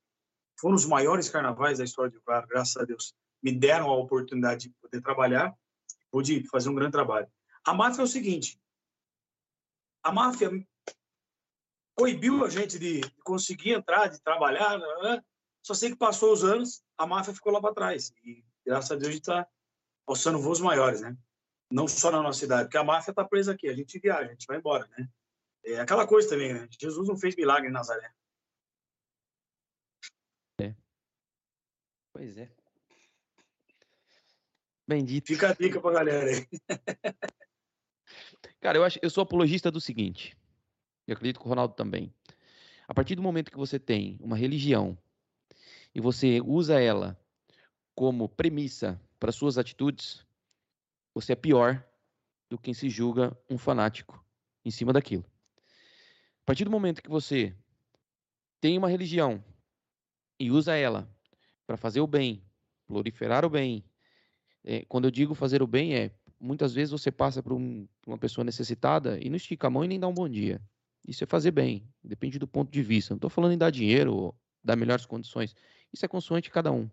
Foram os maiores carnavais da história do Claro, graças a Deus. Me deram a oportunidade de poder trabalhar, pude fazer um grande trabalho. A máfia é o seguinte: a máfia coibiu a gente de conseguir entrar, de trabalhar. Né? Só sei que passou os anos, a máfia ficou lá para trás. E graças a Deus a gente está alçando voos maiores, né? Não só na nossa cidade, porque a máfia está presa aqui, a gente viaja, a gente vai embora, né? É aquela coisa também, né? Jesus não fez milagre em Nazaré. É. Pois é. Bendito. Fica a dica pra galera aí. [LAUGHS] Cara, eu acho, eu sou apologista do seguinte. Eu acredito que o Ronaldo também. A partir do momento que você tem uma religião e você usa ela como premissa para suas atitudes, você é pior do que se julga um fanático em cima daquilo. A partir do momento que você tem uma religião e usa ela para fazer o bem, proliferar o bem, é, quando eu digo fazer o bem é muitas vezes você passa por um, uma pessoa necessitada e não estica a mão e nem dá um bom dia. Isso é fazer bem, depende do ponto de vista. Não estou falando em dar dinheiro ou dar melhores condições. Isso é consoante de cada um.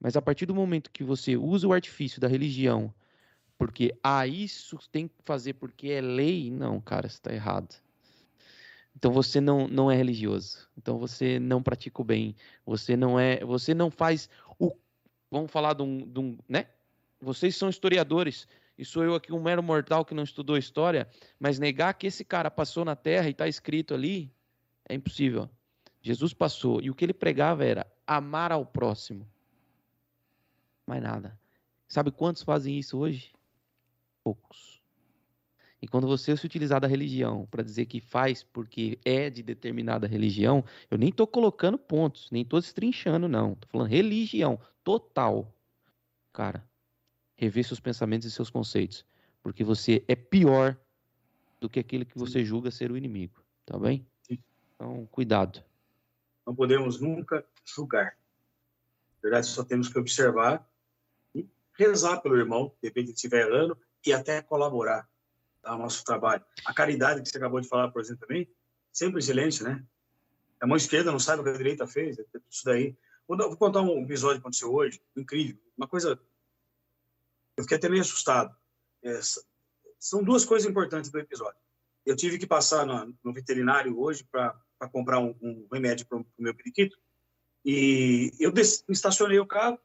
Mas a partir do momento que você usa o artifício da religião, porque ah, isso tem que fazer porque é lei, não, cara, você está errado. Então você não, não é religioso. Então você não pratica o bem. Você não é, você não faz o vamos falar de um, de um né? Vocês são historiadores e sou eu aqui um mero mortal que não estudou história, mas negar que esse cara passou na terra e está escrito ali é impossível. Jesus passou e o que ele pregava era amar ao próximo. Mais nada. Sabe quantos fazem isso hoje? Poucos. E quando você se utilizar da religião para dizer que faz porque é de determinada religião, eu nem estou colocando pontos, nem estou estrinchando, não. Estou falando religião total. Cara, rever seus pensamentos e seus conceitos. Porque você é pior do que aquele que você julga ser o inimigo. Tá bem? Então, cuidado. Não podemos nunca julgar. Na verdade, só temos que observar e rezar pelo irmão, de repente estiver errando, e até colaborar ao nosso trabalho. A caridade que você acabou de falar, por exemplo, também, sempre excelente, né? A mão esquerda não sabe o que a direita fez, é isso daí. Vou, contar um episódio que aconteceu hoje, incrível. Uma coisa. Eu fiquei até meio assustado. É, são duas coisas importantes do episódio. Eu tive que passar no, no veterinário hoje para comprar um, um remédio para o meu periquito. E eu estacionei o carro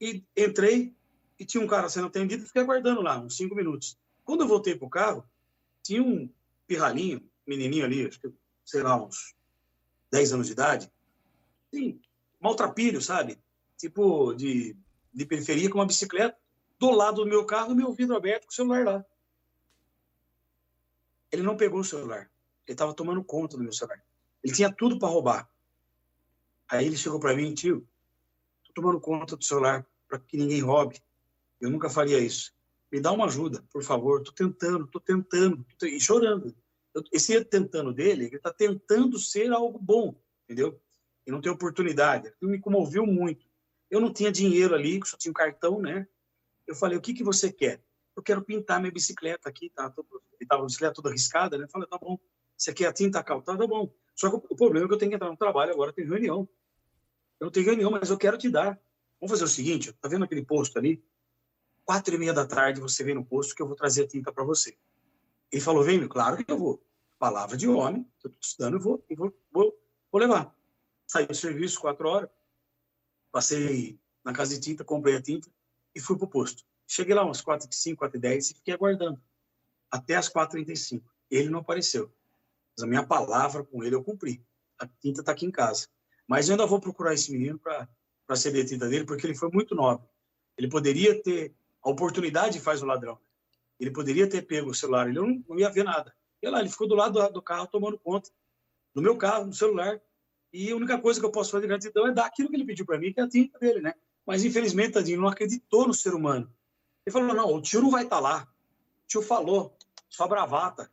e entrei e tinha um cara sendo atendido fiquei aguardando lá uns cinco minutos. Quando eu voltei pro carro, tinha um pirralhinho, menininho ali, acho que, sei lá, uns 10 anos de idade, sim, maltrapilho, sabe? Tipo de, de periferia com uma bicicleta, do lado do meu carro, meu vidro aberto, com o celular lá. Ele não pegou o celular. Ele estava tomando conta do meu celular. Ele tinha tudo para roubar. Aí ele chegou para mim, tio, tô tomando conta do celular para que ninguém roube. Eu nunca faria isso me dá uma ajuda, por favor, estou tentando, estou tentando, tô, e chorando. Esse tentando dele, ele está tentando ser algo bom, entendeu? E não tem oportunidade. Aquilo me comoveu muito. Eu não tinha dinheiro ali, só tinha um cartão, né? Eu falei, o que, que você quer? Eu quero pintar minha bicicleta aqui, tá? Estava a bicicleta toda arriscada, né? Eu falei, tá bom. Você quer a tinta caltada? Tá bom. Só que o problema é que eu tenho que entrar no trabalho agora, tem reunião. Eu não tenho reunião, mas eu quero te dar. Vamos fazer o seguinte, tá vendo aquele posto ali? quatro e meia da tarde você vem no posto que eu vou trazer a tinta para você. Ele falou, vem, claro que eu vou. Palavra de homem, eu estou estudando, eu vou, eu vou, vou, vou levar. Saí do serviço, quatro horas, passei na casa de tinta, comprei a tinta e fui para o posto. Cheguei lá umas quatro e cinco, quatro e dez e fiquei aguardando. Até as quatro e trinta e cinco. Ele não apareceu. Mas a minha palavra com ele eu cumpri. A tinta está aqui em casa. Mas eu ainda vou procurar esse menino para a tinta dele, porque ele foi muito nobre. Ele poderia ter a oportunidade faz o ladrão. Ele poderia ter pego o celular, ele não, não ia ver nada. E lá, ele ficou do lado do, do carro tomando conta, do meu carro, no celular. E a única coisa que eu posso fazer de gratidão é dar aquilo que ele pediu para mim, que é a tinta dele, né? Mas infelizmente, tadinho, não acreditou no ser humano. Ele falou: não, o tio não vai estar tá lá. O tio falou, sua bravata.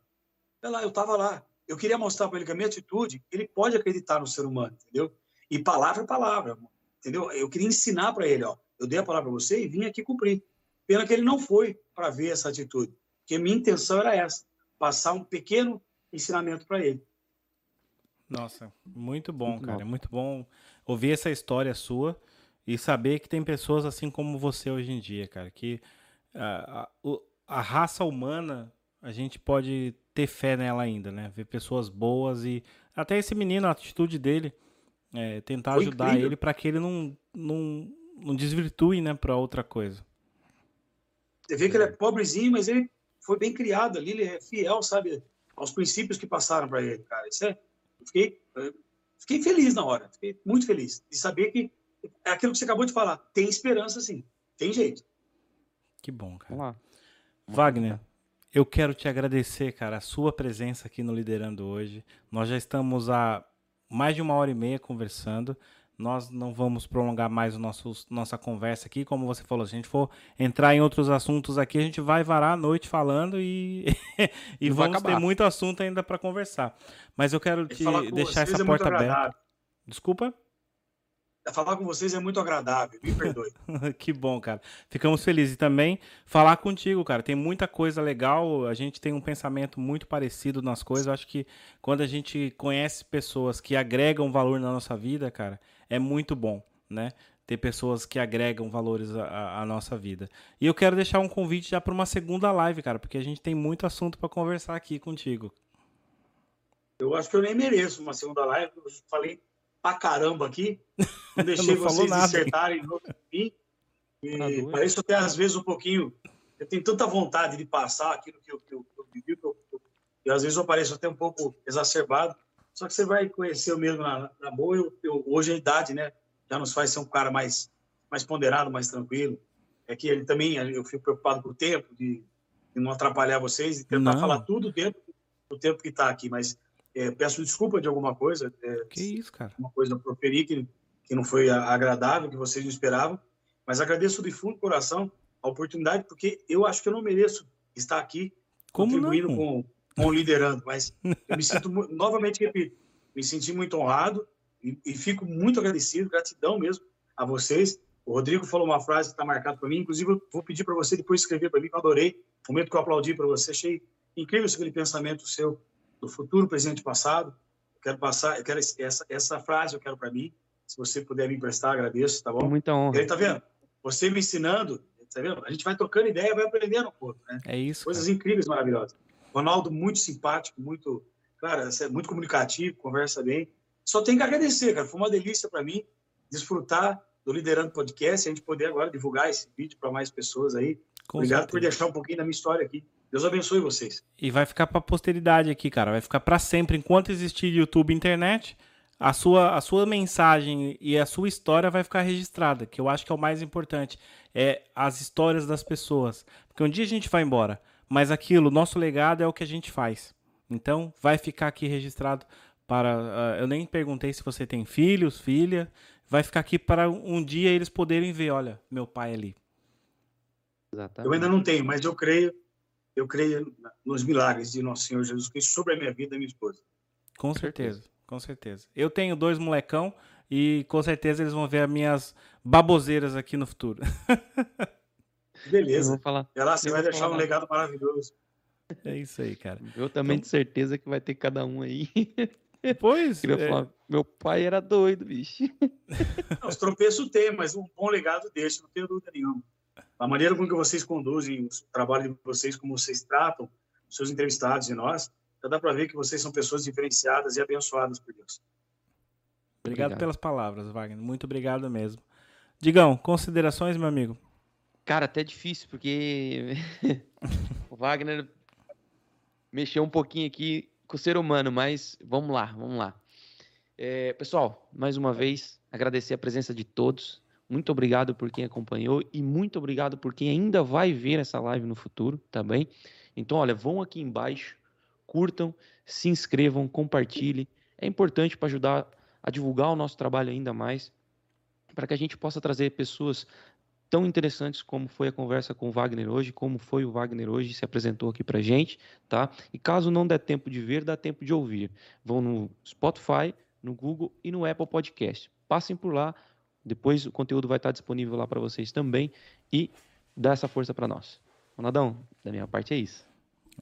Olha lá, eu estava lá. Eu queria mostrar para ele que a minha atitude, ele pode acreditar no ser humano, entendeu? E palavra é palavra, entendeu? Eu queria ensinar para ele, ó. Eu dei a palavra para você e vim aqui cumprir. Pena que ele não foi para ver essa atitude, porque minha intenção era essa, passar um pequeno ensinamento para ele. Nossa, muito bom, muito cara. Bom. Muito bom ouvir essa história sua e saber que tem pessoas assim como você hoje em dia, cara. Que a, a, a raça humana, a gente pode ter fé nela ainda, né? Ver pessoas boas e até esse menino, a atitude dele, é, tentar Foi ajudar incrível. ele para que ele não, não, não desvirtue, né, para outra coisa. Você vê que ele é pobrezinho, mas ele foi bem criado ali, ele é fiel, sabe, aos princípios que passaram para ele, cara. Isso é, fiquei, fiquei feliz na hora, fiquei muito feliz de saber que é aquilo que você acabou de falar, tem esperança sim, tem jeito. Que bom, cara. Vamos lá. Wagner, eu quero te agradecer, cara, a sua presença aqui no Liderando hoje. Nós já estamos há mais de uma hora e meia conversando. Nós não vamos prolongar mais o nosso, nossa conversa aqui. Como você falou, se a gente for entrar em outros assuntos aqui, a gente vai varar a noite falando e, [LAUGHS] e vamos ter muito assunto ainda para conversar. Mas eu quero te deixar essa é porta aberta. Desculpa? Falar com vocês é muito agradável, me perdoe. [LAUGHS] que bom, cara. Ficamos felizes. E também falar contigo, cara. Tem muita coisa legal. A gente tem um pensamento muito parecido nas coisas. Eu acho que quando a gente conhece pessoas que agregam valor na nossa vida, cara, é muito bom, né? Ter pessoas que agregam valores à, à nossa vida. E eu quero deixar um convite já para uma segunda live, cara, porque a gente tem muito assunto para conversar aqui contigo. Eu acho que eu nem mereço uma segunda live. Eu falei pra caramba aqui. [LAUGHS] Não deixei não vocês nada, dissertarem no fim. E tá parece até às vezes um pouquinho. Eu tenho tanta vontade de passar aquilo que eu, que eu, que eu vivi, que eu, e às vezes eu pareço até um pouco exacerbado. Só que você vai conhecer o mesmo na, na boa. Eu, eu, hoje a idade, né, já nos faz ser um cara mais, mais ponderado, mais tranquilo. É que ele também, eu fico preocupado com o tempo, de e não atrapalhar vocês e tentar não. falar tudo dentro do tempo que está aqui, mas é, peço desculpa de alguma coisa. É, que isso, cara? Uma coisa proferi que, que não foi agradável, que vocês não esperavam, mas agradeço de fundo do coração a oportunidade, porque eu acho que eu não mereço estar aqui Como contribuindo com, com liderando, mas eu me sinto, novamente repito, me senti muito honrado e, e fico muito agradecido, gratidão mesmo a vocês. O Rodrigo falou uma frase que está marcada para mim, inclusive eu vou pedir para você depois escrever para mim, que eu adorei, o momento que eu aplaudi para você, achei incrível aquele pensamento seu do futuro, presente e passado. Eu quero passar, eu quero essa, essa frase eu quero para mim. Se você puder me emprestar, agradeço, tá bom? Muita honra. E aí, tá vendo? Você me ensinando, tá vendo? A gente vai trocando ideia, vai aprendendo um pouco, né? É isso. Coisas cara. incríveis, maravilhosas. Ronaldo, muito simpático, muito, cara, é muito comunicativo, conversa bem. Só tem que agradecer, cara. Foi uma delícia para mim desfrutar do Liderando Podcast, a gente poder agora divulgar esse vídeo para mais pessoas aí. Com Obrigado certeza. por deixar um pouquinho da minha história aqui. Deus abençoe vocês. E vai ficar para posteridade aqui, cara. Vai ficar para sempre. Enquanto existir YouTube e internet, a sua, a sua mensagem e a sua história vai ficar registrada, que eu acho que é o mais importante. É as histórias das pessoas. Porque um dia a gente vai embora, mas aquilo, nosso legado é o que a gente faz. Então, vai ficar aqui registrado para. Uh, eu nem perguntei se você tem filhos, filha. Vai ficar aqui para um dia eles poderem ver: olha, meu pai ali. Exatamente. Eu ainda não tenho, mas eu creio eu creio nos milagres de nosso Senhor Jesus Cristo sobre a minha vida e minha esposa. Com certeza, com certeza. Eu tenho dois molecão e com certeza eles vão ver as minhas baboseiras aqui no futuro. [LAUGHS] Beleza. Falar, lá, você vai deixar falar. um legado maravilhoso. É isso aí, cara. Eu também então... de certeza que vai ter cada um aí. [LAUGHS] Pois. É. Falar, meu pai era doido, bicho. Não, os tropeços tem, mas um bom legado deixa, não tenho dúvida nenhuma a maneira com que vocês conduzem o trabalho de vocês, como vocês tratam os seus entrevistados e nós, já dá para ver que vocês são pessoas diferenciadas e abençoadas por Deus. Obrigado, obrigado, pelas palavras, Wagner. Muito obrigado mesmo. Digão, considerações, meu amigo? Cara, até difícil, porque [LAUGHS] o Wagner mexeu um pouquinho aqui com o ser humano, mas vamos lá, vamos lá. É, pessoal, mais uma vez, agradecer a presença de todos. Muito obrigado por quem acompanhou e muito obrigado por quem ainda vai ver essa live no futuro, bem? Então, olha, vão aqui embaixo, curtam, se inscrevam, compartilhem. É importante para ajudar a divulgar o nosso trabalho ainda mais, para que a gente possa trazer pessoas tão interessantes como foi a conversa com o Wagner hoje, como foi o Wagner hoje, se apresentou aqui para gente, tá? E caso não der tempo de ver, dá tempo de ouvir. Vão no Spotify, no Google e no Apple Podcast. Passem por lá, depois o conteúdo vai estar disponível lá para vocês também e dá essa força para nós. Ronaldão, da minha parte é isso.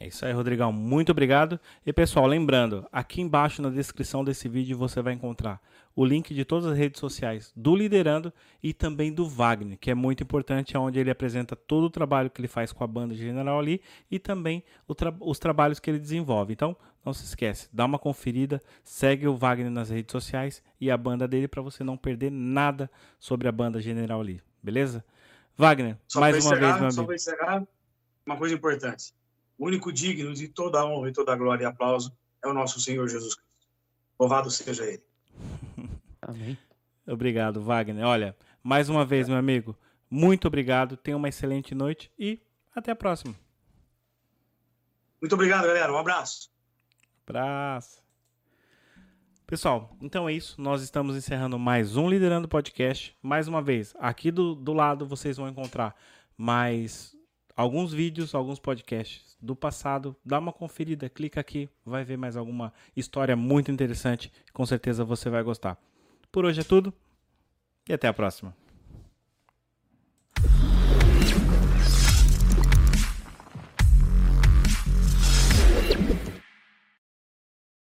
É isso aí, Rodrigão. Muito obrigado. E pessoal, lembrando, aqui embaixo na descrição desse vídeo você vai encontrar o link de todas as redes sociais do Liderando e também do Wagner, que é muito importante, é onde ele apresenta todo o trabalho que ele faz com a banda General ali e também tra os trabalhos que ele desenvolve. Então, não se esquece, dá uma conferida, segue o Wagner nas redes sociais e a banda dele para você não perder nada sobre a banda General ali, beleza? Wagner, só mais uma encerrar, vez, meu amigo. Só para encerrar, uma coisa importante. O único digno de toda a honra e toda a glória e aplauso é o nosso Senhor Jesus Cristo. Louvado seja Ele. [LAUGHS] Amém. Obrigado, Wagner. Olha, mais uma vez, meu amigo, muito obrigado. Tenha uma excelente noite e até a próxima. Muito obrigado, galera. Um abraço. Abraço. Pessoal, então é isso. Nós estamos encerrando mais um Liderando Podcast. Mais uma vez, aqui do, do lado vocês vão encontrar mais alguns vídeos, alguns podcasts do passado. Dá uma conferida, clica aqui, vai ver mais alguma história muito interessante. Com certeza você vai gostar. Por hoje é tudo e até a próxima.